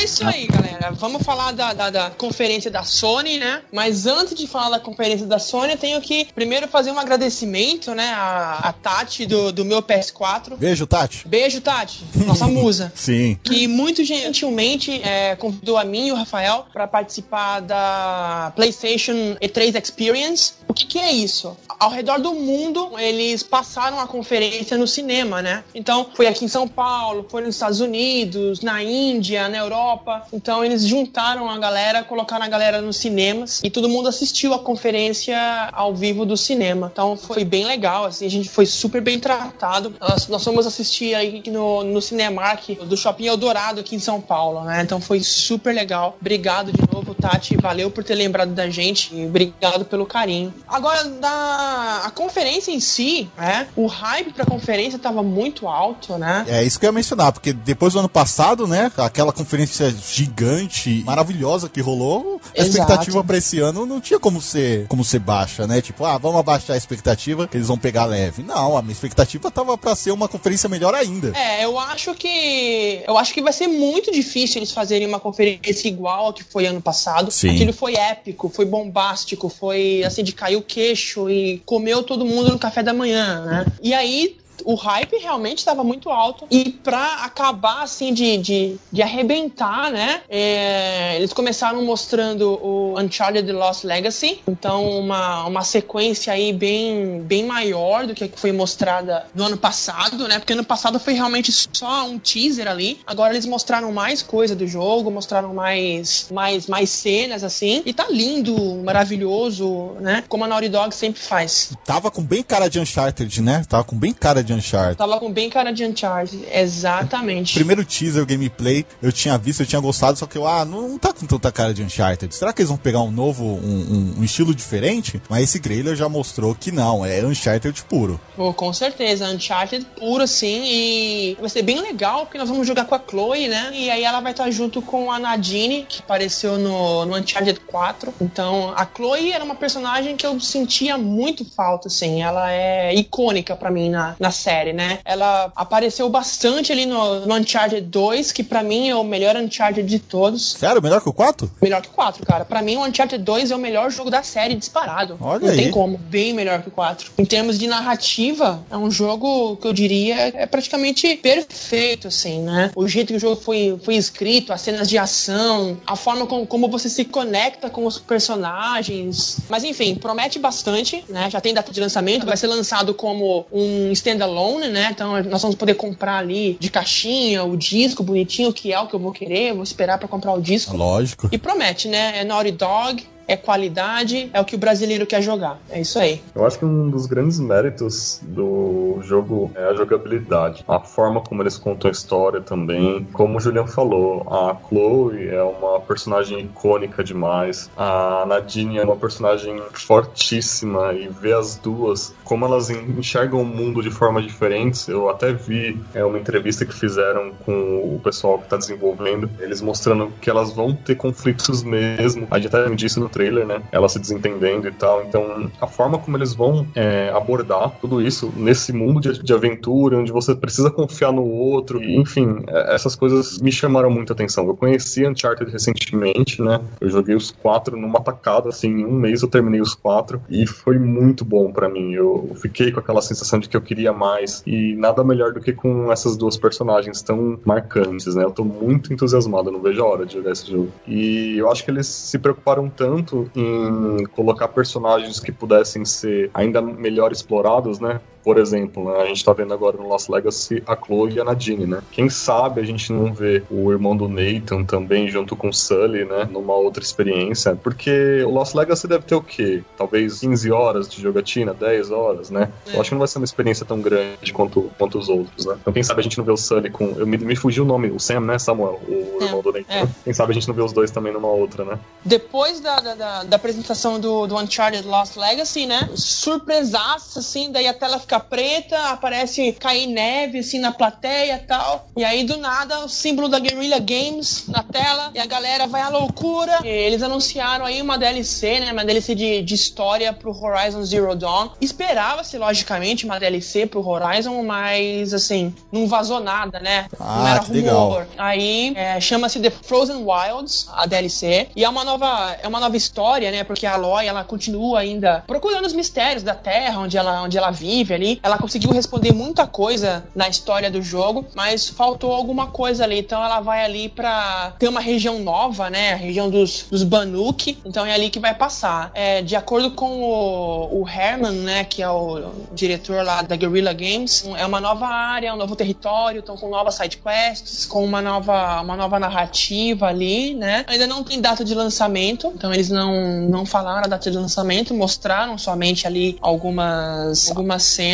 É isso aí, galera. Vamos falar da, da, da conferência da Sony, né? Mas antes de falar da conferência da Sony, eu tenho que primeiro fazer um agradecimento, né? A, a Tati do, do meu PS4. Beijo, Tati. Beijo, Tati, nossa musa. Sim. Que muito gentilmente é, convidou a mim e o Rafael para participar da PlayStation E3 Experience. O que, que é isso? Ao redor do mundo, eles passaram a conferência no cinema, né? Então, foi aqui em São Paulo, foi nos Estados Unidos, na Índia, na Europa. Então, eles juntaram a galera, colocaram a galera nos cinemas e todo mundo assistiu a conferência ao vivo do cinema. Então, foi bem legal, assim, a gente foi super bem tratado. Nós, nós fomos assistir aí no, no Cinemark do Shopping Eldorado aqui em São Paulo, né? Então, foi super legal. Obrigado de novo, Tati. Valeu por ter lembrado da gente e obrigado pelo carinho. Agora, da a conferência em si, né? O hype pra conferência tava muito alto, né? É isso que eu ia mencionar, porque depois do ano passado, né, aquela conferência gigante, maravilhosa que rolou, a Exato. expectativa pra esse ano não tinha como ser, como ser baixa, né? Tipo, ah, vamos abaixar a expectativa que eles vão pegar leve. Não, a minha expectativa tava pra ser uma conferência melhor ainda. É, eu acho que. Eu acho que vai ser muito difícil eles fazerem uma conferência igual ao que foi ano passado. Sim. Aquilo foi épico, foi bombástico, foi assim, de cair o queixo e comeu todo mundo no café da manhã, né? E aí. O hype realmente estava muito alto. E pra acabar, assim, de, de, de arrebentar, né? é, eles começaram mostrando o Uncharted The Lost Legacy. Então, uma, uma sequência aí bem, bem maior do que foi mostrada no ano passado, né? Porque ano passado foi realmente só um teaser ali. Agora eles mostraram mais coisa do jogo, mostraram mais, mais, mais cenas, assim. E tá lindo, maravilhoso, né? Como a Naughty Dog sempre faz. Tava com bem cara de Uncharted, né? Tava com bem cara de Uncharted. Tava com bem cara de Uncharted. Exatamente. Primeiro teaser, o gameplay, eu tinha visto, eu tinha gostado, só que eu, ah, não, não tá com tanta cara de Uncharted. Será que eles vão pegar um novo, um, um- um estilo diferente? Mas esse trailer já mostrou que não, é Uncharted puro. Pô, com certeza, Uncharted puro, assim, e vai ser bem legal, porque nós vamos jogar com a Chloe, né? E aí ela vai estar junto com a Nadine, que apareceu no, no Uncharted 4. Então, a Chloe era uma personagem que eu sentia muito falta, assim. Ela é icônica pra mim na, na série, né? Ela apareceu bastante ali no, no Uncharted 2, que pra mim é o melhor Uncharted de todos. Sério, melhor que o 4? Melhor que o 4, cara. Pra mim, o Uncharted 2 é o melhor jogo da série disparado. Olha Não aí. tem como. Bem melhor que o 4. Em termos de narrativa, é um jogo que eu diria é praticamente perfeito, assim, né? O jeito que o jogo foi, foi escrito, as cenas de ação, a forma com, como você se conecta com os personagens. Mas enfim, promete bastante, né? Já tem data de lançamento, vai ser lançado como um standalone, né? Então nós vamos poder comprar ali de caixinha o disco bonitinho, que é o que eu vou querer. Vou esperar pra comprar o disco. Lógico. E promete, né? É Naughty Dog, é qualidade, é o que o brasileiro quer jogar. É isso aí. Eu acho que um dos grandes méritos do jogo é a jogabilidade. A forma como eles contam a história também. Como o Julian falou, a Chloe é uma personagem icônica demais. A Nadine é uma personagem fortíssima. E ver as duas, como elas enxergam o mundo de formas diferentes. Eu até vi é, uma entrevista que fizeram com o pessoal que está desenvolvendo. Eles mostrando que elas vão ter conflitos mesmo. A gente até viu disso no trailer, né? Elas se desentendendo e tal. Então, a forma como eles vão é, abordar tudo isso nesse mundo de, de aventura, onde você precisa confiar no outro, enfim, é, essas coisas me chamaram muita atenção. Eu conheci Uncharted recentemente, né? Eu joguei os quatro numa tacada, assim, em um mês eu terminei os quatro, e foi muito bom pra mim. Eu fiquei com aquela sensação de que eu queria mais, e nada melhor do que com essas duas personagens tão marcantes, né? Eu tô muito entusiasmado, não vejo a hora de jogar esse jogo. E eu acho que eles se preocuparam tanto em colocar personagens que pudessem ser ainda melhor explorados, né? Por exemplo, né, a gente tá vendo agora no Lost Legacy a Chloe e a Nadine, né? Quem sabe a gente não vê o irmão do Nathan também junto com o Sully, né? Numa outra experiência. Porque o Lost Legacy deve ter o quê? Talvez 15 horas de jogatina, 10 horas, né? Eu acho que não vai ser uma experiência tão grande quanto, quanto os outros, né? Então quem sabe a gente não vê o Sully com... Eu me, me fugiu o nome, o Sam, né, Samuel? O irmão do Nathan. é. Quem sabe a gente não vê os dois também numa outra, né? Depois da, da, da- da apresentação do, do Uncharted Lost Legacy, né? Surpresaça, assim, daí a tela fica fica preta, aparece cair neve assim na plateia e tal. E aí do nada o símbolo da Guerrilla Games na tela e a galera vai à loucura. E eles anunciaram aí uma DLC, né? Uma DLC de, de história pro Horizon Zero Dawn. Esperava-se, logicamente, uma DLC pro Horizon, mas assim, não vazou nada, né? Ah, não era rumor. Aí é, chama-se The Frozen Wilds, a DLC, e é uma nova é uma nova história, né? Porque a Aloy ela continua ainda procurando os mistérios da Terra, onde ela onde ela vive ali. Ela conseguiu responder muita coisa na história do jogo, mas faltou alguma coisa ali. Então ela vai ali pra ter uma região nova, né? A região dos, dos Banuk. Então é ali que vai passar. É, de acordo com o, o Herman, né? Que é o diretor lá da Guerrilla Games, é uma nova área, um novo território, estão com novas side quests, com uma nova, uma nova narrativa ali, né? Ainda não tem data de lançamento, então eles não, não falaram a data de lançamento, mostraram somente ali algumas, algumas cenas.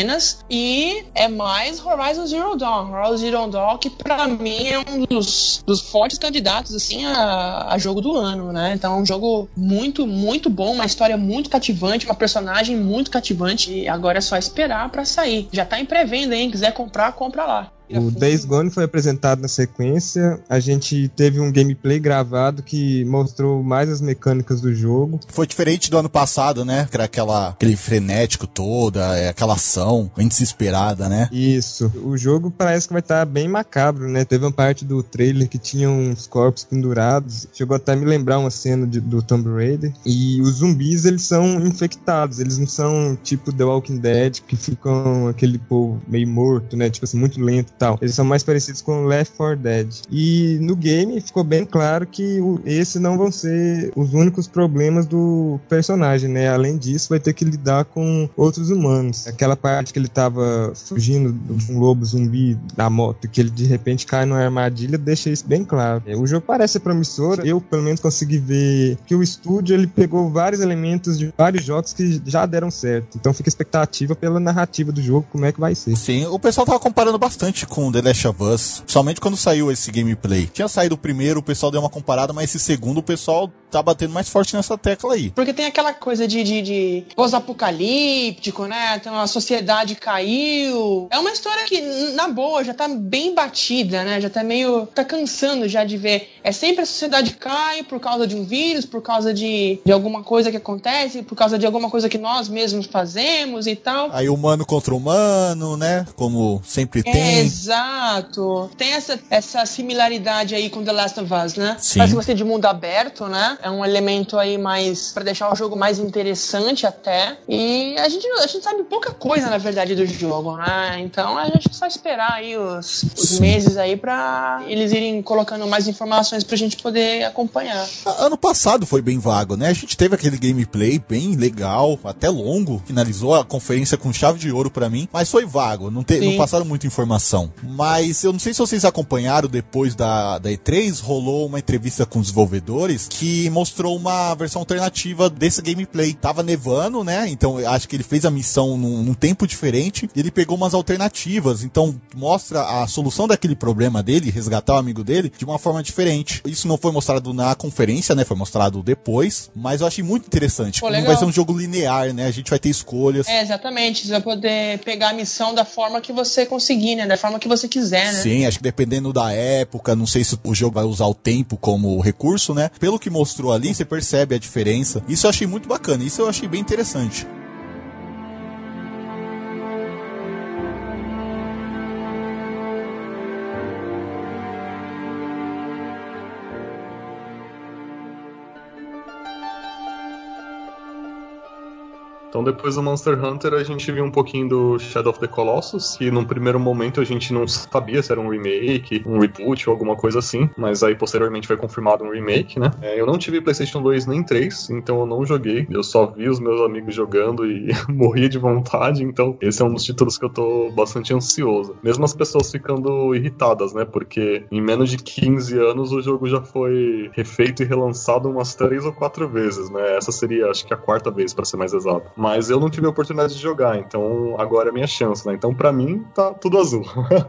E é mais Horizon Zero Dawn. Horizon Zero Dawn, que pra mim é um dos, dos fortes candidatos, assim, a, a jogo do ano, né? Então é um jogo muito, muito bom, uma história muito cativante, uma personagem muito cativante. E agora é só esperar pra sair. Já tá em pré-venda, hein? Quiser comprar, compra lá. O Days Gone foi apresentado na sequência. A gente teve um gameplay gravado que mostrou mais as mecânicas do jogo. Foi diferente do ano passado, né? Que era aquela, aquele frenético toda, é, aquela ação bem desesperada, né? Isso. O jogo parece que vai estar bem macabro, né? Teve uma parte do trailer que tinha uns corpos pendurados. Chegou até a me lembrar uma cena de- do Tomb Raider. E os zumbis, eles são infectados. Eles não são tipo The Walking Dead, que ficam aquele povo meio morto, né? Tipo assim, muito lento tal. Eles são mais parecidos com Left 4 Dead. E no game ficou bem claro que o, esses não vão ser os únicos problemas do personagem, né? Além disso, vai ter que lidar com outros humanos. Aquela parte que ele tava fugindo de um lobo zumbi da moto, que ele de repente cai numa armadilha, deixa isso bem claro. É, O jogo parece promissor. Eu, pelo menos, consegui ver que o estúdio ele pegou vários elementos de vários jogos que já deram certo. Então fica a expectativa pela narrativa do jogo, como é que vai ser. Sim, o pessoal tava comparando bastante com The Last of Us, somente quando saiu esse gameplay. Tinha saído o primeiro, o pessoal deu uma comparada, mas esse segundo o pessoal tá batendo mais forte nessa tecla aí. Porque tem aquela coisa de, de, de pós-apocalíptico, né? Então a sociedade caiu. É uma história que, na boa, já tá bem batida, né? Já tá meio. tá cansando já de ver. É sempre a sociedade cai por causa de um vírus, por causa de, de alguma coisa que acontece, por causa de alguma coisa que nós mesmos fazemos e tal. Aí humano contra humano, né? Como sempre É, tem. exato. Tem essa, essa similaridade aí com The Last of Us, né? Sim. Parece que você de mundo aberto, né? É um elemento aí mais pra deixar o jogo mais interessante até. E a gente, a gente sabe pouca coisa, na verdade, do jogo, né? Então a gente só esperar aí os, os meses aí pra eles irem colocando mais informações pra gente poder acompanhar. Ano passado foi bem vago, né? A gente teve aquele gameplay bem legal, até longo. Finalizou a conferência com chave de ouro pra mim, mas foi vago, não, te, Sim. não passaram muita informação. Mas eu não sei se vocês acompanharam depois da, da E3, rolou uma entrevista com os desenvolvedores que mostrou uma versão alternativa desse gameplay. Tava nevando, né? Então acho que ele fez a missão num, num tempo diferente e ele pegou umas alternativas. Então mostra a solução daquele problema dele, resgatar o amigo dele, de uma forma diferente. Isso não foi mostrado na conferência, né? Foi mostrado depois, mas eu achei muito interessante. Pô, não vai ser um jogo linear, né? A gente vai ter escolhas. É, exatamente. Você vai poder pegar a missão da forma que você conseguir, né? Da forma que você quiser, né? Sim, acho que dependendo da época, não sei se o jogo vai usar o tempo como recurso, né? Pelo que mostrou ali, você percebe a diferença. Isso eu achei muito bacana, isso eu achei bem interessante. Então depois do Monster Hunter a gente viu um pouquinho do Shadow of the Colossus, que num primeiro momento a gente não sabia se era um remake, um reboot ou alguma coisa assim, mas aí posteriormente foi confirmado um remake, né? É, eu não tive PlayStation 2 nem 3, então eu não joguei, eu só vi os meus amigos jogando e morri de vontade, então esse é um dos títulos que eu tô bastante ansioso. Mesmo as pessoas ficando irritadas, né? Porque em menos de 15 anos o jogo já foi refeito e relançado umas três ou quatro vezes, né? Essa seria acho que a quarta vez, para ser mais exato. Mas eu não tive a oportunidade de jogar, então agora é minha chance, né? Então pra mim tá tudo azul.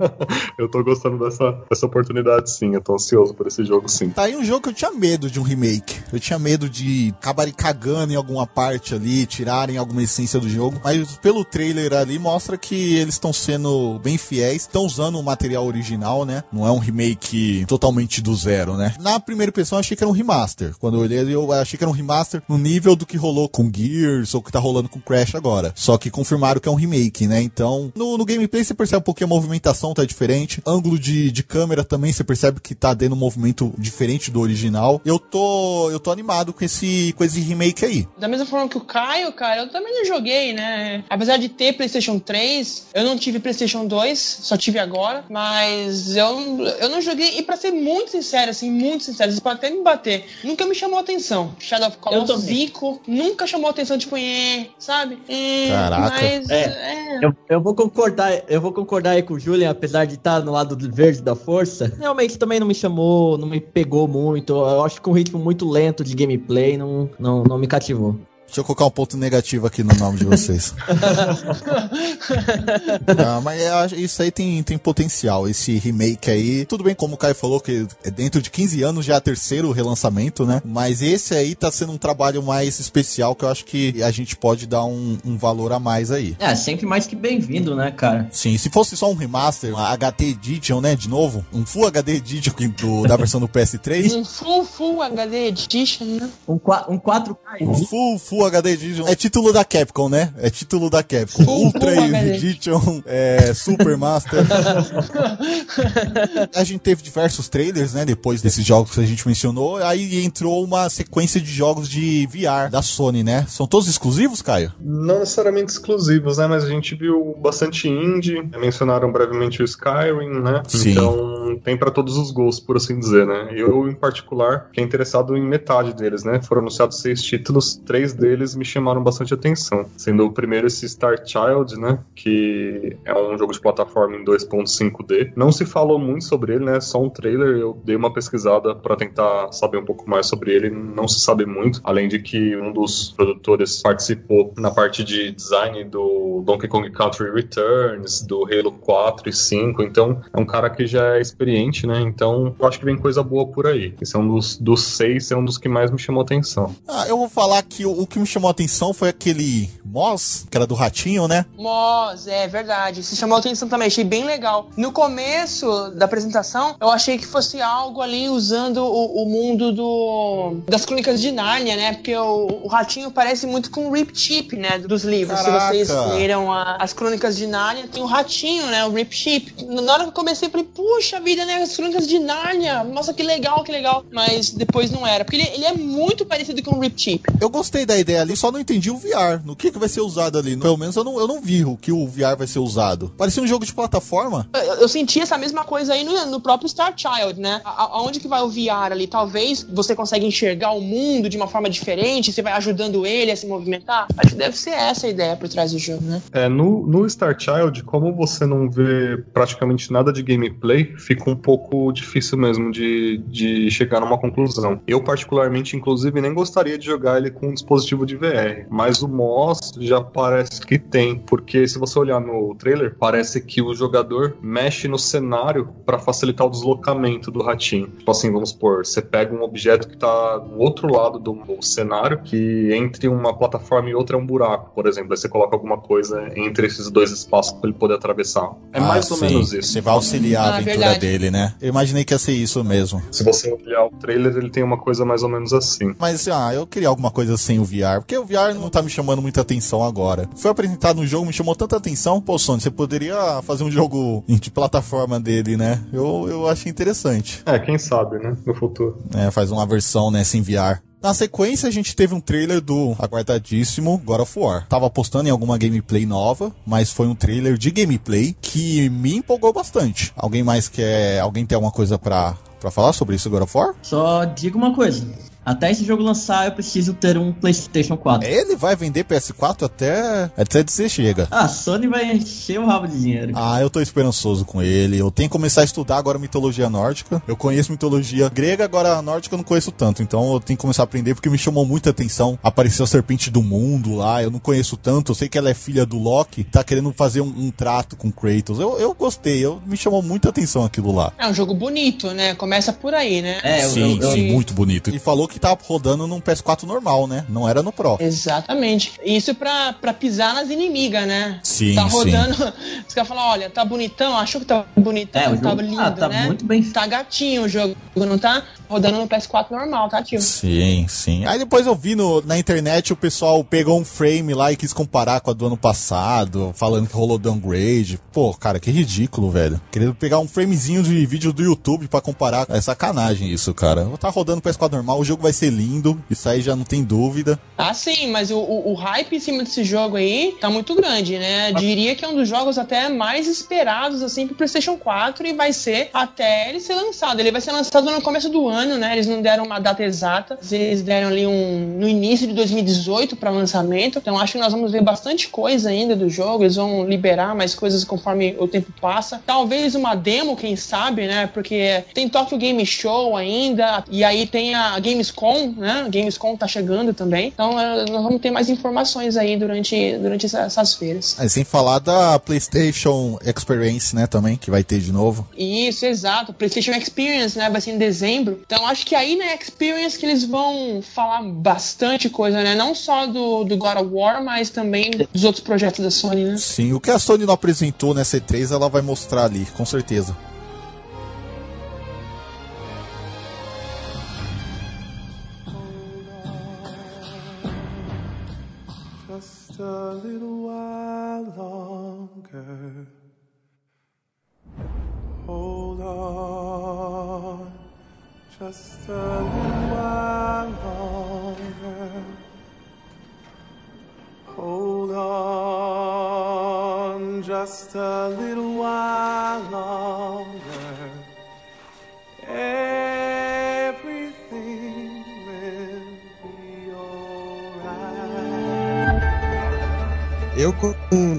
eu tô gostando dessa, dessa oportunidade sim, eu tô ansioso por esse jogo sim. Tá aí um jogo que eu tinha medo de um remake. Eu tinha medo de acabarem cagando em alguma parte ali, tirarem alguma essência do jogo. Mas pelo trailer ali mostra que eles estão sendo bem fiéis, estão usando o material original, né? Não é um remake totalmente do zero, né? Na primeira impressão eu achei que era um remaster. Quando eu olhei, eu achei que era um remaster no nível do que rolou com Gears ou que tá rolando com Crash agora. Só que confirmaram que é um remake, né? Então, no, no gameplay você percebe um pouquinho a movimentação tá diferente. Ângulo de, de câmera também você percebe que tá dando um movimento diferente do original. Eu tô, eu tô animado com esse, com esse remake aí. Da mesma forma que o Caio, cara, eu também não joguei, né? Apesar de ter PlayStation 3, eu não tive PlayStation 2, só tive agora, mas eu, eu não joguei. E pra ser muito sincero, assim, muito sincero, vocês podem até me bater, nunca me chamou a atenção. Shadow of Eu Colossus. Zico, nunca chamou a atenção, tipo, é, sabe? É, Caraca. Mas, É. é. Eu, eu vou concordar, eu vou concordar aí com o Julian, apesar de estar no lado do verde da força. Realmente também não me chamou, não me pegou muito. Eu acho que um ritmo muito lento de gameplay não, não, não me cativou. Deixa eu colocar um ponto negativo aqui no nome de vocês. Ah, mas acho- isso aí tem, tem potencial. Esse remake aí, tudo bem, como o Caio falou, que é dentro de 15 anos já é o terceiro relançamento, né? Mas esse aí tá sendo um trabalho mais especial que eu acho que a gente pode dar um, um valor a mais aí. É, sempre mais que bem-vindo, né, cara? Sim, se fosse só um remaster, uma HD Edition, né, de novo, um Full HD Edition do, da versão do PS3, Um full, full HD Edition, né? Um, um 4K. um Full, Full HD Edition é título da Capcom, né? É título da Capcom. Full, Ultra Full. Edition, é, Super Master. a gente teve diversos trailers, né? Depois desses jogos que a gente mencionou. Aí entrou uma sequência de jogos de VR da Sony, né? São todos exclusivos, Caio? Não necessariamente exclusivos, né? Mas a gente viu bastante indie, mencionaram brevemente o Skyrim, né? Sim. Então tem pra todos os gostos, por assim dizer, né? Eu, em particular, fiquei interessado em metade deles, né? Foram anunciados seis títulos, três deles me chamaram bastante atenção. Sendo o primeiro esse Star Child, né? Que é um jogo de plataforma em 2.5D. Não se falou muito sobre ele, né? Só um trailer. Eu dei uma pesquisada pra tentar saber um pouco mais sobre ele. Não se sabe muito, além de que um dos produtores participou na parte de design do Donkey Kong Country Returns, do Halo 4 e 5. Então, é um cara que já é experiente, né? Então, eu acho que vem coisa boa por aí. Esse é um dos, dos seis, é um dos que mais me chamou atenção. Ah, eu vou falar que o, o que me chamou a atenção foi aquele Moss, que era do Ratinho, né? Moz, é verdade. Se chamou a atenção também, achei bem legal. No começo da apresentação, eu achei que fosse algo ali usando o, o mundo do das crônicas de Nárnia, né? Porque o, o ratinho parece muito com o Rip Chip, né? Dos livros. Caraca. Se vocês leram a- as crônicas de Nárnia, tem o ratinho, né? O Rip Chip. Na hora que eu comecei, eu falei, puxa vida, né? As crônicas de Nárnia. Nossa, que legal, que legal. Mas depois não era. Porque ele, ele é muito parecido com o Rip Chip. Eu gostei da ideia ali, só não entendi o VR. No que, que vai ser usado ali? Pelo menos eu não, eu não vi o que o VR vai ser usado. Parecia um jogo de plataforma. Eu, eu senti essa mesma coisa aí no, no próprio Star Child, né? A- aonde que vai o VR ali? Talvez você consiga enxergar o mundo de uma forma diferente, você vai ajudando ele a se movimentar. Acho que deve ser essa a ideia por trás do jogo, né? É, no, no Star Child, como você não vê praticamente nada de gameplay, fica um pouco difícil mesmo de, de chegar numa conclusão. Eu, particularmente, inclusive, nem gostaria de jogar ele com um dispositivo de VR, mas o Moss já parece que tem, porque se você olhar no trailer, parece que o jogador mexe no cenário para facilitar o deslocamento do ratinho. Tipo assim, vamos supor, você pega um objeto que tá do outro lado do cenário, que entre uma plataforma e outra é um buraco, por exemplo. Aí você coloca alguma coisa entre esses dois espaços para ele poder atravessar. É Ah, mais ou sim. menos isso. Você vai auxiliar a Ah, aventura verdade. dele, né? Eu imaginei que ia ser isso mesmo. Se você olhar o trailer, ele tem uma coisa mais ou menos assim. Mas, ah, eu queria alguma coisa sem o VR, porque o VR não tá me chamando muita atenção agora. Foi apresentado no jogo, me chamou tanta atenção. Pô, Sony, você poderia fazer um jogo de plataforma dele, né? Eu, eu achei interessante. É, quem sabe, né? No futuro. É, faz uma versão, né, sem VR. Na sequência, a gente teve um trailer do aguardadíssimo God of War. Tava apostando em alguma gameplay nova, mas foi um trailer de gameplay que me empolgou bastante. Alguém mais quer. Alguém tem alguma coisa pra, pra falar sobre isso, God of War? Só digo uma coisa. Até esse jogo lançar, eu preciso ter um PlayStation 4. Ele vai vender PS4 até, até dizer chega. Ah, a Sony vai encher o rabo de dinheiro. Ah, eu tô esperançoso com ele. Eu tenho que começar a estudar agora mitologia nórdica. Eu conheço mitologia grega, agora a nórdica eu não conheço tanto. Então eu tenho que começar a aprender porque me chamou muita atenção. Apareceu a serpente do mundo lá, eu não conheço tanto. Eu sei que ela é filha do Loki, tá querendo fazer um, um trato com Kratos. Eu, eu gostei, eu, me chamou muita atenção aquilo lá. É um jogo bonito, né? Começa por aí, né? É, eu- sim, eu- eu- sim, muito bonito. E falou que tá rodando num PS4 normal, né? Não era no Pro. Exatamente. Isso pra, pra pisar nas inimigas, né? Sim, Tá sim. rodando. Os caras falam, olha, tá bonitão, achou que tá bonitão, É, o tá jogo- lindo, ah, tá né? muito bem Tá gatinho o jogo, não tá? Rodando no PS4 normal, tá, tio? Sim, sim. Aí depois eu vi no, na internet o pessoal pegou um frame lá e quis comparar com a do ano passado, falando que rolou downgrade. Pô, cara, que ridículo, velho. Querendo pegar um framezinho de vídeo do YouTube pra comparar. É sacanagem isso, cara. Tá rodando PS4 normal, o jogo vai ser lindo, isso aí já não tem dúvida. Ah, sim, mas o, o, o hype em cima desse jogo aí tá muito grande, né? Diria que é um dos jogos até mais esperados, assim, pro PlayStation 4 e vai ser até ele ser lançado. Ele vai ser lançado no começo do ano, né? Eles não deram uma data exata, eles deram ali um no início de 2018 para lançamento. Então acho que nós vamos ver bastante coisa ainda do jogo. Eles vão liberar mais coisas conforme o tempo passa. Talvez uma demo, quem sabe, né? Porque tem Tokyo Game Show ainda, e aí tem a Gamescom, né? A Gamescom tá chegando também. Então eh, nós vamos ter mais informações aí durante, durante essa- essas feiras. Sem falar da PlayStation Experience, né, também, que vai ter de novo. Isso, exato. PlayStation Experience, né? Vai ser em dezembro. Então acho que aí na Experience que eles vão falar bastante coisa, né? Não só do, do God of War, mas também dos outros projetos da Sony, né? Sim, o que a Sony não apresentou nessa E3, ela vai mostrar ali, com certeza. Little while longer. Hold on. Just a little while longer. Hold on. Just a little while longer. Everything Eu,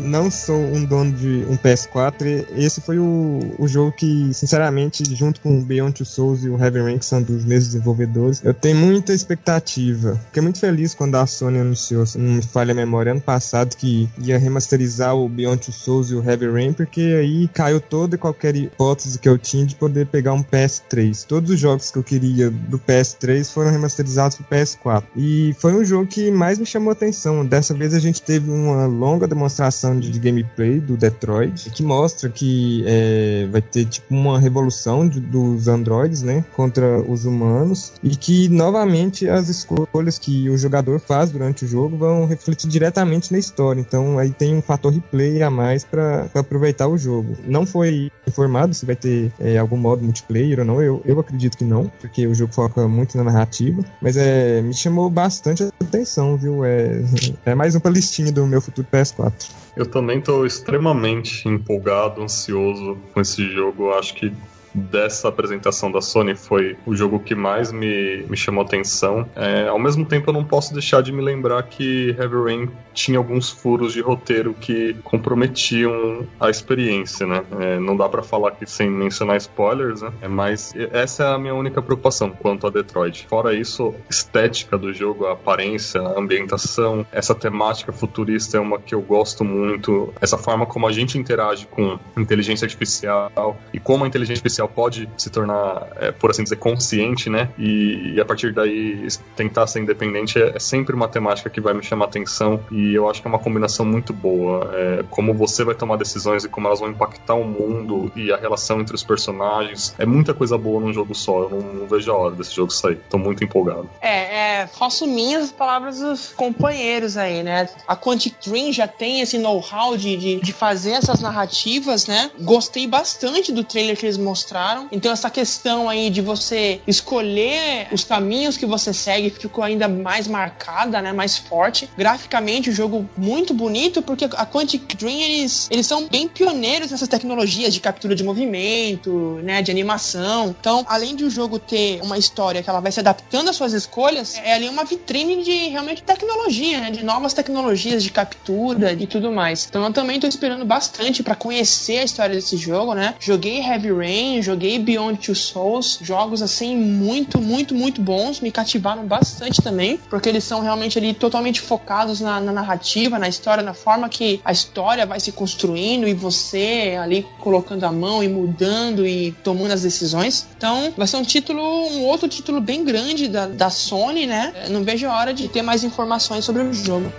não sou um dono de um PS4, esse foi o, o jogo que, sinceramente, junto com o Beyond Two Souls e o Heavy Rain, que são dos mesmos desenvolvedores, eu tenho muita expectativa. Fiquei muito feliz quando a Sony anunciou, se não me falha a memória, ano passado, que ia remasterizar o Beyond Two Souls e o Heavy Rain, porque aí caiu toda e qualquer hipótese que eu tinha de poder pegar um PS3. Todos os jogos que eu queria do PS3 foram remasterizados pro PS4. E foi um jogo que mais me chamou atenção. Dessa vez a gente teve uma longa demonstração de, de gameplay do Detroit, que mostra que é, vai ter tipo uma revolução de- dos androides, né, contra os humanos, e que novamente as escolhas que o jogador faz durante o jogo vão refletir diretamente na história. Então aí tem um fator replay a mais para aproveitar o jogo. Não foi informado se vai ter é, algum modo multiplayer ou não. Eu, eu acredito que não, porque o jogo foca muito na narrativa. Mas é, me chamou bastante a atenção, viu? É, é mais uma listinha do meu futuro PS4. Eu também tô extremamente empolgado, ansioso com esse jogo. Acho que dessa apresentação da Sony foi o jogo que mais me, me chamou atenção. É, ao mesmo tempo, eu não posso deixar de me lembrar que Heavy Rain tinha alguns furos de roteiro que comprometiam a experiência, né? É, não dá pra falar aqui sem mencionar spoilers, né? É, mas essa é a minha única preocupação quanto a Detroit. Fora isso, estética do jogo, a aparência, a ambientação, essa temática futurista é uma que eu gosto muito. Essa forma como a gente interage com inteligência artificial e como a inteligência artificial pode se tornar, é, por assim dizer, consciente, né? E, e a partir daí tentar ser independente é, é sempre uma temática que vai me chamar atenção e eu acho que é uma combinação muito boa. É, como você vai tomar decisões e como elas vão impactar o mundo e a relação entre os personagens. É muita coisa boa num jogo só. Eu não, não vejo a hora desse jogo sair. Tô muito empolgado. É, é, faço minhas as palavras dos companheiros aí, né? A Quantic Dream já tem esse know-how de, de, de fazer essas narrativas, né? Gostei bastante do trailer que eles mostraram mostraram. Então essa questão aí de você escolher os caminhos que você segue ficou ainda mais marcada, né? Mais forte. Graficamente o jogo muito bonito porque a Quantic Dream eles, eles são bem pioneiros nessas tecnologias de captura de movimento, né? De animação. Então, além de o jogo ter uma história que ela vai se adaptando às suas escolhas, é ali uma vitrine de realmente tecnologia, né? De novas tecnologias de captura e tudo mais. Então eu também tô esperando bastante para conhecer a história desse jogo, né? Joguei Heavy Rain, joguei Beyond Two Souls, jogos assim muito, muito, muito bons, me cativaram bastante também, porque eles são realmente ali totalmente focados na, na narrativa, na história, na forma que a história vai se construindo e você ali colocando a mão e mudando e tomando as decisões. Então, vai ser um título, um outro título bem grande da, da Sony, né? Eu Não vejo a hora de ter mais informações sobre o jogo.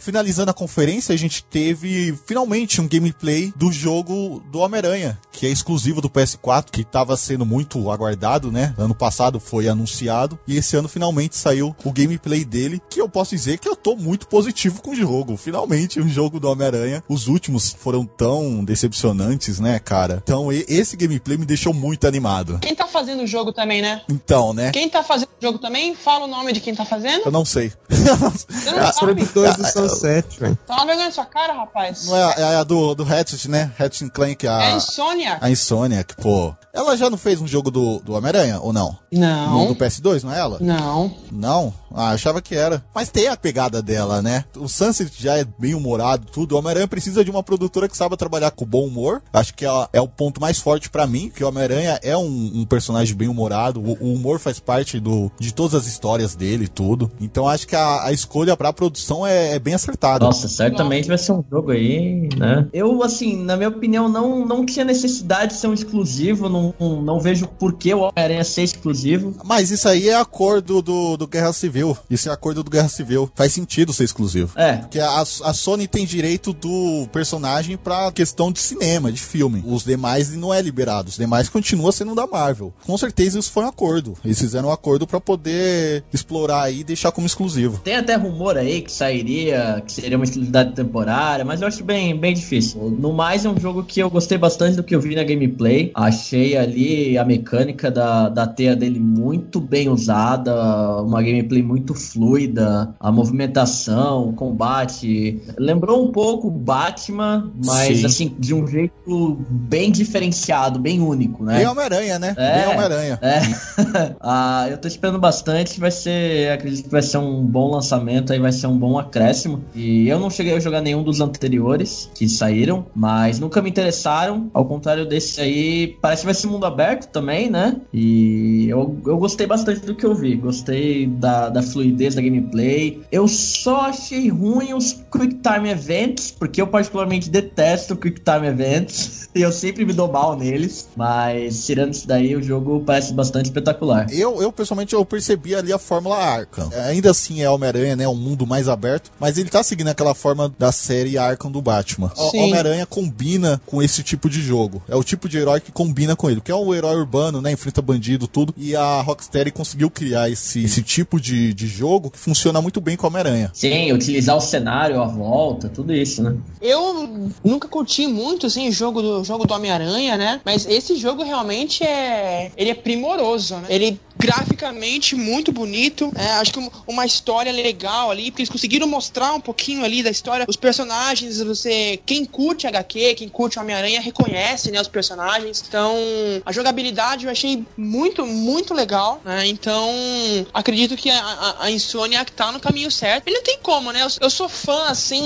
Finalizando a conferência, a gente teve finalmente um gameplay do jogo do Homem-Aranha, que é exclusivo do PS4, que estava sendo muito aguardado, né? Ano passado foi anunciado e esse ano finalmente saiu o gameplay dele, que eu posso dizer que eu tô muito positivo com o jogo. Finalmente um jogo do Homem-Aranha. Os últimos foram tão decepcionantes, né, cara? Então esse gameplay me deixou muito animado. Quem tá fazendo o jogo também, né? Então, né? Quem tá fazendo o jogo também? Fala o nome de quem tá fazendo? Eu não sei. Eu não sei. sabe. produtores são 7, velho. Tá olhando na sua cara, rapaz. Não é, é, é a do, do Hatchet, né? Hatchet Clank. A, é a Insônia. A Insônia, que, pô. Ela já não fez um jogo do, do Homem-Aranha, ou não? Não. No, do PS2, não é ela? Não. Não? Ah, achava que era. Mas tem a pegada dela, né? O Sunset já é bem humorado, tudo. O Homem-Aranha precisa de uma produtora que saiba trabalhar com bom humor. Acho que ela é o ponto mais forte para mim, que o Homem-Aranha é um, um, personagem bem humorado. O, o, humor faz parte do, de todas as histórias dele e tudo. Então acho que a, a escolha pra produção é, é bem acertada. Nossa, certamente vai ser um jogo aí, né? Eu, assim, na minha opinião, não, não tinha necessidade de ser um exclusivo, não, não vejo por que o Homem-Aranha ser exclusivo. Mas isso aí é acordo do, do Guerra Civil. Isso é acordo do Guerra Civil. Faz sentido ser exclusivo. É. Porque a, a Sony tem direito do personagem pra questão de cinema, de filme. Os demais não é liberado. Os demais continua sendo da Marvel. Com certeza isso foi um acordo. Eles fizeram um acordo pra poder explorar aí e deixar como exclusivo. Tem até rumor aí que sairia, que seria uma exclusividade temporária, mas eu acho bem, bem difícil. No mais, é um jogo que eu gostei bastante do que eu vi na gameplay. Achei ali a mecânica da, da teia dele muito bem usada, uma gameplay muito fluida, a movimentação, o combate. Lembrou um pouco Batman, mas Sim. assim, de um jeito bem diferenciado, bem único, né? Bem Homem-Aranha, né? É. Bem Homem-Aranha. É. ah, eu tô esperando bastante. Vai ser. Acredito que vai ser um bom lançamento, aí vai ser um bom acréscimo. E eu não cheguei a jogar nenhum dos anteriores que saíram, mas nunca me interessaram. Ao contrário desse aí, parece que vai ser mundo aberto também, né? E eu, eu gostei bastante do que eu vi. Gostei da, da fluidez da gameplay. Eu só achei ruim os Quick Time Events, porque eu particularmente detesto Quick Time Events. E eu sempre me dou mal neles. Mas tirando isso daí, o jogo parece bastante espetacular. Eu, eu, pessoalmente, eu percebi ali a fórmula Arkham. Ainda assim é Homem-Aranha, né? Um mundo mais aberto. Mas ele tá seguindo aquela forma da série Arkham do Batman. O. Homem-Aranha combina com esse tipo de jogo. É o tipo de herói que combina com ele. Que é um herói urbano, né? Enfrenta bandido, tudo. E a Rocksteady conseguiu criar esse, esse tipo de, de jogo que funciona muito bem com o Homem-Aranha. Sim, utilizar o cenário à volta, tudo isso, né? Eu nunca curti muito assim o jogo do jogo do Homem-Aranha, né? Mas esse jogo realmente é ele é primoroso, né? Ele graficamente muito bonito. É, acho que um- uma história legal ali, porque eles conseguiram mostrar um pouquinho ali da história, os personagens, você quem curte HQ, quem curte Homem-Aranha reconhece, né, os personagens. Então, a jogabilidade eu achei muito muito legal, né? Então, acredito que a, a, a Insomniac tá no caminho certo. E não tem como, né? Eu, eu sou fã assim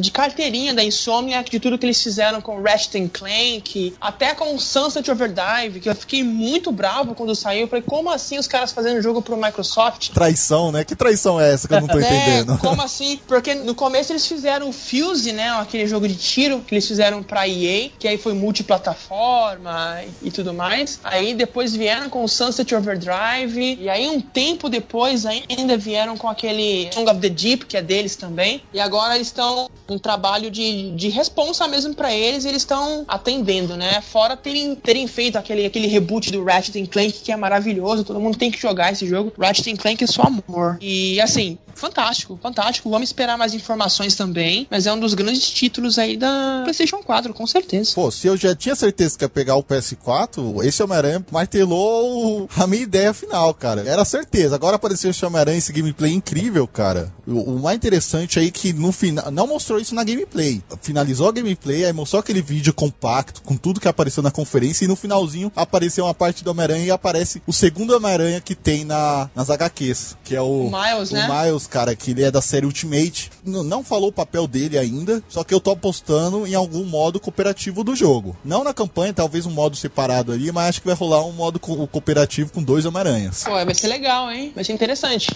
de carteirinha da Insomniac, de tudo que eles fizeram com Ratchet Clank, até com Sunset Overdrive, que eu fiquei muito bravo quando saiu. Eu falei, como assim os caras fazendo jogo pro Microsoft? Traição, né? Que traição é essa que eu não tô É, entendendo? como assim? Porque no começo eles fizeram o Fuse, né? Aquele jogo de tiro que eles fizeram pra EA, que aí foi multiplataforma e tudo mais. Aí depois vieram com o Sunset Overdrive. E aí um tempo depois ainda vieram com aquele Song of the Deep, que é deles também. E agora eles estão um trabalho de, de responsa mesmo pra eles. E eles estão atendendo, né? Fora terem, terem feito aquele, aquele reboot do Ratchet Clank, que é maravilhoso. Todo mundo tem que jogar esse jogo. Ratchet Clank é só amor. E assim, fantástico, fantástico. Vamos esperar mais informações também. Mas é um dos grandes títulos aí da PlayStation 4, com certeza. Pô, se eu já tinha certeza que ia pegar o PS4, esse Homem-Aranha martelou a minha ideia final, cara. Era certeza. Agora apareceu esse Homem-Aranha, esse gameplay incrível, cara. O, o mais interessante aí é que no final. Não mostrou isso na gameplay. Finalizou a gameplay, aí mostrou aquele vídeo compacto com tudo que apareceu na conferência. E no finalzinho apareceu uma parte do Homem-Aranha e aparece o segundo Homem-Aranha que tem na, nas HQs, que é o, Miles, o né? Miles, cara, que ele é da série Ultimate. N- não falou o papel dele ainda, só que eu tô apostando em algum modo cooperativo do jogo. Não na campanha, talvez um modo separado ali, mas acho que vai rolar um modo co- cooperativo com dois Homem-Aranhas. Pô, vai ser legal, hein? Vai ser interessante.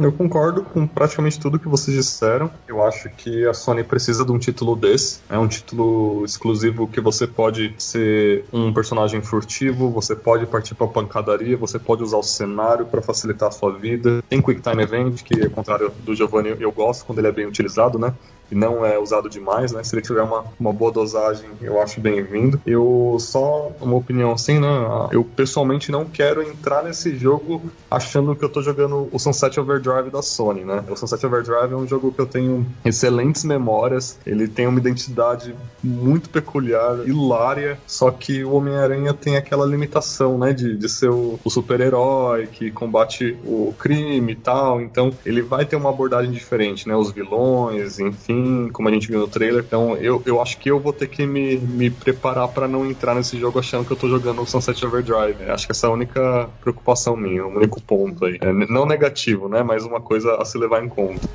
Eu concordo com praticamente tudo que vocês disseram. Eu acho que a Sony precisa de um título desse. É um título exclusivo que você pode ser um personagem furtivo, você pode partir pra pancadaria, você pode usar o cenário para facilitar a sua vida. Tem Quick Time Event, que ao contrário do Giovanni, eu gosto quando ele é bem utilizado, né? E não é usado demais, né? Se ele tiver uma, uma boa dosagem, eu acho bem-vindo. Eu só, uma opinião assim, né? Eu pessoalmente não quero entrar nesse jogo achando que eu tô jogando o Sunset Overdrive da Sony, né? O Sunset Overdrive é um jogo que eu tenho excelentes memórias, ele tem uma identidade muito peculiar, hilária, só que o Homem-Aranha tem aquela limitação, né? De, de ser o, o super-herói que combate o crime e tal, então ele vai ter uma abordagem diferente, né? Os vilões, enfim, como a gente viu no trailer. Então eu, eu acho que eu vou ter que me, me preparar para não entrar nesse jogo achando que eu tô jogando o Sunset Overdrive. É, Acho que essa é a única preocupação minha, o único ponto aí. É, não negativo, né? Mas uma coisa a se levar em conta.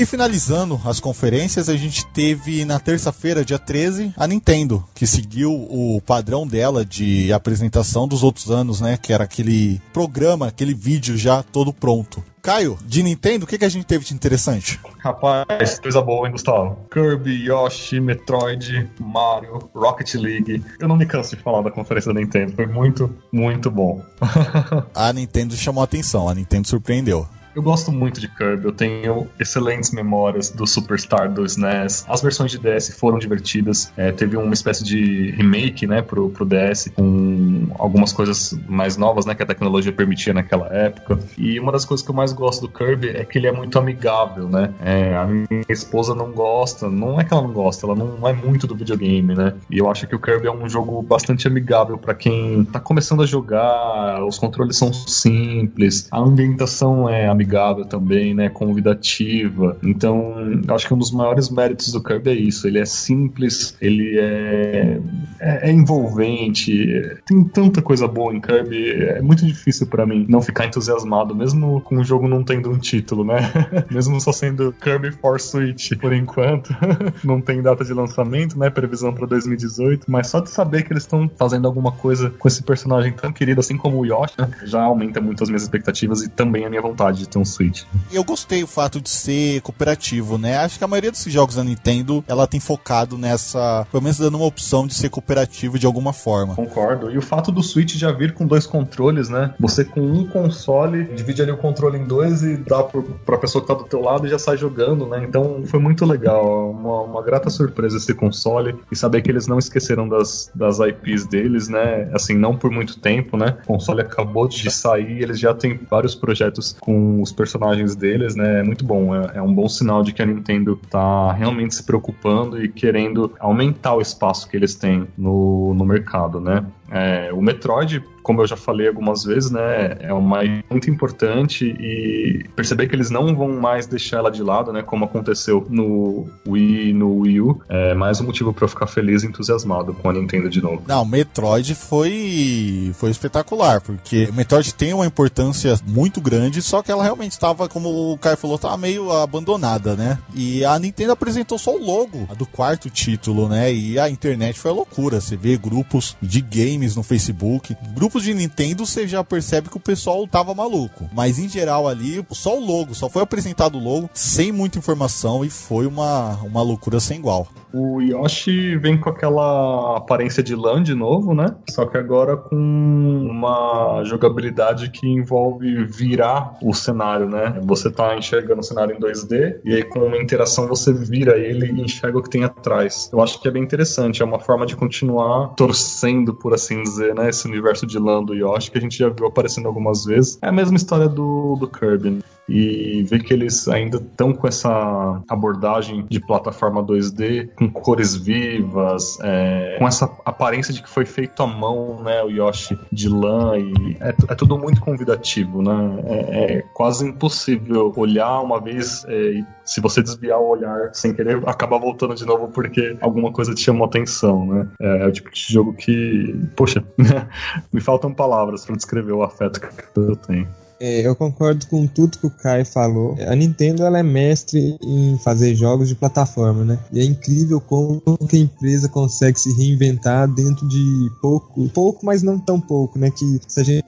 E finalizando as conferências, a gente teve na terça-feira, dia 13, a Nintendo, que seguiu o padrão dela de apresentação dos outros anos, né? Que era aquele programa, aquele vídeo já todo pronto. Caio, de Nintendo, o que, que a gente teve de interessante? Rapaz, coisa boa, hein, Gustavo? Kirby, Yoshi, Metroid, Mario, Rocket League. Eu não me canso de falar da conferência da Nintendo. Foi muito, muito bom. A Nintendo chamou a atenção, a Nintendo surpreendeu. Eu gosto muito de Kirby, eu tenho excelentes memórias do Superstar do SNES. As versões de DS foram divertidas. É, teve uma espécie de remake, né, pro, pro DS, com algumas coisas mais novas, né, que a tecnologia permitia naquela época. E uma das coisas que eu mais gosto do Kirby é que ele é muito amigável, né? É, a minha esposa não gosta, não é que ela não gosta, ela não é muito do videogame, né? E eu acho que o Kirby é um jogo bastante amigável para quem tá começando a jogar, os controles são simples, a ambientação é amigável também, né? Convidativa. Então, acho que um dos maiores méritos do Kirby é isso. Ele é simples, ele é, é, é envolvente, tem tanta coisa boa em Kirby. É muito difícil para mim não ficar entusiasmado, mesmo com o jogo não tendo um título, né? mesmo só sendo Kirby for Switch por enquanto. não tem data de lançamento, né? Previsão para 2018, mas só de saber que eles estão fazendo alguma coisa com esse personagem tão querido, assim como o Yoshi, né? já aumenta muito as minhas expectativas e também a minha vontade de ter um Switch. Eu gostei o fato de ser cooperativo, né? Acho que a maioria desses jogos da Nintendo, ela tem focado nessa, pelo menos dando uma opção de ser cooperativo de alguma forma. Concordo. E o fato do Switch já vir com dois controles, né? Você com um console, divide ali o controle em dois e dá pro, pra pessoa que tá do teu lado e já sai jogando, né? Então foi muito legal. Uma, uma grata surpresa esse console e saber que eles não esqueceram das, das IPs deles, né? Assim, não por muito tempo, né? O console acabou de sair, eles já têm vários projetos com os personagens deles, né? É muito bom. É, é um bom sinal de que a Nintendo tá realmente se preocupando e querendo aumentar o espaço que eles têm no, no mercado, né? É, o Metroid como eu já falei algumas vezes, né, é uma muito importante e perceber que eles não vão mais deixar ela de lado, né, como aconteceu no Wii no Wii U, é mais um motivo para eu ficar feliz e entusiasmado com a Nintendo de novo. Não, Metroid foi foi espetacular, porque Metroid tem uma importância muito grande, só que ela realmente estava, como o Caio falou, estava meio abandonada, né? E a Nintendo apresentou só o logo do quarto título, né? E a internet foi a loucura. Você vê grupos de games no Facebook, grupos de Nintendo, você já percebe que o pessoal tava maluco. Mas em geral ali, só o logo, só foi apresentado o logo, sem muita informação e foi uma, uma loucura sem igual. O Yoshi vem com aquela aparência de lã de novo, né? Só que agora com uma jogabilidade que envolve virar o cenário, né? Você tá enxergando o cenário em 2D e aí com uma interação você vira ele e enxerga o que tem atrás. Eu acho que é bem interessante, é uma forma de continuar torcendo, por assim dizer, né? Esse universo de lã do Yoshi que a gente já viu aparecendo algumas vezes. É a mesma história do, do Kirby. Né? e ver que eles ainda estão com essa abordagem de plataforma 2D, com cores vivas, é, com essa aparência de que foi feito à mão, né, o Yoshi de lã, e é, é tudo muito convidativo, né, é, é quase impossível olhar uma vez é, e se você desviar o olhar sem querer, acaba voltando de novo porque alguma coisa te chamou atenção, né, é, é o tipo de jogo que, poxa, me faltam palavras para descrever o afeto que eu tenho. É, eu concordo com tudo que o Kai falou. A Nintendo ela é mestre em fazer jogos de plataforma, né? E é incrível como que a empresa consegue se reinventar dentro de pouco, pouco, mas não tão pouco, né? Que se a gente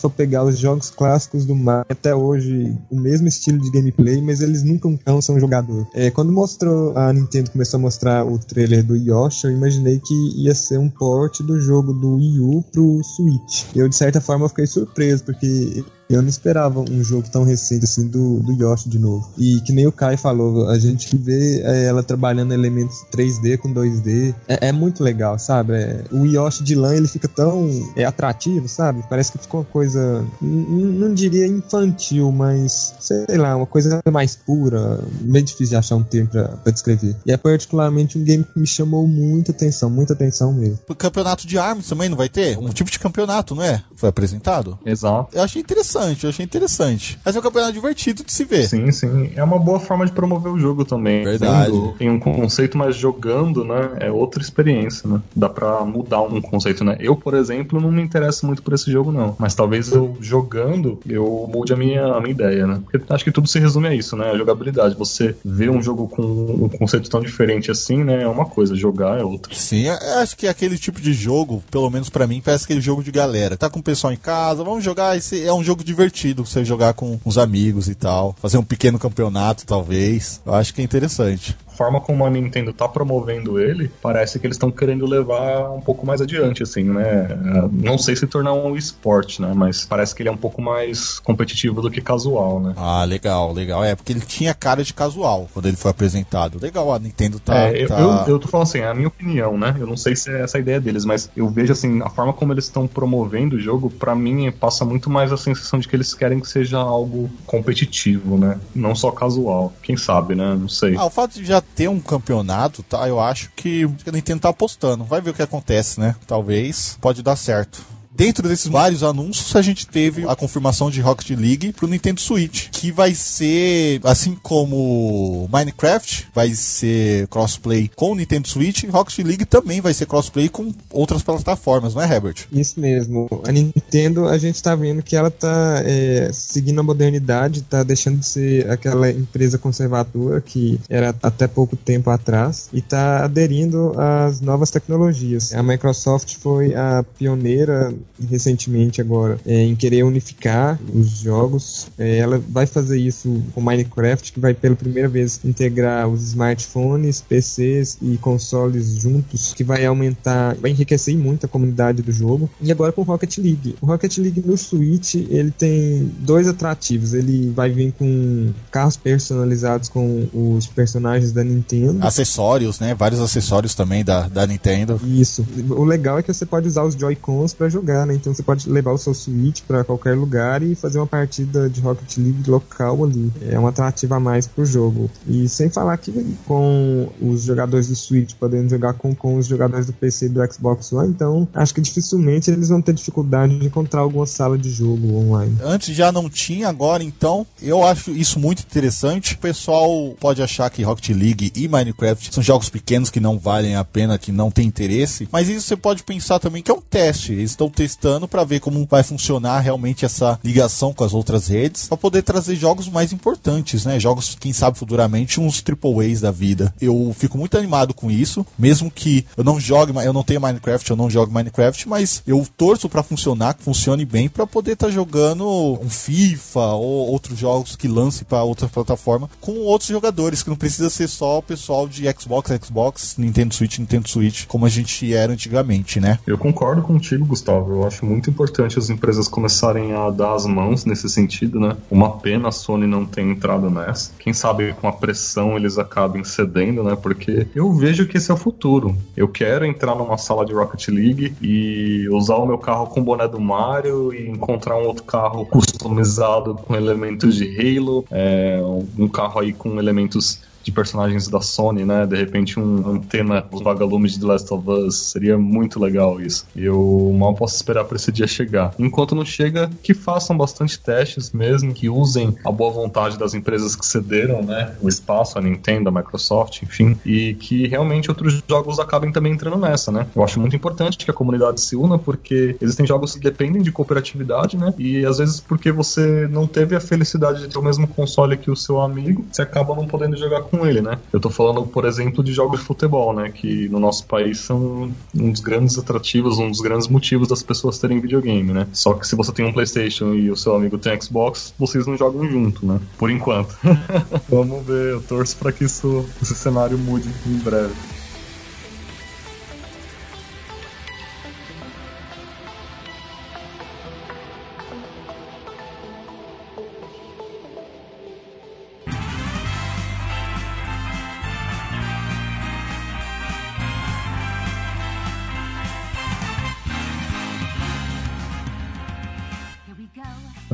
for pegar os jogos clássicos do Mario, até hoje o mesmo estilo de gameplay, mas eles nunca cansam o jogador. É, quando mostrou a Nintendo começou a mostrar o trailer do Yoshi, eu imaginei que ia ser um port do jogo do Wii U pro Switch. Eu de certa forma fiquei surpreso porque eu não esperava um jogo tão recente assim do, do Yoshi de novo. E que nem o Kai falou, a gente vê é, ela trabalhando elementos 3D com 2D. É, é muito legal, sabe? É, o Yoshi de lã ele fica tão é, atrativo, sabe? Parece que ficou uma coisa, não diria infantil, mas sei lá, uma coisa mais pura. Meio difícil de achar um termo pra, pra descrever. E é particularmente um game que me chamou muita atenção, muita atenção mesmo. O campeonato de armas também não vai ter? Um tipo de campeonato, não é? Foi apresentado? Exato. Eu achei interessante interessante, eu achei interessante. Mas é um campeonato divertido de se ver. Sim, sim. É uma boa forma de promover o jogo também. Verdade. Tem um conceito, mas jogando, né? É outra experiência, né? Dá pra mudar um conceito, né? Eu, por exemplo, não me interesso muito por esse jogo, não. Mas talvez eu jogando, eu mude a minha, a minha ideia, né? Porque acho que tudo se resume a isso, né? A jogabilidade. Você vê um jogo com um conceito tão diferente assim, né? É uma coisa, jogar é outra. Sim, eu acho que aquele tipo de jogo, pelo menos para mim, parece aquele jogo de galera. Tá com o pessoal em casa, vamos jogar. Esse é um jogo divertido você jogar com os amigos e tal. Fazer um pequeno campeonato, talvez. Eu acho que é interessante forma como a Nintendo tá promovendo ele, parece que eles estão querendo levar um pouco mais adiante, assim, né? Não sei se tornar um esporte, né? Mas parece que ele é um pouco mais competitivo do que casual, né? Ah, legal, legal. É, porque ele tinha cara de casual quando ele foi apresentado. Legal, a Nintendo tá. É, tá... Eu, eu tô falando assim, é a minha opinião, né? Eu não sei se é essa a ideia deles, mas eu vejo assim, a forma como eles estão promovendo o jogo, para mim, passa muito mais a sensação de que eles querem que seja algo competitivo, né? Não só casual. Quem sabe, né? Não sei. Ah, o fato de já ter um campeonato, tá? Eu acho que a Nintendo tá apostando. Vai ver o que acontece, né? Talvez pode dar certo. Dentro desses vários anúncios, a gente teve a confirmação de Rocket League pro Nintendo Switch, que vai ser, assim como Minecraft vai ser crossplay com o Nintendo Switch, Rocket League também vai ser crossplay com outras plataformas, não é, Herbert? Isso mesmo. A Nintendo, a gente tá vendo que ela tá é, seguindo a modernidade, tá deixando de ser aquela empresa conservadora que era até pouco tempo atrás e tá aderindo às novas tecnologias. A Microsoft foi a pioneira recentemente agora é, em querer unificar os jogos. É, ela vai fazer isso com Minecraft, que vai pela primeira vez integrar os smartphones, PCs e consoles juntos, que vai aumentar, vai enriquecer muito a comunidade do jogo. E agora com Rocket League. O Rocket League no Switch ele tem dois atrativos. Ele vai vir com carros personalizados com os personagens da Nintendo. Acessórios, né? Vários acessórios também da, da Nintendo. Isso. O legal é que você pode usar os Joy-Cons para jogar né? Então você pode levar o seu Switch para qualquer lugar e fazer uma partida de Rocket League local ali. É uma atrativa a mais pro jogo. E sem falar que com os jogadores do Switch podendo jogar com, com os jogadores do PC e do Xbox One, então acho que dificilmente eles vão ter dificuldade de encontrar alguma sala de jogo online. Antes já não tinha, agora então. Eu acho isso muito interessante. O pessoal pode achar que Rocket League e Minecraft são jogos pequenos que não valem a pena, que não tem interesse. Mas isso você pode pensar também que é um teste. Eles estão testando para ver como vai funcionar realmente essa ligação com as outras redes, para poder trazer jogos mais importantes, né? Jogos, quem sabe futuramente, uns triple A's da vida. Eu fico muito animado com isso, mesmo que eu não jogue, eu não tenha Minecraft, eu não jogo Minecraft, mas eu torço para funcionar, que funcione bem, para poder estar tá jogando um FIFA ou outros jogos que lance para outra plataforma com outros jogadores, que não precisa ser só o pessoal de Xbox, Xbox, Nintendo Switch, Nintendo Switch, como a gente era antigamente, né? Eu concordo contigo, Gustavo. Eu acho muito importante as empresas começarem a dar as mãos nesse sentido, né? Uma pena a Sony não ter entrado nessa. Quem sabe com a pressão eles acabem cedendo, né? Porque eu vejo que esse é o futuro. Eu quero entrar numa sala de Rocket League e usar o meu carro com o boné do Mario e encontrar um outro carro customizado com elementos de Halo, é, um carro aí com elementos de personagens da Sony, né? De repente um antena, os vagalumes de The Last of Us. Seria muito legal isso. Eu mal posso esperar para esse dia chegar. Enquanto não chega, que façam bastante testes mesmo, que usem a boa vontade das empresas que cederam, né? O espaço, a Nintendo, a Microsoft, enfim. E que realmente outros jogos acabem também entrando nessa, né? Eu acho muito importante que a comunidade se una, porque existem jogos que dependem de cooperatividade, né? E às vezes porque você não teve a felicidade de ter o mesmo console que o seu amigo, você acaba não podendo jogar com com ele, né? Eu tô falando, por exemplo, de jogos de futebol, né? Que no nosso país são um dos grandes atrativos, um dos grandes motivos das pessoas terem videogame, né? Só que se você tem um PlayStation e o seu amigo tem Xbox, vocês não jogam junto, né? Por enquanto. Vamos ver, eu torço para que isso, esse cenário mude em breve.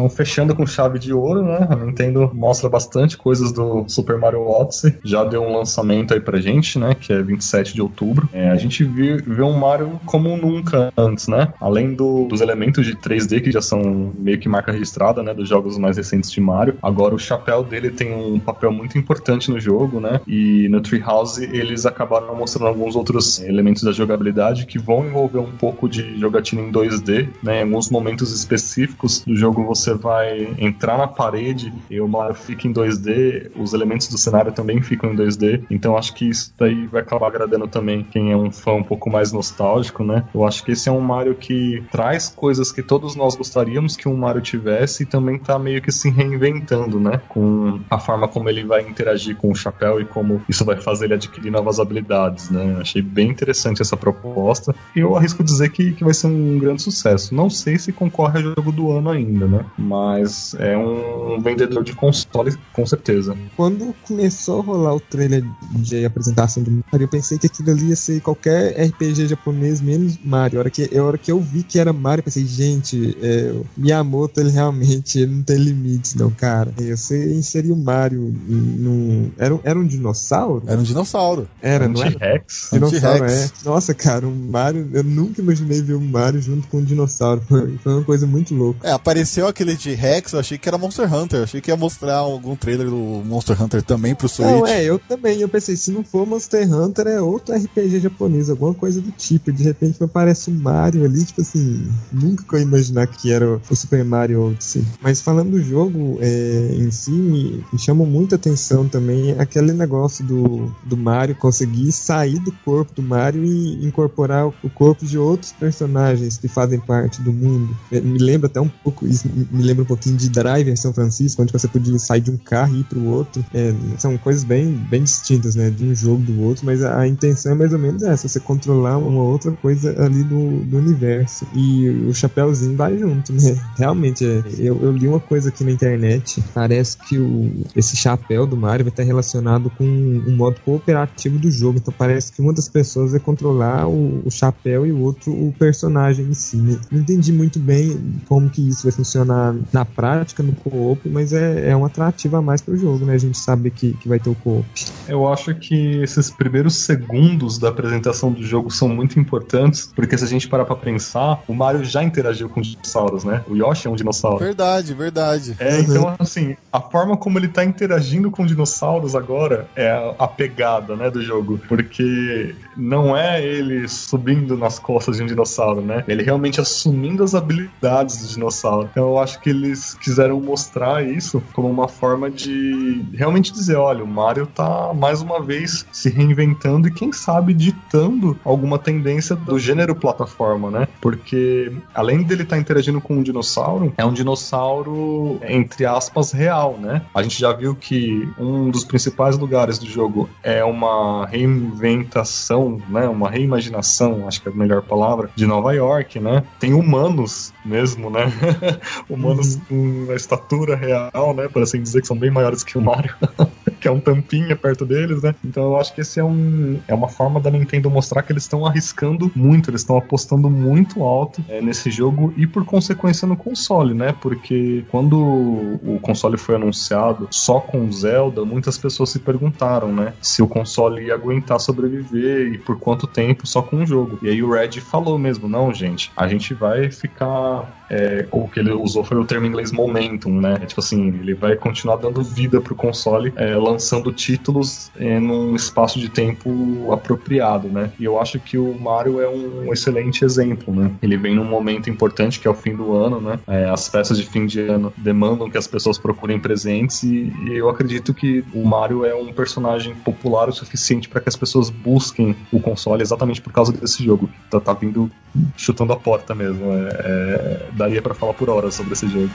Então, fechando com chave de ouro, né? A Nintendo mostra bastante coisas do Super Mario Odyssey. Já deu um lançamento aí pra gente, né? Que é 27 de outubro. É, a gente vê, vê um Mario como nunca antes, né? Além do, dos elementos de 3D que já são meio que marca registrada, né? Dos jogos mais recentes de Mario. Agora o chapéu dele tem um papel muito importante no jogo, né? E no Treehouse eles acabaram mostrando alguns outros elementos da jogabilidade que vão envolver um pouco de jogatina em 2D, né? Em alguns momentos específicos do jogo você você vai entrar na parede e o Mario fica em 2D, os elementos do cenário também ficam em 2D, então acho que isso daí vai acabar agradando também quem é um fã um pouco mais nostálgico, né? Eu acho que esse é um Mario que traz coisas que todos nós gostaríamos que um Mario tivesse e também tá meio que se reinventando, né? Com a forma como ele vai interagir com o chapéu e como isso vai fazer ele adquirir novas habilidades, né? Achei bem interessante essa proposta e eu arrisco dizer que, que vai ser um grande sucesso. Não sei se concorre a jogo do ano ainda, né? Mas é um vendedor de console com certeza. Quando começou a rolar o trailer de apresentação do Mario, eu pensei que aquilo ali ia ser qualquer RPG japonês menos Mario. A hora que, a hora que eu vi que era Mario, eu pensei, gente, é, Miyamoto ele realmente ele não tem limites, não, cara. Você inseriu o Mario no. Era, era um dinossauro? Era um dinossauro. Era, um não era? T-Rex. Dinossauro, é. Nossa, cara, um Mario. Eu nunca imaginei ver um Mario junto com um dinossauro. Foi, foi uma coisa muito louca. É, apareceu aquele aquele de Rex, eu achei que era Monster Hunter. Eu achei que ia mostrar algum trailer do Monster Hunter também pro Switch. Não, é, eu também. Eu pensei, se não for Monster Hunter, é outro RPG japonês, alguma coisa do tipo. De repente me aparece um Mario ali, tipo assim, nunca que eu ia imaginar que era o Super Mario Odyssey. Mas falando do jogo é, em si, me, me chamou muita atenção também aquele negócio do, do Mario conseguir sair do corpo do Mario e incorporar o corpo de outros personagens que fazem parte do mundo. É, me lembra até um pouco isso me lembra um pouquinho de Drive em São Francisco, onde você podia sair de um carro e ir pro outro. É, são coisas bem, bem distintas, né? De um jogo do outro, mas a, intenção é mais ou menos essa, você controlar uma outra coisa ali do, do universo. E o Chapeuzinho vai junto, né? Realmente, é, eu, eu li uma coisa aqui na internet, parece que o, esse chapéu do Mario vai estar relacionado com um modo cooperativo do jogo. Então parece que uma das pessoas vai controlar o, o chapéu e o outro o personagem em si. né? Não entendi muito bem como que isso vai funcionar na prática, no co-op, mas é, é um atrativo a mais pro jogo, né? A gente sabe que, que vai ter o co-op. Eu acho que esses primeiros segundos da apresentação do jogo são muito importantes, porque se a gente parar pra pensar, o Mario já interagiu com dinossauros, né? O Yoshi é um dinossauro. Verdade, verdade. É, então, assim, a forma como ele tá interagindo com dinossauros agora é a, a pegada, né, do jogo. Porque não é ele subindo nas costas de um dinossauro, né? Ele realmente assumindo as habilidades do dinossauro. Então eu acho que eles quiseram mostrar isso como uma forma de realmente dizer, olha, o Mario tá mais uma vez se reinventando e quem sabe ditando alguma tendência do gênero plataforma, né? Porque além dele estar interagindo com um dinossauro, é um dinossauro entre aspas real, né? A gente já viu que um dos principais lugares do jogo é uma reinventação, né? Uma reimaginação, acho que é a melhor palavra, de Nova York, né? Tem humanos mesmo, né? humanos com a estatura real, né? Por assim dizer, que são bem maiores que o Mario. que é um tampinha perto deles, né? Então eu acho que esse é um é uma forma da Nintendo mostrar que eles estão arriscando muito, eles estão apostando muito alto é, nesse jogo e por consequência no console, né? Porque quando o console foi anunciado só com Zelda, muitas pessoas se perguntaram, né? Se o console ia aguentar sobreviver e por quanto tempo só com o jogo. E aí o Red falou mesmo, não, gente, a gente vai ficar é, o que ele usou foi o termo em inglês momentum, né? Tipo assim, ele vai continuar dando vida pro console, é, lançando títulos é, num espaço de tempo apropriado, né? E eu acho que o Mario é um excelente exemplo, né? Ele vem num momento importante que é o fim do ano, né? É, as festas de fim de ano demandam que as pessoas procurem presentes e, e eu acredito que o Mario é um personagem popular o suficiente para que as pessoas busquem o console exatamente por causa desse jogo. Tá, tá vindo chutando a porta mesmo. É, é, daria para falar por horas sobre esse jogo.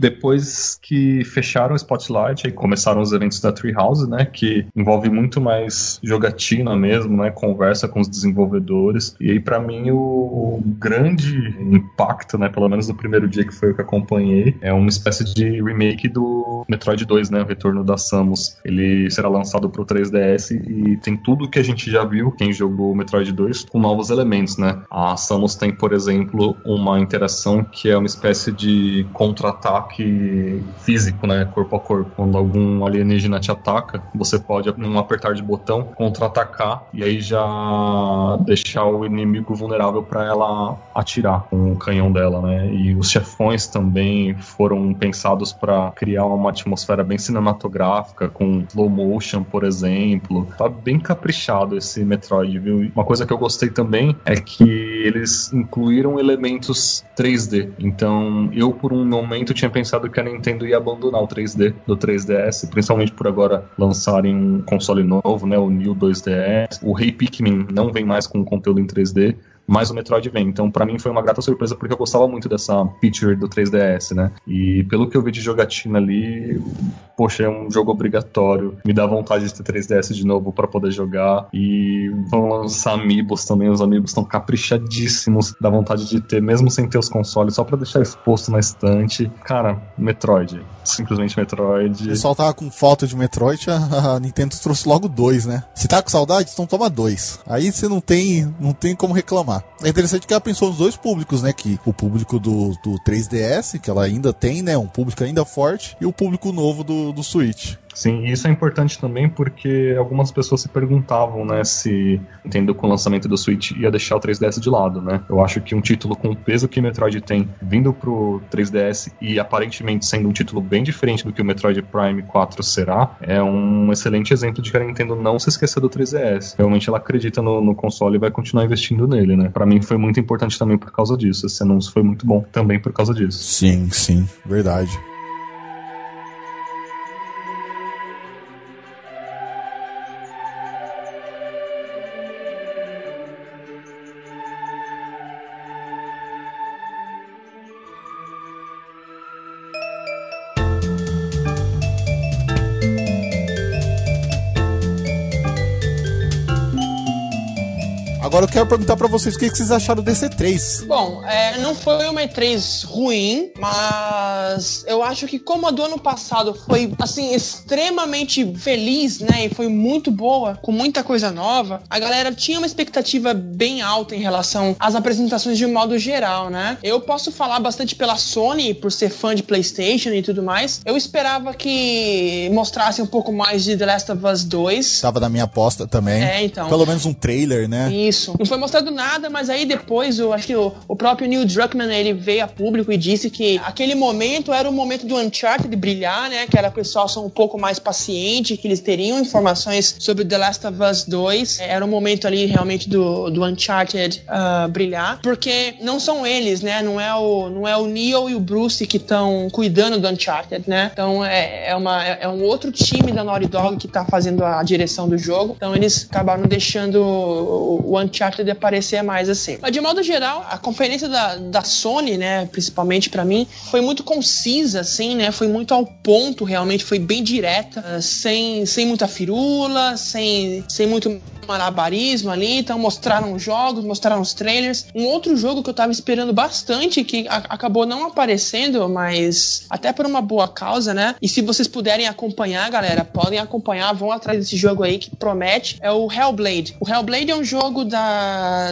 Depois que fecharam o Spotlight, aí começaram os eventos da Treehouse, né? Que envolve muito mais jogatina mesmo, né? Conversa com os desenvolvedores. E aí, para mim, o, grande impacto, né? Pelo menos no primeiro dia que foi o que acompanhei, é uma espécie de remake do Metroid 2, né? O Retorno da Samus. Ele será lançado pro 3DS e tem tudo que a gente já viu, quem jogou o Metroid 2, com novos elementos, né? A Samus tem, por exemplo, uma interação que é uma espécie de contra-ataque ataque físico, né? Corpo a corpo. Quando algum alienígena te ataca, você pode, num apertar de botão, contra-atacar e aí já deixar o inimigo vulnerável para ela atirar com o canhão dela, né? E os chefões também foram pensados para criar uma atmosfera bem cinematográfica, com slow motion, por exemplo. Tá bem caprichado esse Metroid, viu? Uma coisa que eu gostei também é que eles incluíram elementos 3D. Então, eu por um momento tinha pensado que a Nintendo ia abandonar o 3D do 3DS, principalmente por agora lançarem um console novo, né, o New 2DS. O Rei Pikmin não vem mais com conteúdo em 3D mas o Metroid vem. Então, para mim foi uma grata surpresa porque eu gostava muito dessa feature do 3DS, né? E pelo que eu vi de jogatina ali, poxa, é um jogo obrigatório. Me dá vontade de ter 3DS de novo para poder jogar. E vão lançar Amiibos também, os Amiibos estão caprichadíssimos. Dá vontade de ter, mesmo sem ter os consoles, só para deixar exposto na estante. Cara, Metroid. Simplesmente Metroid. O pessoal tava com foto de Metroid, a Nintendo trouxe logo dois, né? Se tá com saudade, então toma dois. Aí você não tem, não tem como reclamar. É interessante que ela pensou nos dois públicos, né? Que o público do, do 3DS, que ela ainda tem, né? Um público ainda forte, e o público novo do, do Switch. Sim, e isso é importante também porque algumas pessoas se perguntavam, né, se Nintendo com o lançamento do Switch ia deixar o 3DS de lado, né? Eu acho que um título com o peso que Metroid tem vindo pro 3DS e aparentemente sendo um título bem diferente do que o Metroid Prime 4 será, é um excelente exemplo de que a Nintendo não se esqueceu do 3DS. Realmente ela acredita no, no console e vai continuar investindo nele, né? Para mim foi muito importante também por causa disso. Esse anúncio foi muito bom também por causa disso. Sim, sim, verdade. Agora eu quero perguntar pra vocês o que, que vocês acharam desse E3. Bom, é, não foi uma E3 ruim, mas eu acho que como a do ano passado foi, assim, extremamente feliz, né, e foi muito boa, com muita coisa nova, a galera tinha uma expectativa bem alta em relação às apresentações de um modo geral, né? Eu posso falar bastante pela Sony, por ser fã de PlayStation e tudo mais. Eu esperava que mostrasse um pouco mais de The Last of Us 2. Tava na minha aposta também. É, então. Pelo menos um trailer, né? Isso. Não foi mostrado nada, mas aí depois eu acho que o, o próprio Neil Druckmann ele veio a público e disse que aquele momento era o momento do Uncharted brilhar, né? Que era o pessoal são um pouco mais paciente, que eles teriam informações sobre The Last of Us 2. Era o momento ali realmente do, do Uncharted uh, brilhar, porque não são eles, né? Não é o, não é o Neil e o Bruce que estão cuidando do Uncharted, né? Então é, é, uma, é um outro time da Naughty Dog que tá fazendo a direção do jogo. Então eles acabaram deixando o, o Uncharted aparecer mais assim. Mas de modo geral, a conferência da, da Sony, né, principalmente para mim, foi muito concisa, assim, né? Foi muito ao ponto, realmente, foi bem direta, uh, sem, sem muita firula, sem, sem muito malabarismo ali, então mostraram os jogos, mostraram os trailers. Um outro jogo que eu tava esperando bastante, que acabou não aparecendo, mas até por uma boa causa, né? E se vocês puderem acompanhar, galera, podem acompanhar, vão atrás desse jogo aí que promete, é o Hellblade. O Hellblade é um jogo da,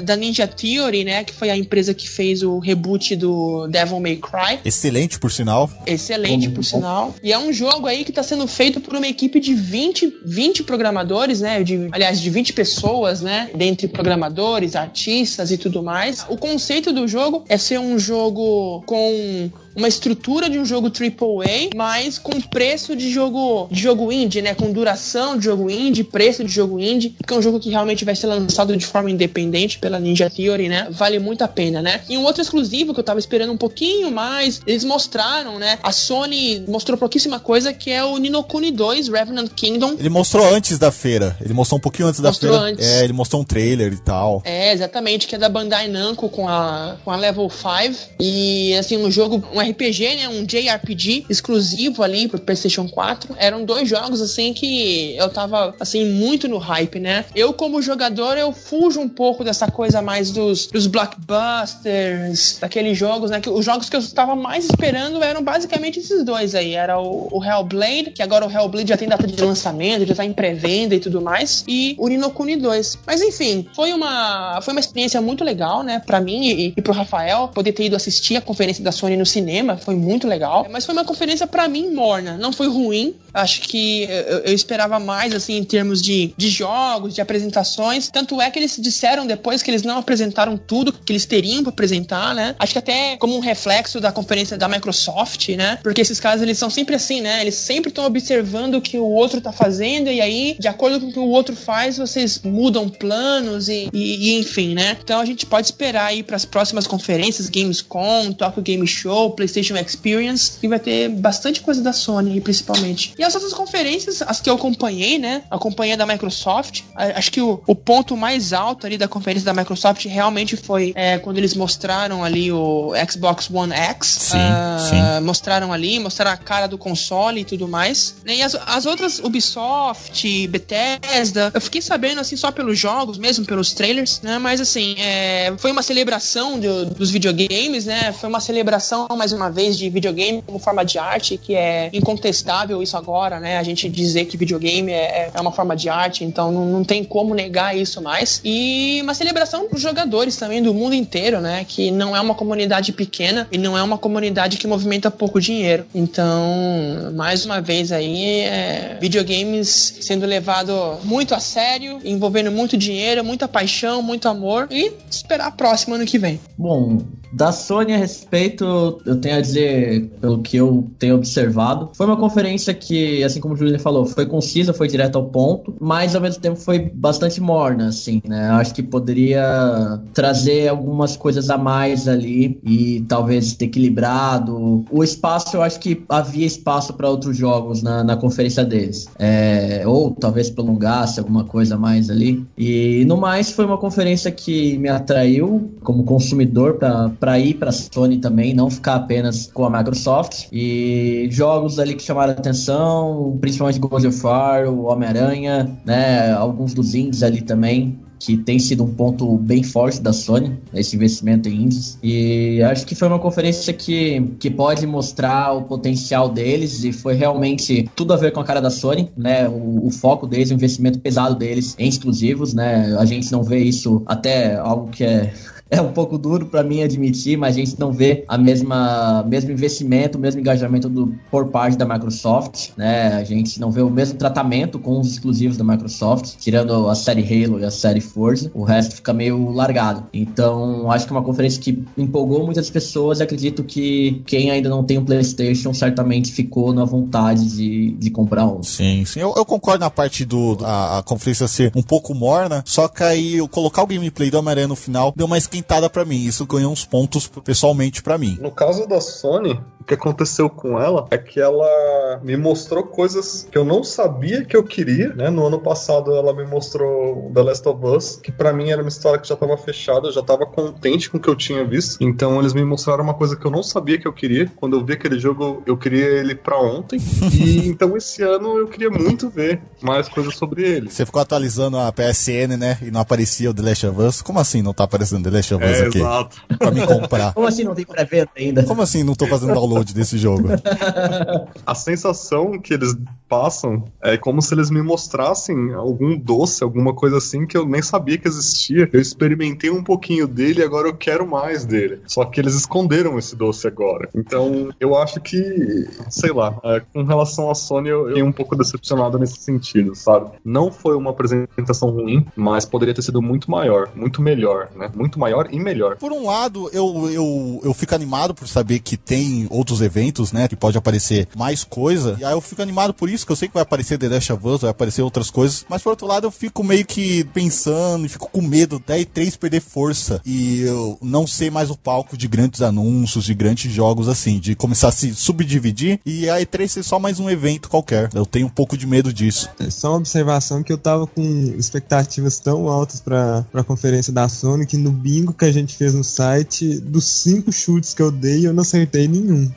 da Ninja Theory, né? Que foi a empresa que fez o reboot do Devil May Cry. Excelente, por sinal. Excelente, por sinal. E é um jogo aí que está sendo feito por uma equipe de 20, 20 programadores, né? De, aliás, de 20 pessoas, né? Dentre programadores, artistas e tudo mais. O conceito do jogo é ser um jogo com uma estrutura de um jogo AAA, mas com preço de jogo de jogo indie, né? Com duração de jogo indie, preço de jogo indie, porque é um jogo que realmente vai ser lançado de forma independente pela Ninja Theory, né? Vale muito a pena, né? E um outro exclusivo que eu tava esperando um pouquinho mais, eles mostraram, né? A Sony mostrou pouquíssima coisa, que é o Ninokuni 2 Revenant Kingdom. Ele mostrou antes da feira. Ele mostrou um pouquinho antes Mostrou da feira. antes. É, ele mostrou um trailer e tal. É, exatamente, que é da Bandai Namco com a, com a Level 5. E, assim, um jogo, um RPG, né? Um JRPG exclusivo ali pro PlayStation 4. Eram dois jogos, assim, que eu tava, assim, muito no hype, né? Eu, como jogador, eu fujo um pouco dessa coisa mais dos, dos blockbusters, daqueles jogos, né? Que os jogos que eu estava mais esperando eram basicamente esses dois aí. Era o, o Hellblade, que agora o Hellblade já tem data de lançamento, já tá em pré-venda e tudo mais. E o Ninokuni 2. Mas enfim, foi uma, foi uma experiência muito legal, né? Pra mim e, e pro Rafael, poder ter ido assistir a conferência da Sony no cinema foi muito legal. Mas foi uma conferência pra mim morna. Não foi ruim. Acho que eu, eu esperava mais, assim, em termos de, de jogos, de apresentações. Tanto é que eles disseram depois que eles não apresentaram tudo que eles teriam pra apresentar, né? Acho que até como um reflexo da conferência da Microsoft, né? Porque esses caras, eles são sempre assim, né? Eles sempre estão observando o que o outro tá fazendo e aí, de acordo com o que o outro faz, vocês mudam planos e, e- e enfim, né? Então a gente pode esperar aí pras próximas conferências, Gamescom, Tokyo Game Show, PlayStation Experience, que vai ter bastante coisa da Sony, principalmente. E as outras conferências, as que eu acompanhei, né? Acompanhei da Microsoft. Acho que o, o ponto mais alto ali da conferência da Microsoft realmente foi é, quando eles mostraram ali o Xbox One X. Sim, Ah, mostraram ali, mostraram a cara do console e tudo mais. E as, as outras, Ubisoft, Bethesda, eu fiquei sabendo assim só pelos jogos, mesmo pelos trailers, né? Mas assim, é, foi uma celebração do- dos videogames, né? Foi uma celebração, mais uma vez, de videogame como forma de arte, que é incontestável isso agora, né? A gente dizer que videogame é, é uma forma de arte, então não, não tem como negar isso mais. E uma celebração pros jogadores também do mundo inteiro, né? Que não é uma comunidade pequena e não é uma comunidade que movimenta pouco dinheiro. Então, mais uma vez aí, é, videogames sendo levado muito a sério, envolvendo muito dinheiro, muita paixão, muito amor e esperar a próxima ano que vem. Bom, da Sony a respeito, eu tenho a dizer, pelo que eu tenho observado, foi uma conferência que, assim como o Juliano falou, foi concisa, foi direto ao ponto, mas ao mesmo tempo foi bastante morna, assim, né? Acho que poderia trazer algumas coisas a mais ali e talvez ter equilibrado. O espaço, eu acho que havia espaço para outros jogos na, na conferência deles. É, ou talvez prolongasse alguma coisa mais ali. E no mais, foi uma conferência que me atraiu como consumidor para ir para Sony também, não ficar apenas com a Microsoft. E jogos ali que chamaram a atenção, principalmente God of War, o Homem-Aranha, né? Alguns dos indies ali também. que tem sido um ponto bem forte da Sony, esse investimento em indies. E acho que foi uma conferência que, que pode mostrar o potencial deles e foi realmente tudo a ver com a cara da Sony, né? O, o foco deles, o investimento pesado deles em exclusivos, né? A gente não vê isso até algo que é é um pouco duro para mim admitir, mas a gente não vê a mesma mesmo investimento, o mesmo engajamento do, por parte da Microsoft, né? A gente não vê o mesmo tratamento com os exclusivos da Microsoft, tirando a série Halo e a série Forza, o resto fica meio largado. Então, acho que é uma conferência que empolgou muitas pessoas e acredito que quem ainda não tem um PlayStation certamente ficou na vontade de, de comprar um. Sim, sim. Eu, eu concordo na parte do a, a conferência ser um pouco morna, só que aí colocar o gameplay do Homem-Aranha no final deu uma esquentada pra mim. Isso ganhou uns pontos pessoalmente pra mim. No caso da Sony, o que aconteceu com ela é que ela me mostrou coisas que eu não sabia que eu queria, né? No ano passado ela me mostrou The Last of Us, que pra mim era uma história que já tava fechada, eu já tava contente com o que eu tinha visto. Então eles me mostraram uma coisa que eu não sabia que eu queria. Quando eu vi aquele jogo, eu queria ele pra ontem. e então esse ano eu queria muito ver mais coisas sobre ele. Você ficou atualizando a PSN, né? E não aparecia o The Last of Us. Como assim não tá aparecendo The Last Us É, aqui? exato. Pra me comprar. Como assim não tem pré-venda ainda? Como assim não tô fazendo download desse jogo? A sensação que eles passam é como se eles me mostrassem algum doce, alguma coisa assim que eu nem sabia que existia. Eu experimentei um pouquinho dele e agora eu quero mais dele. Só que eles esconderam esse doce agora. Então, eu acho que, sei lá, é, com relação à Sony, eu eu fiquei um pouco decepcionado nesse sentido, sabe? Não foi uma apresentação ruim, mas poderia ter sido muito maior, muito melhor, né? Muito maior e melhor. Por um lado, eu, eu, eu fico animado por saber que tem outros eventos, né? Que pode aparecer mais coisa. E aí eu fico animado por isso, que eu sei que vai aparecer The Last of Us, vai aparecer outras coisas. Mas por outro lado, eu fico meio que pensando e fico com medo da E3 perder força. E eu não ser mais o palco de grandes anúncios, de grandes jogos assim, de começar a se subdividir e a E3 ser só mais um evento qualquer. Eu tenho um pouco de medo disso. É só uma observação que eu tava com expectativas tão altas pra, pra conferência da Sony que no bingo que a gente fez no site, dos cinco chutes que eu dei, eu não acertei nenhum.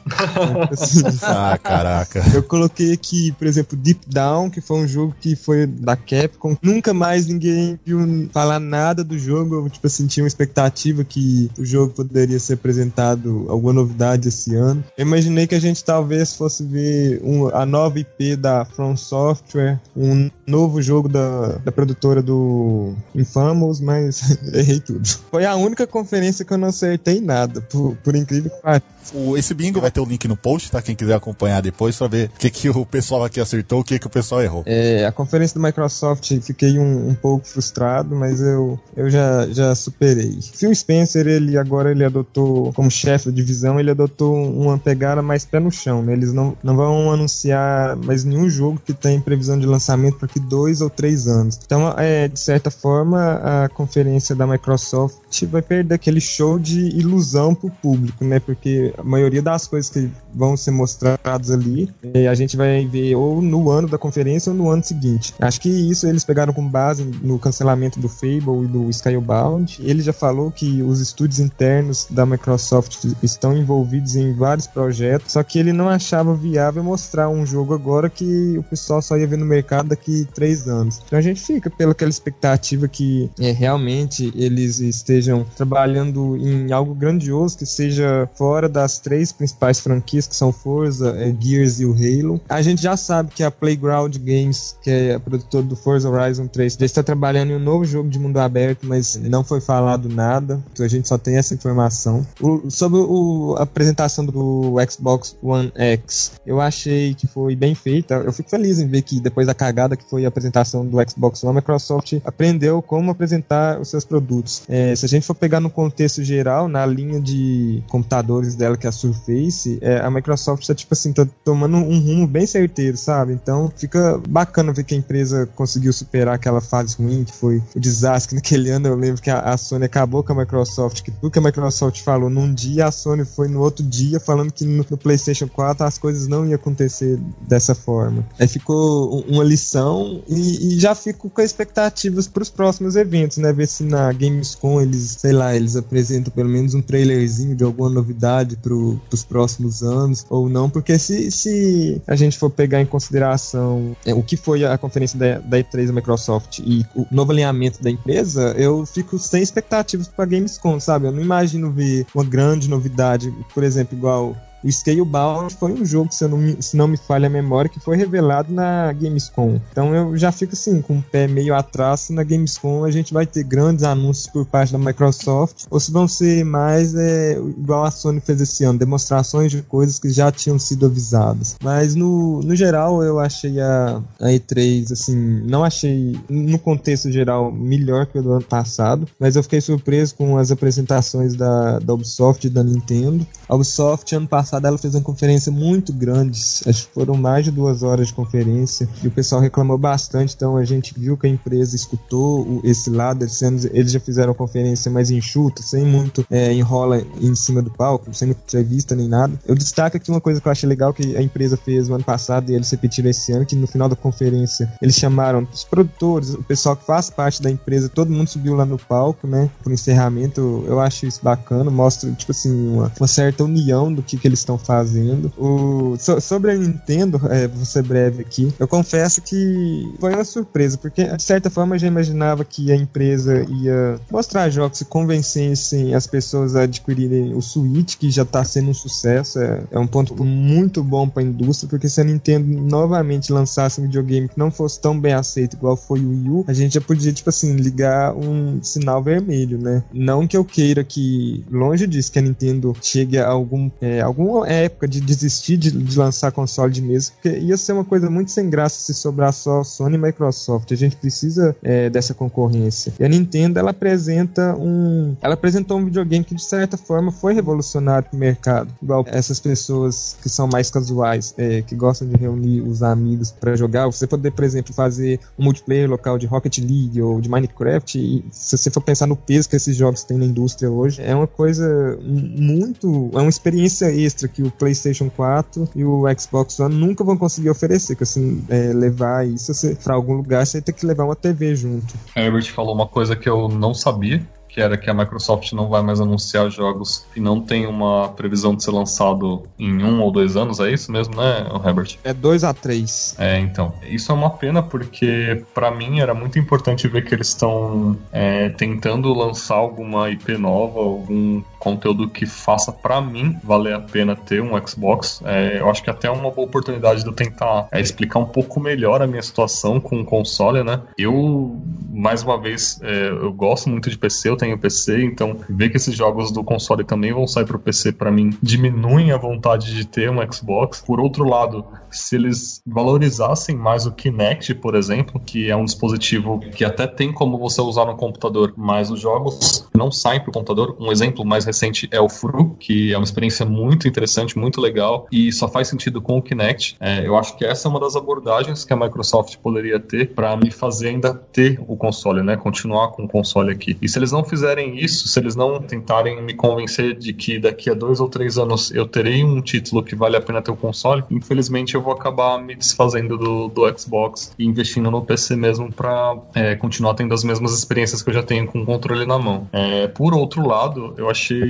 Assim, Ah, caraca. Eu coloquei aqui, por exemplo, Deep Down, que foi um jogo que foi da Capcom. Nunca mais ninguém viu falar nada do jogo. Eu, tipo assim, tinha uma expectativa que o jogo poderia ser apresentado alguma novidade esse ano. Eu imaginei que a gente talvez fosse ver um- a nova IP da From Software, um novo jogo da, da produtora do Infamous, mas errei tudo. Foi a única conferência que eu não acertei nada, por, por incrível que pareça. Esse bingo vai ter o link no post, tá? Quem quiser acompanhar depois pra ver o que, que o pessoal aqui acertou, o que, que o pessoal errou. É, a conferência da Microsoft fiquei um, um pouco frustrado, mas eu, eu já, já superei. Phil Spencer, ele agora ele adotou, como chefe da divisão, ele adotou uma pegada mais pé no chão, né? Eles não, não vão anunciar mais nenhum jogo que tem previsão de lançamento para que dois ou três anos. Então, é, de certa forma, a conferência da Microsoft vai perder aquele show de ilusão pro público, né? Porque a maioria das coisas que vão ser mostradas ali, eh, a gente vai ver ou no ano da conferência ou no ano seguinte. Acho que isso eles pegaram com base no cancelamento do Fable e do Skybound. Ele já falou que os estúdios internos da Microsoft estão envolvidos em vários projetos, só que ele não achava viável mostrar um jogo agora que o pessoal só ia ver no mercado daqui três anos. Então a gente fica pela aquela expectativa que é, realmente eles estejam trabalhando em algo grandioso que seja fora das três principais franquias que são Forza, é, Gears e o Halo. A gente já sabe que a Playground Games, que é a produtora do Forza Horizon 3, já está trabalhando em um novo jogo de mundo aberto, mas não foi falado nada. Então a gente só tem essa informação. O- sobre o- a apresentação do Xbox One X, eu achei que foi bem feita. Eu fico feliz em ver que depois da cagada que foi a apresentação do Xbox One, a Microsoft aprendeu como apresentar os seus produtos. É, se a gente for pegar no contexto geral, na linha de computadores dela, que é a Surface, é, a Microsoft tá, tipo assim, tá tomando um rumo bem certeiro, sabe? Então fica bacana ver que a empresa conseguiu superar aquela fase ruim, que foi o desastre naquele ano. Eu lembro que a, a Sony acabou com a Microsoft, que tudo que a Microsoft falou num dia, a Sony foi no outro dia falando que no, no PlayStation 4 as coisas não iam acontecer dessa forma. Aí ficou um- uma lição e, e já fico com expectativas para os próximos eventos, né? Ver se na Gamescom eles, sei lá, eles apresentam pelo menos um trailerzinho de alguma novidade para os próximos anos ou não, porque se, se a gente for pegar em consideração é, o que foi a conferência da, da E3 da Microsoft e o novo alinhamento da empresa, eu fico sem expectativas para Gamescom, sabe? Eu não imagino ver uma grande novidade, por exemplo, igual o Scalebound foi um jogo, se, não me, se não me falha a memória, que foi revelado na Gamescom. Então eu já fico assim, com o pé meio atrás. Na Gamescom a gente vai ter grandes anúncios por parte da Microsoft, ou se vão ser mais é, igual a Sony fez esse ano, demonstrações de coisas que já tinham sido avisadas. Mas no, no geral eu achei a, a E3, assim, não achei no contexto geral melhor que o do ano passado, mas eu fiquei surpreso com as apresentações da, da Ubisoft e da Nintendo. A Ubisoft ano passado ela fez uma conferência muito grande, acho que foram mais de duas horas de conferência, e o pessoal reclamou bastante, então a gente viu que a empresa escutou esse lado, ano eles já fizeram uma conferência mais enxuta, sem muito é, enrola em cima do palco, sem muita entrevista nem nada. Eu destaco aqui uma coisa que eu achei legal que a empresa fez no ano passado e eles repetiram esse ano, que no final da conferência eles chamaram os produtores, o pessoal que faz parte da empresa, todo mundo subiu lá no palco, né, pro encerramento, eu acho isso bacana, mostra, tipo assim, uma, uma certa união do que, que eles estão fazendo. O, so, sobre a Nintendo, é, vou ser breve aqui, eu confesso que foi uma surpresa, porque de certa forma eu já imaginava que a empresa ia mostrar jogos que convencessem as pessoas a adquirirem o Switch, que já está sendo um sucesso. É, é um ponto muito bom para a indústria, porque se a Nintendo novamente lançasse um videogame que não fosse tão bem aceito igual foi o Wii U, a gente já podia, tipo assim, ligar um sinal vermelho, né? Não que eu queira que, longe disso, que a Nintendo chegue a algum, é, algum época de desistir de, de, lançar console de mesa, porque ia ser uma coisa muito sem graça se sobrar só Sony e Microsoft. A gente precisa é, dessa concorrência. E a Nintendo, ela apresenta um. Ela apresentou um videogame que, de certa forma, foi revolucionário pro mercado. Igual essas pessoas que são mais casuais, é, que gostam de reunir os amigos para jogar. Você poder, por exemplo, fazer um multiplayer local de Rocket League ou de Minecraft. E se você for pensar no peso que esses jogos têm na indústria hoje, é uma coisa muito. É uma experiência extra que o PlayStation 4 e o Xbox One nunca vão conseguir oferecer, que assim, é, levar isso para algum lugar, você tem que levar uma TV junto. Herbert falou uma coisa que eu não sabia, que era que a Microsoft não vai mais anunciar jogos que não tem uma previsão de ser lançado em um ou dois anos, é isso mesmo, né, Herbert? É dois a três. É, então. Isso é uma pena porque, para mim, era muito importante ver que eles estão é, tentando lançar alguma IP nova, algum conteúdo que faça para mim valer a pena ter um Xbox. É, eu acho que até é uma boa oportunidade de eu tentar é, explicar um pouco melhor a minha situação com o console, né? Eu, mais uma vez, é, eu gosto muito de PC, eu tenho PC, então ver que esses jogos do console também vão sair pro PC para mim diminuem a vontade de ter um Xbox. Por outro lado, se eles valorizassem mais o Kinect, por exemplo, que é um dispositivo que até tem como você usar no computador, mas os jogos não saem pro computador. Um exemplo mais recente é o Fru, que é uma experiência muito interessante, muito legal e só faz sentido com o Kinect. É, eu acho que essa é uma das abordagens que a Microsoft poderia ter para me fazer ainda ter o console, né? Continuar com o console aqui. E se eles não fizerem isso, se eles não tentarem me convencer de que daqui a dois ou três anos eu terei um título que vale a pena ter o console, infelizmente eu vou acabar me desfazendo do, do Xbox e investindo no PC mesmo para é, continuar tendo as mesmas experiências que eu já tenho com o controle na mão. É, por outro lado, eu achei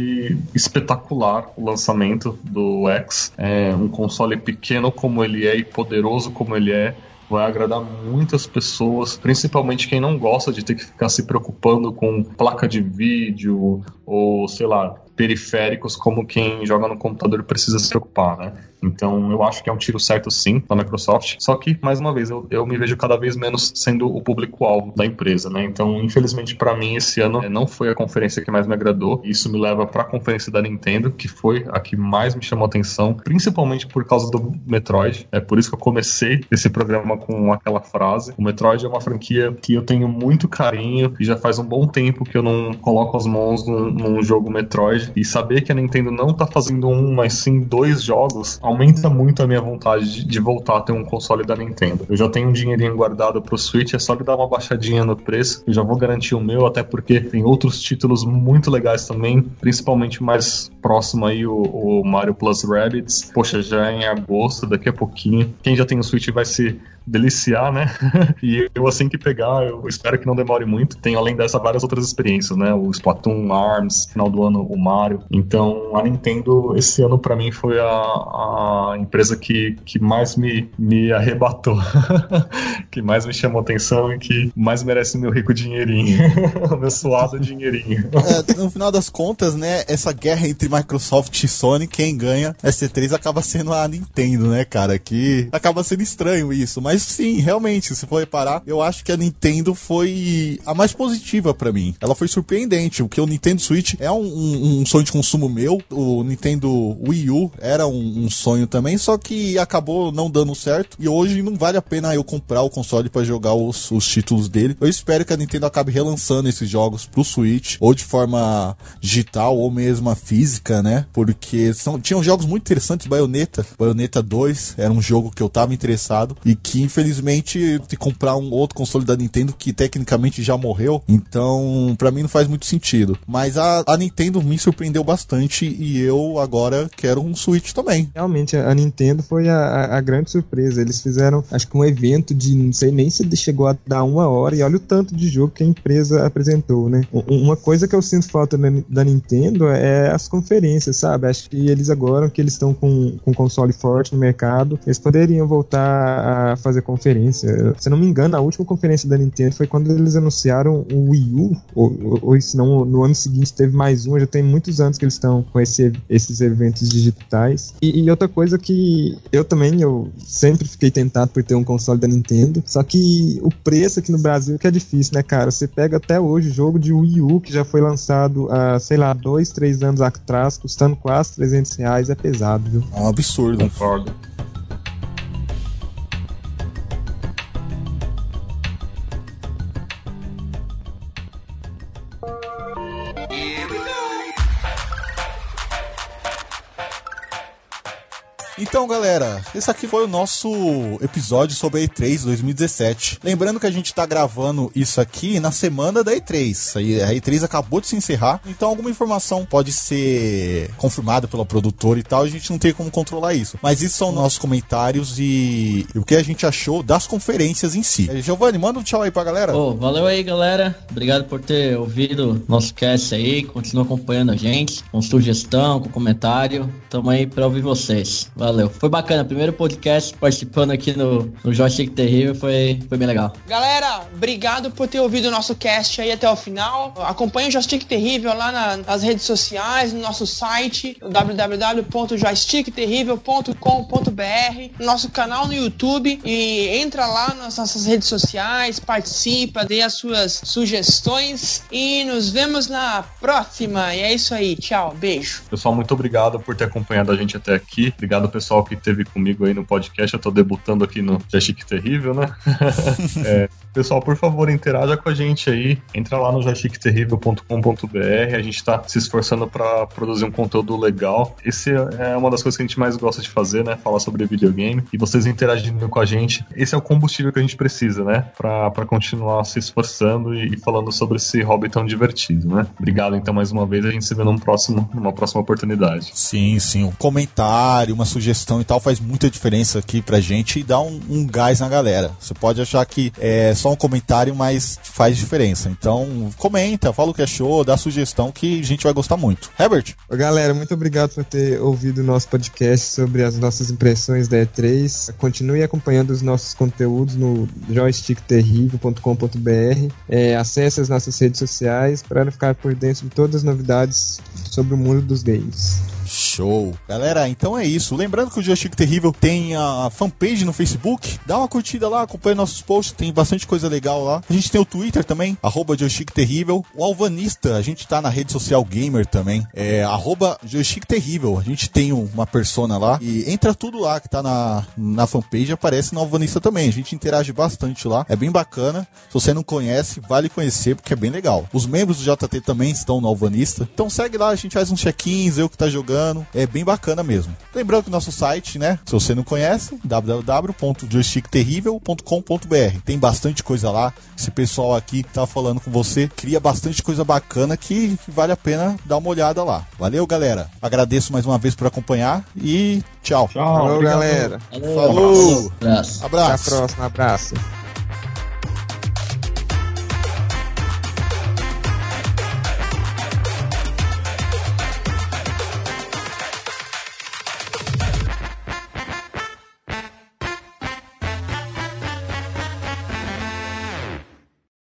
espetacular o lançamento do X, é, um console pequeno como ele é e poderoso como ele é vai agradar muitas pessoas, principalmente quem não gosta de ter que ficar se preocupando com placa de vídeo ou, sei lá, periféricos como quem joga no computador precisa se preocupar, né? Então eu acho que é um tiro certo sim da Microsoft. Só que, mais uma vez, eu, eu me vejo cada vez menos sendo o público-alvo da empresa, né? Então, infelizmente, para mim, esse ano não foi a conferência que mais me agradou. Isso me leva para a conferência da Nintendo, que foi a que mais me chamou atenção, principalmente por causa do Metroid. É por isso que eu comecei esse programa com aquela frase. O Metroid é uma franquia que eu tenho muito carinho e já faz um bom tempo que eu não coloco as mãos num, num jogo Metroid. E saber que a Nintendo não tá fazendo um, mas sim dois jogos aumenta muito a minha vontade de, de, voltar a ter um console da Nintendo. Eu já tenho um dinheirinho guardado pro Switch, é só ele dar uma baixadinha no preço, eu já vou garantir o meu, até porque tem outros títulos muito legais também, principalmente mais próximo aí o, o Mario Plus Rabbids. Poxa, já é em agosto, daqui a pouquinho. Quem já tem o Switch vai se deliciar, né? e eu assim que pegar, eu espero que não demore muito. Tem além dessa várias outras experiências, né? O Splatoon, ARMS, final do ano o Mario. Então a Nintendo esse ano para mim foi a, a empresa que, que mais me, me arrebatou, que mais me chamou atenção e que mais merece meu rico dinheirinho, meu suado dinheirinho. É, no final das contas, né, essa guerra entre Microsoft e Sony, quem ganha S3 acaba sendo a Nintendo, né, cara? Que acaba sendo estranho isso. Mas sim, realmente, se for reparar, eu acho que a Nintendo foi a mais positiva para mim. Ela foi surpreendente, porque o Nintendo Switch é um, um, um, sonho de consumo meu. O Nintendo Wii U era um, um sonho também, só que acabou não dando certo. E hoje não vale a pena eu comprar o console para jogar os, os títulos dele. Eu espero que a Nintendo acabe relançando esses jogos pro Switch, ou de forma digital, ou mesmo física, né? Porque são, tinham jogos muito interessantes, Bayonetta, Bayonetta 2 era um jogo que eu tava interessado e que infelizmente de comprar um outro console da Nintendo que tecnicamente já morreu, então para mim não faz muito sentido. Mas a, a Nintendo me surpreendeu bastante e eu agora quero um Switch também. Realmente, a Nintendo foi a, a grande surpresa. Eles fizeram, acho que um evento de não sei nem se chegou a dar uma hora e olha o tanto de jogo que a empresa apresentou, né? Uma coisa que eu sinto falta da Nintendo é as conferências, sabe? Acho que eles agora que eles estão com, com console forte no mercado, eles poderiam voltar a fazer conferência. Se não me engano, a última conferência da Nintendo foi quando eles anunciaram o Wii U, ou, ou, ou se não, no ano seguinte teve mais um, já tem muitos anos que eles estão com esse, esses eventos digitais. E, e, outra coisa que eu também, eu sempre fiquei tentado por ter um console da Nintendo, só que o preço aqui no Brasil que é difícil, né, cara? Você pega até hoje jogo de Wii U que já foi lançado há, sei lá, dois, três anos atrás, custando quase 300 reais, é pesado, viu? É um absurdo. Concordo. Então, galera, esse aqui foi o nosso episódio sobre a E3 2017. Lembrando que a gente tá gravando isso aqui na semana da E3. A E3 acabou de se encerrar, então alguma informação pode ser confirmada pela produtora e tal, a gente não tem como controlar isso. Mas isso são nossos comentários e, o que a gente achou das conferências em si. Giovanni, manda um tchau aí pra galera. Oh, valeu aí, galera. Obrigado por ter ouvido nosso cast aí. Continua acompanhando a gente, com sugestão, com comentário. Tamo aí pra ouvir vocês. Valeu. Valeu. Foi bacana. Primeiro podcast participando aqui no, no Joystick Terrível foi, foi bem legal. Galera, obrigado por ter ouvido o nosso cast aí até o final. Acompanhe o Joystick Terrível lá na, nas redes sociais, no nosso site www.joystickterrível.com.br, no nosso canal no YouTube e entra lá nas nossas redes sociais, participa, dê as suas sugestões e nos vemos na próxima. E é isso aí. Tchau. Beijo. Pessoal, muito obrigado por ter acompanhado a gente até aqui. Obrigado, pessoal pessoal que teve comigo aí no podcast. Eu tô debutando aqui no Joystick Terrível, né? é, pessoal, por favor, interaja com a gente aí. Entra lá no joystickterrível.com.br. A gente tá se esforçando para produzir um conteúdo legal. Esse é uma das coisas que a gente mais gosta de fazer, né? Falar sobre videogame. E vocês interagindo com a gente. Esse é o combustível que a gente precisa, né? Para continuar se esforçando e, e falando sobre esse hobby tão divertido, né? Obrigado, então, mais uma vez. A gente se vê num próximo, numa próxima oportunidade. Sim, sim. Um comentário, uma sugestão sugestão e tal faz muita diferença aqui pra gente e dá um, um gás na galera. Você pode achar que é só um comentário, mas faz diferença. Então, comenta, fala o que achou, dá sugestão que a gente vai gostar muito. Herbert? Galera, muito obrigado por ter ouvido o nosso podcast sobre as nossas impressões da E3. Continue acompanhando os nossos conteúdos no joystickterrível.com.br. É, acesse as nossas redes sociais para ficar por dentro de todas as novidades sobre o mundo dos games. Show. Galera, então é isso. Lembrando que o Joystick Terrível tem a fanpage no Facebook. Dá uma curtida lá, acompanha nossos posts, tem bastante coisa legal lá. A gente tem o Twitter também, arroba Terrível. O Alvanista, a gente tá na rede social gamer também, é arroba Terrível. A gente tem uma persona lá e entra tudo lá que tá na, na fanpage, aparece no Alvanista também. A gente interage bastante lá, é bem bacana. Se você não conhece, vale conhecer porque é bem legal. Os membros do JT também estão no Alvanista. Então segue lá, a gente faz uns check-ins, eu que tá jogando é bem bacana mesmo. Lembrando que nosso site, né? Se você não conhece, www.joystickterrível.com.br. Tem bastante coisa lá. Esse pessoal aqui tá falando com você, cria bastante coisa bacana que vale a pena dar uma olhada lá. Valeu, galera. Agradeço mais uma vez por acompanhar e tchau. tchau. Obrigado. galera. Valeu. Falou. Abraço. Até a Abraço. próxima. Abraço.